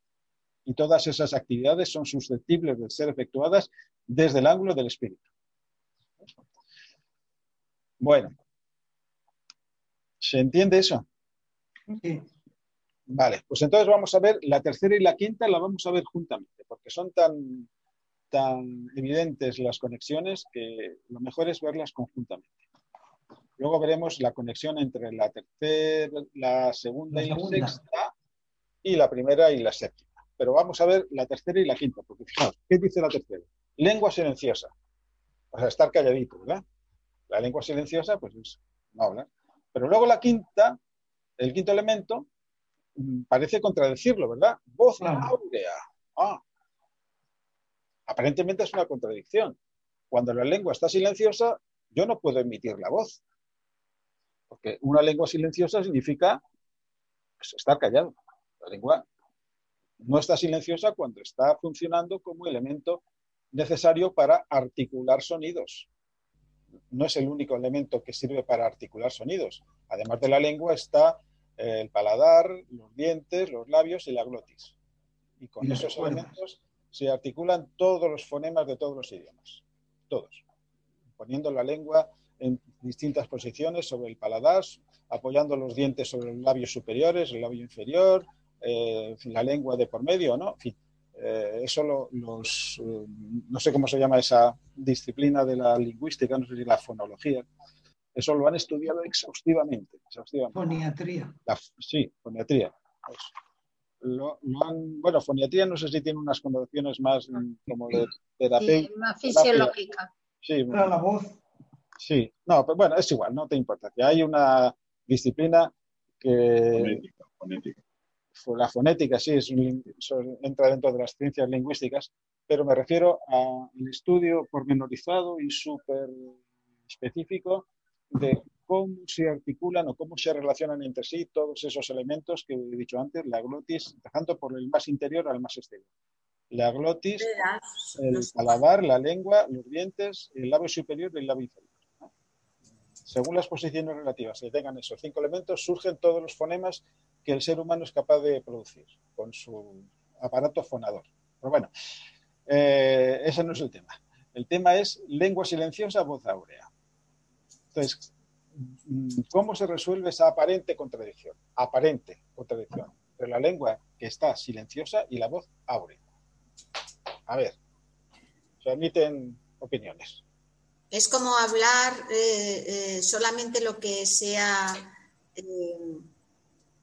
Y todas esas actividades son susceptibles de ser efectuadas desde el ángulo del espíritu. Bueno, ¿Se entiende eso? Sí. Vale, pues entonces vamos a ver la tercera y la quinta, la vamos a ver juntamente, porque son tan, tan evidentes las conexiones que lo mejor es verlas conjuntamente. Luego veremos la conexión entre la tercera, la segunda y la sexta, y la primera y la séptima. Pero vamos a ver la tercera y la quinta, porque fijaos, ¿qué dice la tercera? Lengua silenciosa. O sea, estar calladito, ¿verdad? La lengua silenciosa, pues es no hablar. Pero luego la quinta, el quinto elemento, mm, parece contradecirlo, ¿verdad? Voz áurea. Ah. Aparentemente es una contradicción. Cuando la lengua está silenciosa, yo no puedo emitir la voz. Porque una lengua silenciosa significa pues, estar callado. La lengua no está silenciosa cuando está funcionando como elemento necesario para articular sonidos no es el único elemento que sirve para articular sonidos. Además de la lengua está eh, el paladar, los dientes, los labios y la glotis. Y con esos elementos se articulan todos los fonemas de todos los idiomas, todos, poniendo la lengua en distintas posiciones sobre el paladar, apoyando los dientes sobre los labios superiores, el labio inferior, eh, la lengua de por medio, ¿no? En fin, eh, eso los, eh, no sé cómo se llama esa disciplina de la lingüística, no sé si la fonología, eso lo han estudiado exhaustivamente. Foniatría. sí, foniatría. Pues, bueno, foniatría no sé si tiene unas connotaciones más como de terapia. más fisiológica. Sí, Para la voz. Sí, no, pero bueno, es igual, no te importa. Hay una disciplina que... Fonética, La fonética, sí, es entra dentro de las ciencias lingüísticas, pero me refiero al estudio pormenorizado y súper específico de cómo se articulan o cómo se relacionan entre sí todos esos elementos que he dicho antes, la glotis, tanto por el más interior al más exterior. La glotis, el paladar, la lengua, los dientes, el labio superior y el labio inferior según las posiciones relativas que tengan esos cinco elementos, surgen todos los fonemas que el ser humano es capaz de producir con su aparato fonador. Pero bueno, eh, ese no es el tema. El tema es lengua silenciosa, voz áurea. Entonces, ¿cómo se resuelve esa aparente contradicción? Aparente contradicción entre la lengua que está silenciosa y la voz áurea. A ver, se admiten opiniones. Es como hablar eh, eh, solamente lo que sea eh,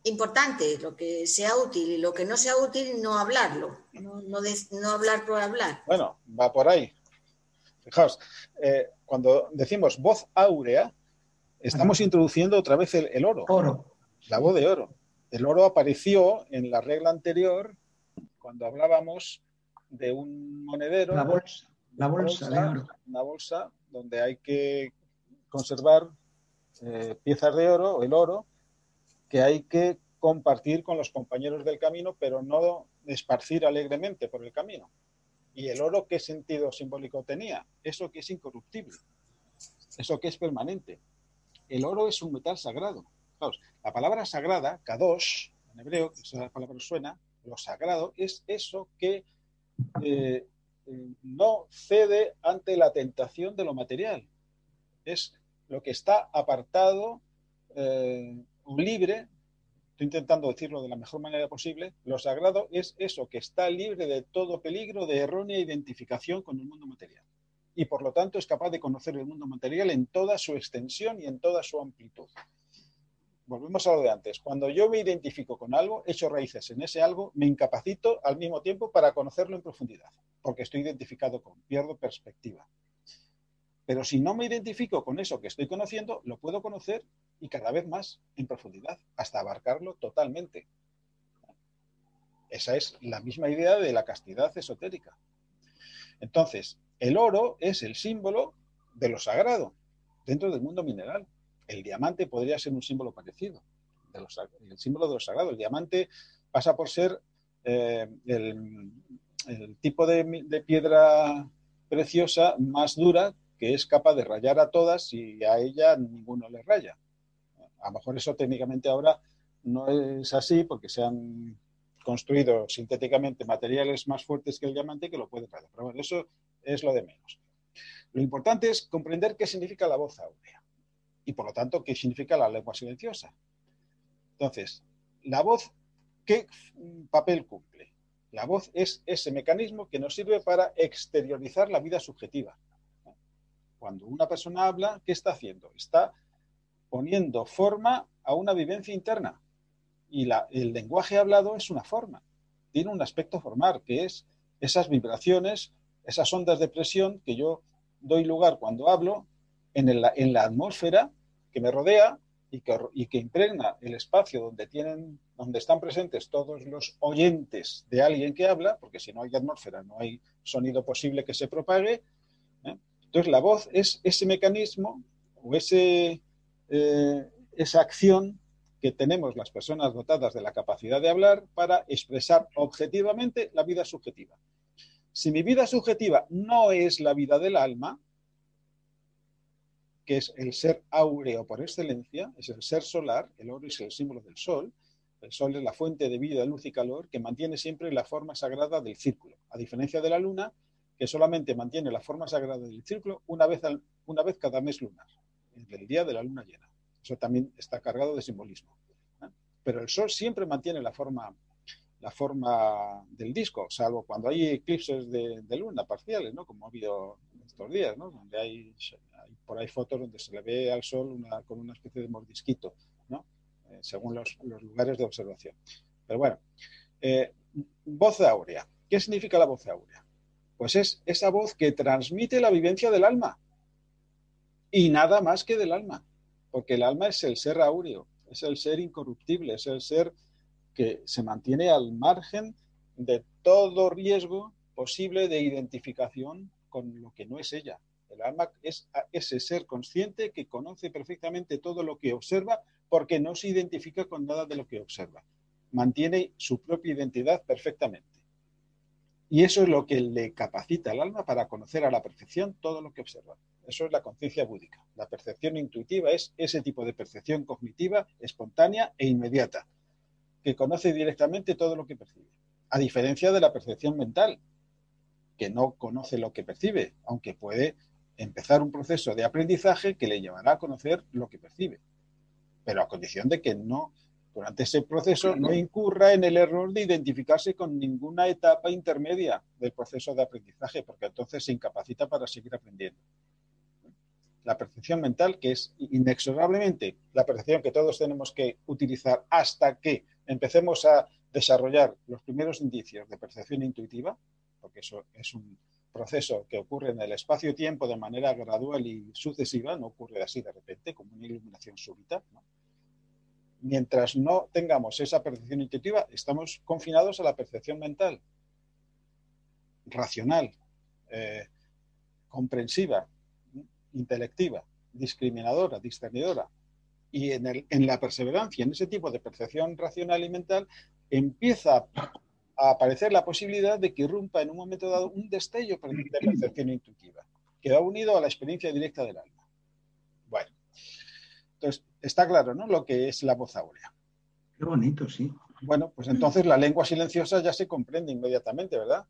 importante, lo que sea útil, y lo que no sea útil no hablarlo, no, hablar por hablar. Bueno, va por ahí. Fijaos, cuando decimos voz áurea, estamos introduciendo otra vez el, oro. Oro. La voz de oro. El oro apareció en la regla anterior cuando hablábamos de un monedero. La bolsa. La bolsa, de oro. Una bolsa donde hay que conservar eh, piezas de oro, el oro, que hay que compartir con los compañeros del camino, pero no esparcir alegremente por el camino. ¿Y el oro qué sentido simbólico tenía? Eso que es incorruptible, eso que es permanente. El oro es un metal sagrado. la palabra sagrada, kadosh, en hebreo, que esa palabra suena, lo sagrado, es eso que eh, no cede ante la tentación de lo material. Es lo que está apartado eh, libre, estoy intentando decirlo de la mejor manera posible, lo sagrado es eso que está libre de todo peligro de errónea identificación con el mundo material. Y por lo tanto es capaz de conocer el mundo material en toda su extensión y en toda su amplitud volvemos a lo de antes. Cuando yo me identifico con algo, echo raíces en ese algo, me incapacito al mismo tiempo para conocerlo en profundidad, porque estoy identificado con, pierdo perspectiva. Pero si no me identifico con eso que estoy conociendo, lo puedo conocer y cada vez más en profundidad, hasta abarcarlo totalmente. Esa es la misma idea de la castidad esotérica. Entonces, el oro es el símbolo de lo sagrado dentro del mundo mineral el diamante podría ser un símbolo parecido, el símbolo de lo sagrado. El diamante pasa por ser eh, el, tipo de, piedra preciosa más dura que es capaz de rayar a todas y a ella ninguno le raya. A lo mejor eso técnicamente ahora no es así porque se han construido sintéticamente materiales más fuertes que el diamante que lo pueden rayar. Pero bueno, eso es lo de menos. Lo importante es comprender qué significa la voz áurea y por lo tanto qué significa la lengua silenciosa. Entonces, la voz, ¿qué papel cumple? La voz es ese mecanismo que nos sirve para exteriorizar la vida subjetiva. Cuando una persona habla, ¿qué está haciendo? Está poniendo forma a una vivencia interna. Y el lenguaje hablado es una forma, tiene un aspecto formal, que es esas vibraciones, esas ondas de presión que yo doy lugar cuando hablo en, la atmósfera que me rodea y que, impregna el espacio donde, tienen, donde están presentes todos los oyentes de alguien que habla, porque si no hay atmósfera no hay sonido posible que se propague. ¿eh? Entonces la voz es ese mecanismo o eh, esa acción que tenemos las personas dotadas de la capacidad de hablar para expresar objetivamente la vida subjetiva. Si mi vida subjetiva no es la vida del alma, que es el ser áureo por excelencia, es el ser solar, el oro es el símbolo del sol, El Sol es la fuente de vida, luz y calor que mantiene siempre la forma sagrada del círculo, a diferencia de la Luna, que solamente mantiene la forma sagrada del círculo una vez, una vez cada mes lunar, el día de la luna llena. Eso también está cargado de simbolismo. Pero el Sol siempre mantiene la forma, la forma del disco, salvo cuando hay eclipses de, luna parciales, ¿no? como ha habido estos días, ¿no? donde hay, por ahí fotos donde se le ve al Sol con una especie de mordisquito, ¿no? Eh, según los, lugares de observación. Pero bueno, eh, voz áurea. ¿Qué significa la voz áurea? Pues es esa voz que transmite la vivencia del alma. Y nada más que del alma. Porque el alma es el ser áureo, es el ser incorruptible, es el ser que se mantiene al margen de todo riesgo posible de identificación con lo que no es ella. El alma es ese ser consciente que conoce perfectamente todo lo que observa porque no se identifica con nada de lo que observa. Mantiene su propia identidad perfectamente. Y eso es lo que le capacita al alma para conocer a la perfección todo lo que observa. Eso es la conciencia búdica. La percepción intuitiva es ese tipo de percepción cognitiva, espontánea e inmediata, que conoce directamente todo lo que percibe. A diferencia de la percepción mental, que no conoce lo que percibe, aunque puede empezar un proceso de aprendizaje que le llevará a conocer lo que percibe, pero a condición de que no durante ese proceso no incurra en el error de identificarse con ninguna etapa intermedia del proceso de aprendizaje, porque entonces se incapacita para seguir aprendiendo. La percepción mental, que es inexorablemente la percepción que todos tenemos que utilizar hasta que empecemos a desarrollar los primeros indicios de percepción intuitiva, porque eso es un proceso que ocurre en el espacio-tiempo de manera gradual y sucesiva, no ocurre así de repente, como una iluminación súbita. mientras no tengamos esa percepción intuitiva, estamos confinados a la percepción mental, racional, eh, comprensiva, intelectiva, discriminadora, discernidora. Y en, en, la perseverancia, en ese tipo de percepción racional y mental, empieza a aparecer la posibilidad de que irrumpa en un momento dado un destello de percepción intuitiva, que va unido a la experiencia directa del alma. Bueno, entonces, está claro, ¿no? Lo que es la voz áurea. Qué bonito, sí. Bueno, pues entonces la lengua silenciosa ya se comprende inmediatamente, ¿verdad?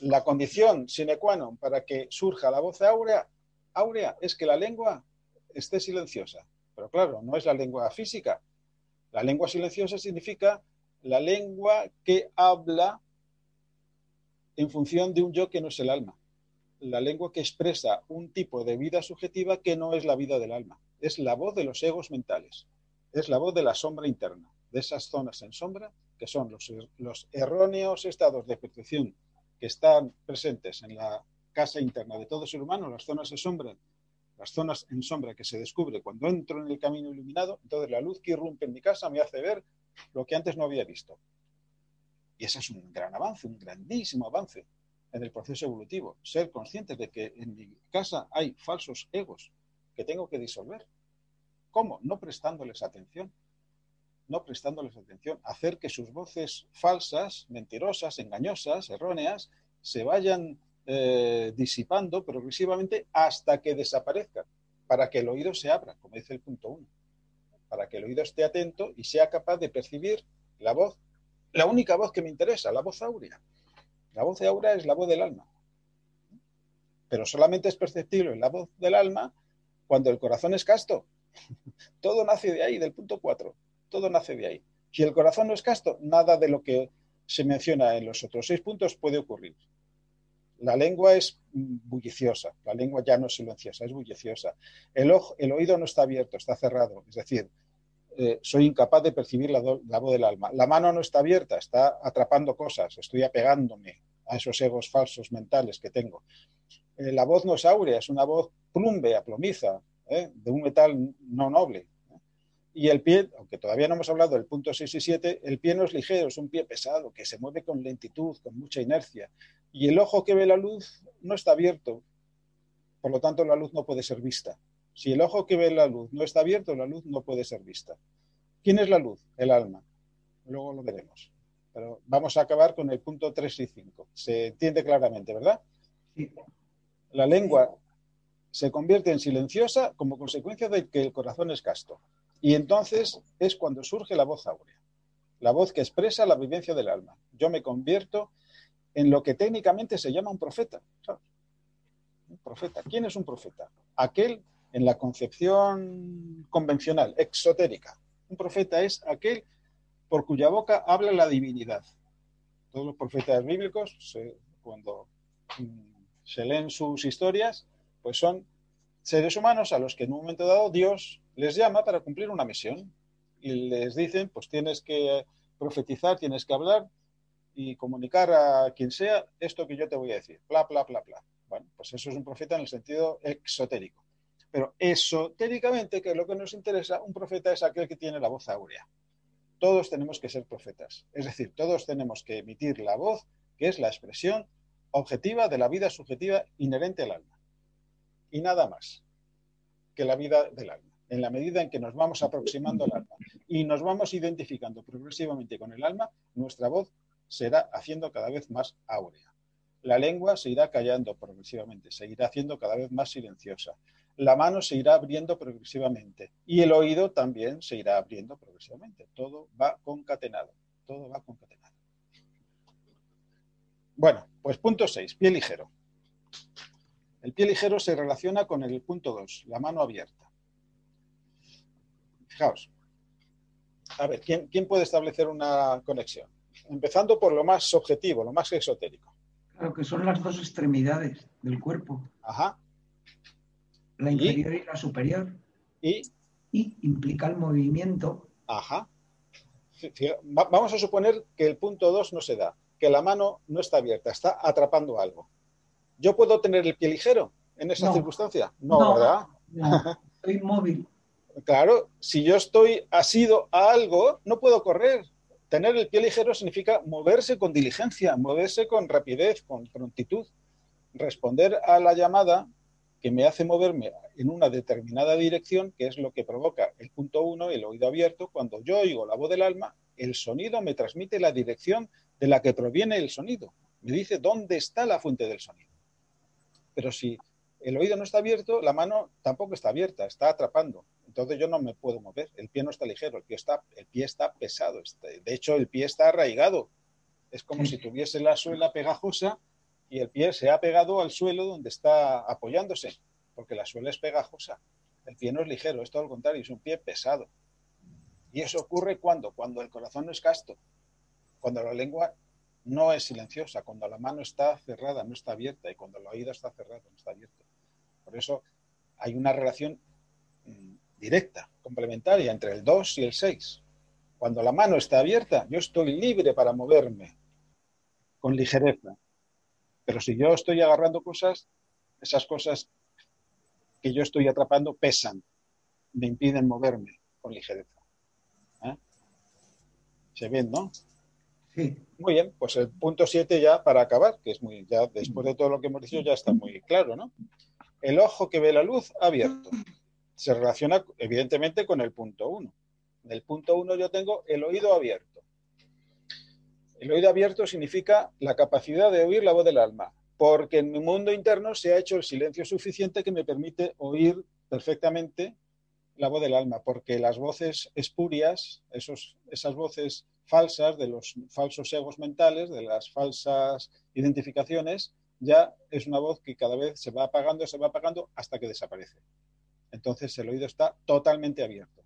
La condición sine qua non para que surja la voz áurea, áurea es que la lengua esté silenciosa. Pero claro, no es la lengua física. La lengua silenciosa significa la lengua que habla en función de un yo que no es el alma. La lengua que expresa un tipo de vida subjetiva que no es la vida del alma es la voz de los egos mentales, es la voz de la sombra interna, de esas zonas en sombra que son los, erróneos estados de percepción que están presentes en la casa interna de todo ser humano, las zonas de sombra, las zonas en sombra que se descubre cuando entro en el camino iluminado, entonces la luz que irrumpe en mi casa me hace ver lo que antes no había visto. Y ese es un gran avance, un grandísimo avance en el proceso evolutivo. Ser conscientes de que en mi casa hay falsos egos que tengo que disolver. ¿Cómo? No prestándoles atención. No prestándoles atención. Hacer que sus voces falsas, mentirosas, engañosas, erróneas, se vayan eh, disipando progresivamente hasta que desaparezcan, para que el oído se abra, como dice el punto uno. Para que el oído esté atento y sea capaz de percibir la voz, la única voz que me interesa, la voz áurea. La voz áurea es la voz del alma. Pero solamente es perceptible la voz del alma cuando el corazón es casto. Todo nace de ahí, del punto 4. Todo nace de ahí. Si el corazón no es casto, nada de lo que se menciona en los otros seis puntos puede ocurrir. La lengua es bulliciosa, la lengua ya no es silenciosa, es bulliciosa. El, ojo, el oído no está abierto, está cerrado, es decir, eh, soy incapaz de percibir la, voz del alma. La mano no está abierta, está atrapando cosas, estoy apegándome a esos egos falsos mentales que tengo. Eh, la voz no es áurea, es una voz plumbe, plomiza, ¿eh? de un metal no noble. Y el pie, aunque todavía no hemos hablado del punto 6 y 7, el pie no es ligero, es un pie pesado, que se mueve con lentitud, con mucha inercia. Y el ojo que ve la luz no está abierto, por lo tanto la luz no puede ser vista. Si el ojo que ve la luz no está abierto, la luz no puede ser vista. ¿Quién es la luz? El alma. Luego lo veremos. Pero vamos a acabar con el punto 3 y 5. Se entiende claramente, ¿verdad? Sí. La lengua se convierte en silenciosa como consecuencia de que el corazón es casto. Y entonces es cuando surge la voz áurea. la voz que expresa la vivencia del alma. Yo me convierto en lo que técnicamente se llama un profeta. Un profeta. ¿Quién es un profeta? Aquel en la concepción convencional, exotérica. Un profeta es aquel por cuya boca habla la divinidad. Todos los profetas bíblicos, cuando mm, se leen sus historias, pues son seres humanos a los que en un momento dado Dios les llama para cumplir una misión y les dicen, pues tienes que profetizar, tienes que hablar y comunicar a quien sea esto que yo te voy a decir, bla, bla, bla, bla. Bueno, pues eso es un profeta en el sentido exotérico. Pero esotéricamente, que lo que nos interesa, un profeta es aquel que tiene la voz áurea. Todos tenemos que ser profetas. Es decir, todos tenemos que emitir la voz, que es la expresión objetiva de la vida subjetiva inherente al alma. Y nada más que la vida del alma. En la medida en que nos vamos aproximando al alma y nos vamos identificando progresivamente con el alma, nuestra voz será haciendo cada vez más áurea. La lengua se irá callando progresivamente, se irá haciendo cada vez más silenciosa. La mano se irá abriendo progresivamente y el oído también se irá abriendo progresivamente. Todo va concatenado, todo va concatenado. Bueno, pues punto 6, pie ligero. El pie ligero se relaciona con el punto 2, la mano abierta. Fijaos. A ver, ¿quién, puede establecer una conexión? Empezando por lo más objetivo, lo más exotérico. Claro, que son las dos extremidades del cuerpo. Ajá. La inferior y, la superior. Y, y implica el movimiento. Ajá. Vamos a suponer que el punto 2 no se da que la mano no está abierta, está atrapando algo. ¿Yo puedo tener el pie ligero en esa circunstancia? No, ¿verdad? No, estoy inmóvil. Claro, si yo estoy asido a algo, no puedo correr. Tener el pie ligero significa moverse con diligencia, moverse con rapidez, con prontitud. Responder a la llamada que me hace moverme en una determinada dirección, que es lo que provoca el punto uno, el oído abierto. Cuando yo oigo la voz del alma, el sonido me transmite la dirección de la que proviene el sonido. Me dice dónde está la fuente del sonido. Pero si el oído no está abierto, la mano tampoco está abierta, está atrapando. Entonces yo no me puedo mover. El pie no está ligero, el pie está, el pie está pesado. Este, de hecho, el pie está arraigado. Es como si tuviese la suela pegajosa y el pie se ha pegado al suelo donde está apoyándose, porque la suela es pegajosa. El pie no es ligero, es todo lo contrario, es un pie pesado. Y eso ocurre cuando, cuando el corazón no es casto, cuando la lengua no es silenciosa, cuando la mano está cerrada, no está abierta, y cuando el oído está cerrado, no está abierto. Por eso hay una relación mm, directa, complementaria entre el 2 y el 6. Cuando la mano está abierta, yo estoy libre para moverme con ligereza. Pero si yo estoy agarrando cosas, esas cosas que yo estoy atrapando pesan, me impiden moverme con ligereza. ¿Eh? ¿Se ven, no? Muy bien, pues el punto 7 ya para acabar, que es muy, ya después de todo lo que hemos dicho ya está muy claro, ¿no? El ojo que ve la luz abierto se relaciona evidentemente con el punto 1. En el punto 1 yo tengo el oído abierto. El oído abierto significa la capacidad de oír la voz del alma, porque en mi mundo interno se ha hecho el silencio suficiente que me permite oír perfectamente la voz del alma, porque las voces espurias, esos, esas voces falsas, de los falsos egos mentales, de las falsas identificaciones, ya es una voz que cada vez se va apagando, se va apagando hasta que desaparece. Entonces el oído está totalmente abierto.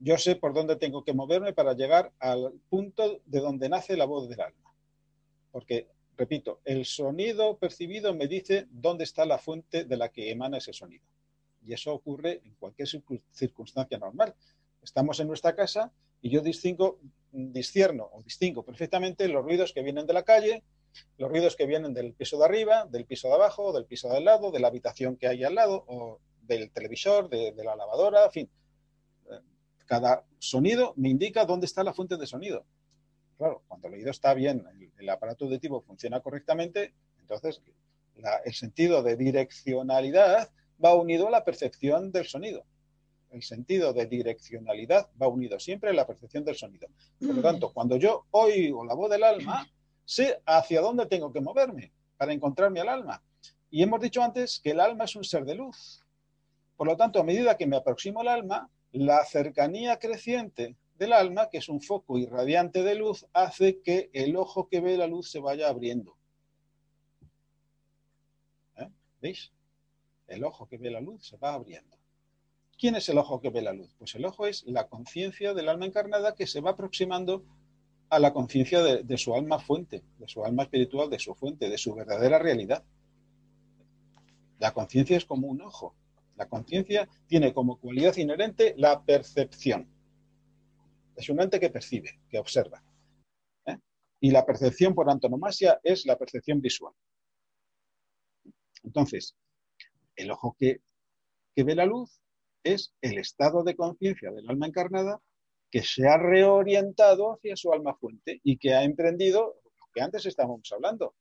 Yo sé por dónde tengo que moverme para llegar al punto de donde nace la voz del alma. Porque, repito, el sonido percibido me dice dónde está la fuente de la que emana ese sonido. Y eso ocurre en cualquier circunstancia normal. Estamos en nuestra casa y yo distingo, discierno o distingo perfectamente los ruidos que vienen de la calle, los ruidos que vienen del piso de arriba, del piso de abajo, del piso del lado, de la habitación que hay al lado, o del televisor, de, la lavadora, en fin. Cada sonido me indica dónde está la fuente de sonido. Claro, cuando el oído está bien, el, aparato auditivo funciona correctamente, entonces el sentido de direccionalidad va unido a la percepción del sonido. El sentido de direccionalidad va unido siempre a la percepción del sonido. Por lo tanto, cuando yo oigo la voz del alma, sé hacia dónde tengo que moverme para encontrarme al alma. Y hemos dicho antes que el alma es un ser de luz. Por lo tanto, a medida que me aproximo al alma, la cercanía creciente del alma, que es un foco irradiante de luz, hace que el ojo que ve la luz se vaya abriendo. ¿Eh? ¿Veis? El ojo que ve la luz se va abriendo. ¿Quién es el ojo que ve la luz? Pues el ojo es la conciencia del alma encarnada que se va aproximando a la conciencia de, su alma fuente, de su alma espiritual, de su fuente, de su verdadera realidad. La conciencia es como un ojo. La conciencia tiene como cualidad inherente la percepción. Es un ente que percibe, que observa. ¿eh? Y la percepción por antonomasia es la percepción visual. Entonces, el ojo que, que ve la luz es el estado de conciencia del alma encarnada que se ha reorientado hacia su alma fuente y que ha emprendido lo que antes estábamos hablando.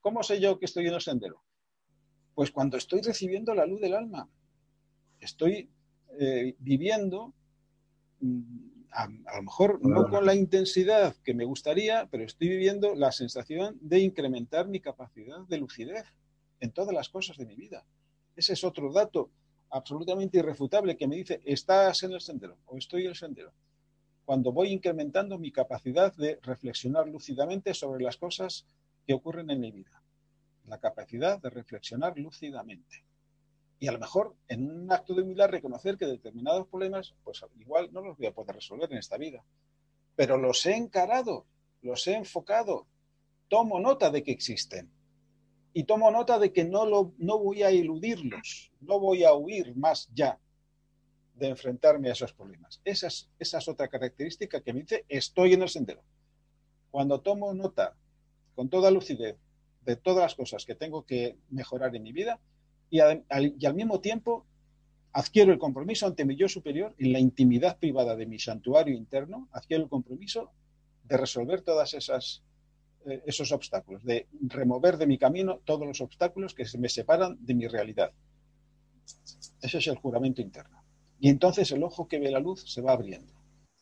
¿Cómo sé yo que estoy en el sendero? Pues cuando estoy recibiendo la luz del alma, estoy eh, viviendo, mm, a, lo mejor no con la intensidad que me gustaría, pero estoy viviendo la sensación de incrementar mi capacidad de lucidez en todas las cosas de mi vida. Ese es otro dato absolutamente irrefutable que me dice, estás en el sendero o estoy en el sendero. Cuando voy incrementando mi capacidad de reflexionar lúcidamente sobre las cosas que ocurren en mi vida. La capacidad de reflexionar lúcidamente. Y a lo mejor en un acto de humildad reconocer que determinados problemas, pues igual no los voy a poder resolver en esta vida. Pero los he encarado, los he enfocado, tomo nota de que existen y tomo nota de que no, lo, no voy a eludirlos, no voy a huir más ya de enfrentarme a esos problemas. Esa es, esa es otra característica que me dice estoy en el sendero. Cuando tomo nota con toda lucidez de todas las cosas que tengo que mejorar en mi vida y al, mismo tiempo adquiero el compromiso ante mi yo superior en la intimidad privada de mi santuario interno, adquiero el compromiso de resolver todas esas eh, esos obstáculos, de remover de mi camino todos los obstáculos que se me separan de mi realidad. Ese es el juramento interno. Y entonces el ojo que ve la luz se va abriendo.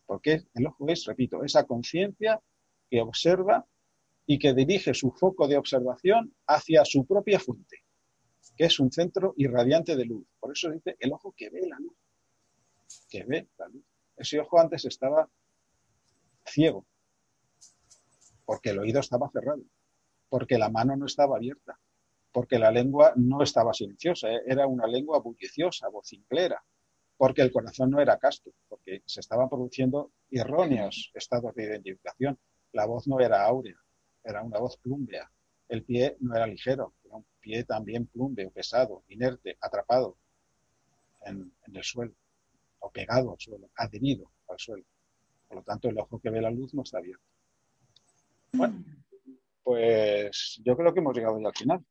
Porque el ojo es, repito, esa conciencia que observa y que dirige su foco de observación hacia su propia fuente, que es un centro irradiante de luz. Por eso dice el ojo que ve la luz. Que ve la luz. Ese ojo antes estaba ciego, porque el oído estaba cerrado, porque la mano no estaba abierta, porque la lengua no estaba silenciosa, ¿eh? era una lengua bulliciosa, vocinclera, porque el corazón no era casto, porque se estaban produciendo erróneos estados de identificación. La voz no era áurea, era una voz plúmbea. El pie no era ligero, era un pie también plúmbeo, pesado, inerte, atrapado en, en el suelo, o pegado al suelo, adherido al suelo. Por lo tanto, el ojo que ve la luz no está abierto. Bueno, pues yo creo que hemos llegado ya al final.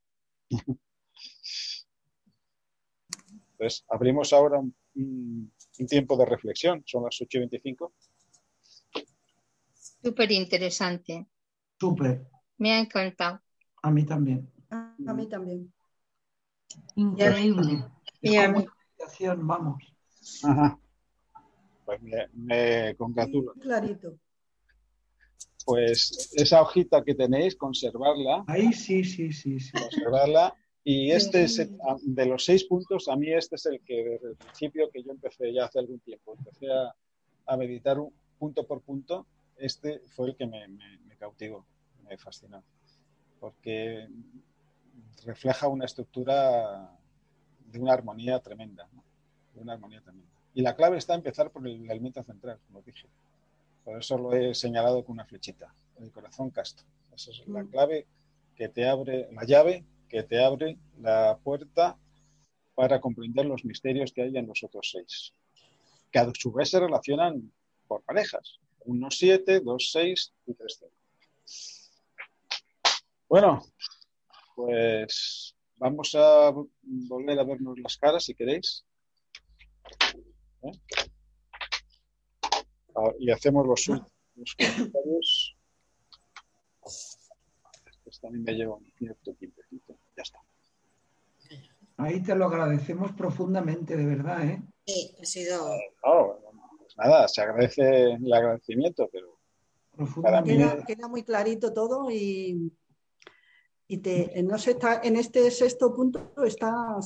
Pues abrimos ahora un, tiempo de reflexión, son las 8 y 25. Súper interesante. Súper. Me ha encantado. A mí también. A, mí también. Increíble. Y a mí. Vamos. Ajá. Pues me, me congratulo. Clarito pues esa hojita que tenéis, conservarla. Ahí sí, sí, sí. sí. Conservarla. Y este es, de los seis puntos, a mí este es el que desde el principio que yo empecé ya hace algún tiempo, empecé a, meditar punto por punto, este fue el que me, cautivó, me fascinó, porque refleja una estructura de una armonía tremenda, de una armonía tremenda. Y la clave está empezar por el elemento central, como dije. Por eso lo he señalado con una flechita, el corazón casto. Esa es la mm. clave que te abre, la llave que te abre la puerta para comprender los misterios que hay en los otros seis, que a su vez se relacionan por parejas. Uno siete, dos seis y tres cero. Bueno, pues vamos a volver a vernos las caras si queréis. ¿Eh? Ah, y hacemos los, comentarios. Esto también me lleva un cierto tiempecito. Ya está. Ahí te lo agradecemos profundamente, de verdad, ¿eh? Sí, ha sido. pues nada, se agradece el agradecimiento, pero. queda, muy clarito todo y, y te, no sé, está, en este sexto punto está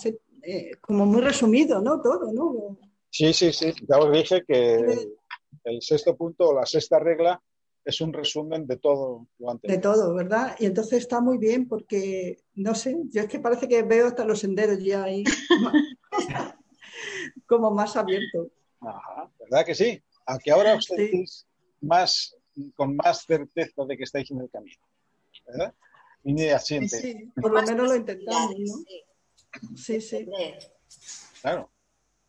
eh, como muy resumido, ¿no? Todo, ¿no? Sí, sí, sí. Ya os dije que el sexto punto o la sexta regla es un resumen de todo lo anterior. De todo, ¿verdad? Y entonces está muy bien porque, no sé, yo es que parece que veo hasta los senderos ya ahí como más abiertos. Ajá, ¿verdad que sí? A que ahora os sentís más, con más certeza de que estáis en el camino. ¿verdad? Asiente. Sí, por lo menos lo intentamos, ¿no? Sí, sí. Claro.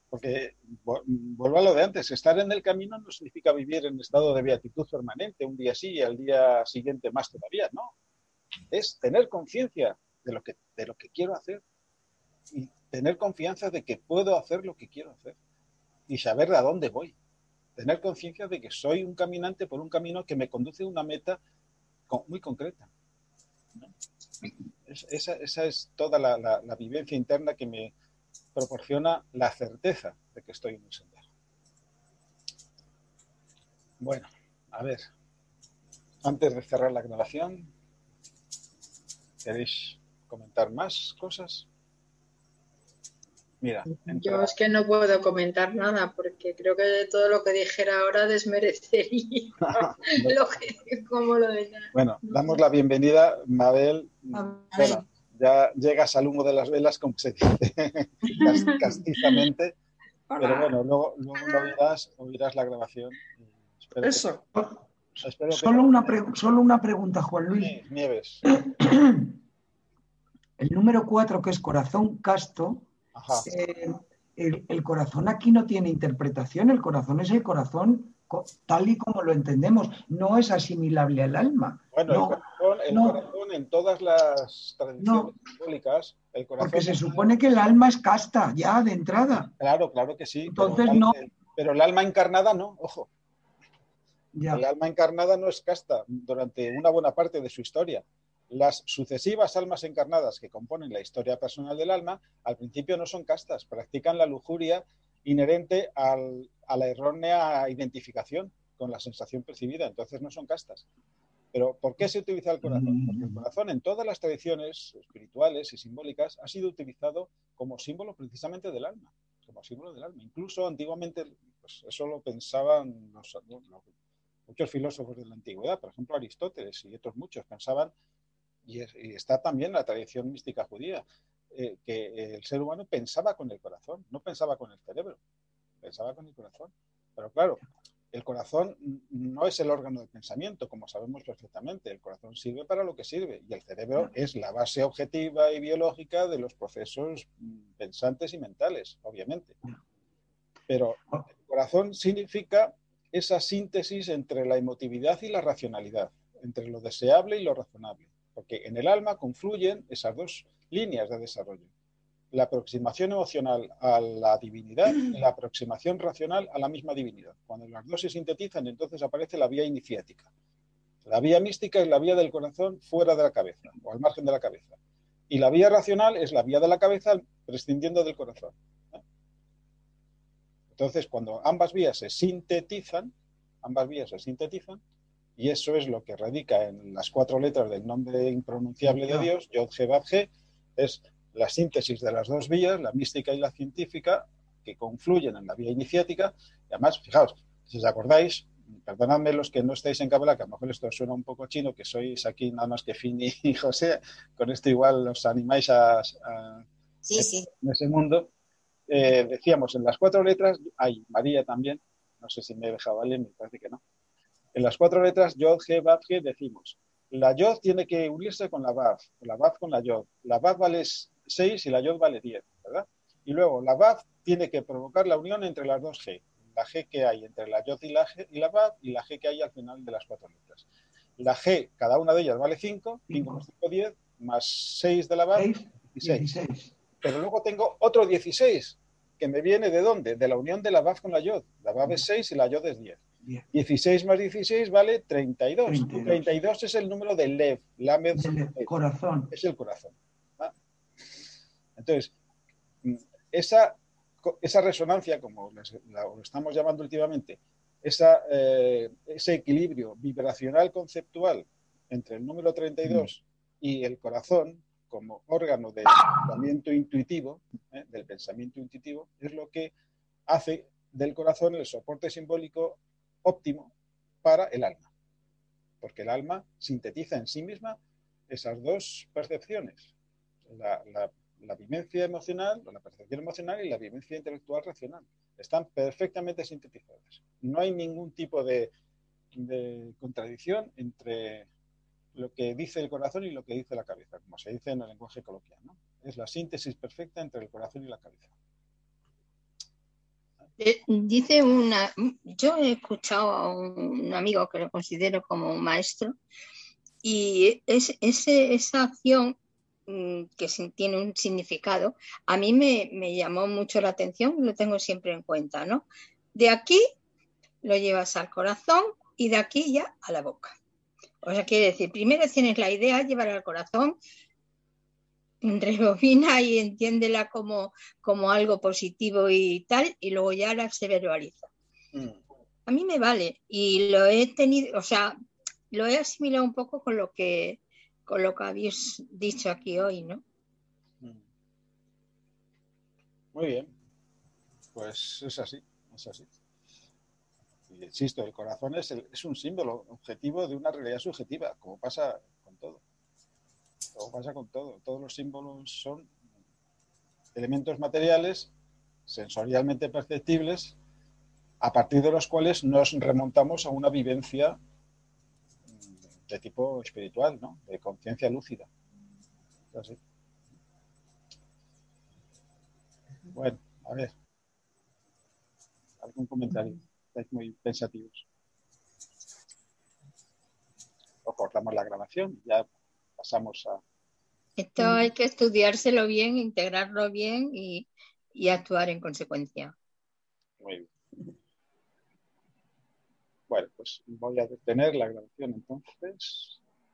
Porque vuelvo a lo de antes, estar en el camino no significa vivir en estado de beatitud permanente, un día sí y al día siguiente más todavía, no. Es tener conciencia de lo que, de lo que quiero hacer y tener confianza de que puedo hacer lo que quiero hacer y saber a dónde voy. Tener conciencia de que soy un caminante por un camino que me conduce a una meta muy concreta. Esa, es toda la vivencia interna que me, proporciona la certeza de que estoy en un sendero. Bueno, a ver, antes de cerrar la grabación, ¿queréis comentar más cosas? Mira, yo es que no puedo comentar nada porque creo que todo lo que dijera ahora desmerecería lo que, como lo de Bueno, damos la bienvenida, Mabel. Bueno, ya llegas al humo de las velas, como se dice castizamente. Pero bueno, luego, lo oirás, oirás la grabación. Eso. solo, una solo una pregunta, Juan Luis. Nieves. El número cuatro, que es corazón casto, eh, el, corazón aquí no tiene interpretación, el corazón es el corazón tal y como lo entendemos, no es asimilable al alma. Bueno, el, corazón, en todas las tradiciones el corazón... Porque se supone que el alma es casta, ya de entrada. Claro, claro que sí. Entonces pero, no... Pero el alma encarnada no, ojo. El alma encarnada no es casta durante una buena parte de su historia. Las sucesivas almas encarnadas que componen la historia personal del alma, al principio no son castas, practican la lujuria inherente a la errónea identificación con la sensación percibida, entonces no son castas. Pero ¿por qué se utiliza el corazón? Porque el corazón en todas las tradiciones espirituales y simbólicas ha sido utilizado como símbolo precisamente del alma, como símbolo del alma. Incluso antiguamente pues eso lo pensaban muchos filósofos de la antigüedad, por ejemplo Aristóteles y otros muchos pensaban, y, y está también la tradición mística judía, eh, que el ser humano pensaba con el corazón, no pensaba con el cerebro, pensaba con el corazón. Pero claro, el corazón no es el órgano de pensamiento, como sabemos perfectamente. El corazón sirve para lo que sirve y el cerebro es la base objetiva y biológica de los procesos mm, pensantes y mentales, obviamente. Pero el corazón significa esa síntesis entre la emotividad y la racionalidad, entre lo deseable y lo razonable, porque en el alma confluyen esas dos líneas de desarrollo. La aproximación emocional a la divinidad y la aproximación racional a la misma divinidad. Cuando las dos se sintetizan, entonces aparece la vía iniciática. La vía mística es la vía del corazón fuera de la cabeza o al margen de la cabeza. Y la vía racional es la vía de la cabeza prescindiendo del corazón. Entonces, cuando ambas vías se sintetizan, ambas vías se sintetizan, y eso es lo que radica en las cuatro letras del nombre impronunciable de Dios, Yod He es la síntesis de las dos vías, la mística y la científica, que confluyen en la vía iniciática. Y además, fijaos, si os acordáis, perdonadme los que no estáis en Kabbalah, que a lo mejor esto suena un poco chino, que sois aquí nada más que Fini y José, con esto igual os animáis a, en ese mundo. Eh, decíamos, en las cuatro letras, hay María también, no sé si me he dejado alguien, me parece que no. En las cuatro letras, Yod, He, Bab, He, decimos, la yod tiene que unirse con la baf, la baf con la yod. La baf vale 6 y la yod vale 10, ¿verdad? Y luego la baf tiene que provocar la unión entre las dos g. La g que hay entre la yod y la, g, y la baf y la g que hay al final de las cuatro letras. La g, cada una de ellas vale 5, 5 más 5, 10, más 6 de la baf, 16. Pero luego tengo otro 16, que me viene de dónde? De la unión de la baf con la yod. La baf es 6 y la yod es 10. 16 más 16 vale 32. 32, es el número del Lev. es el corazón. Es el corazón. Entonces, esa, esa resonancia, como lo estamos llamando últimamente, esa, eh, ese equilibrio vibracional conceptual entre el número 32 y el corazón como órgano del pensamiento intuitivo, ¿eh? del pensamiento intuitivo, es lo que hace del corazón el soporte simbólico óptimo para el alma. Porque el alma sintetiza en sí misma esas dos percepciones, la, vivencia emocional, la percepción emocional y la vivencia intelectual racional. Están perfectamente sintetizadas. No hay ningún tipo de, contradicción entre lo que dice el corazón y lo que dice la cabeza, como se dice en el lenguaje coloquial. Es la síntesis perfecta entre el corazón y la cabeza. Eh, dice una, yo he escuchado a un amigo que lo considero como un maestro y es, esa acción mm, que tiene un significado, a mí me, me, llamó mucho la atención, lo tengo siempre en cuenta, ¿no? De aquí lo llevas al corazón y de aquí ya a la boca. O sea, quiere decir, primero tienes la idea, llevar al corazón, rebobina y entiéndela como, como algo positivo y tal, y luego ya la se verbaliza. Mm. A mí me vale y lo he tenido, o sea, lo he asimilado un poco con lo que, con lo que habéis dicho aquí hoy, ¿no? Mm. Muy bien, pues es así, es así. Y insisto, el corazón es, es un símbolo objetivo de una realidad subjetiva, como pasa. Como pasa con todo. Todos los símbolos son elementos materiales sensorialmente perceptibles a partir de los cuales nos remontamos a una vivencia de tipo espiritual, ¿no? de conciencia lúcida. Bueno, a ver. ¿Algún comentario? Estáis muy pensativos. O cortamos la grabación, ya pasamos a... Esto hay que estudiárselo bien, integrarlo bien y, y actuar en consecuencia. Muy bien. Bueno, pues voy a detener la grabación entonces.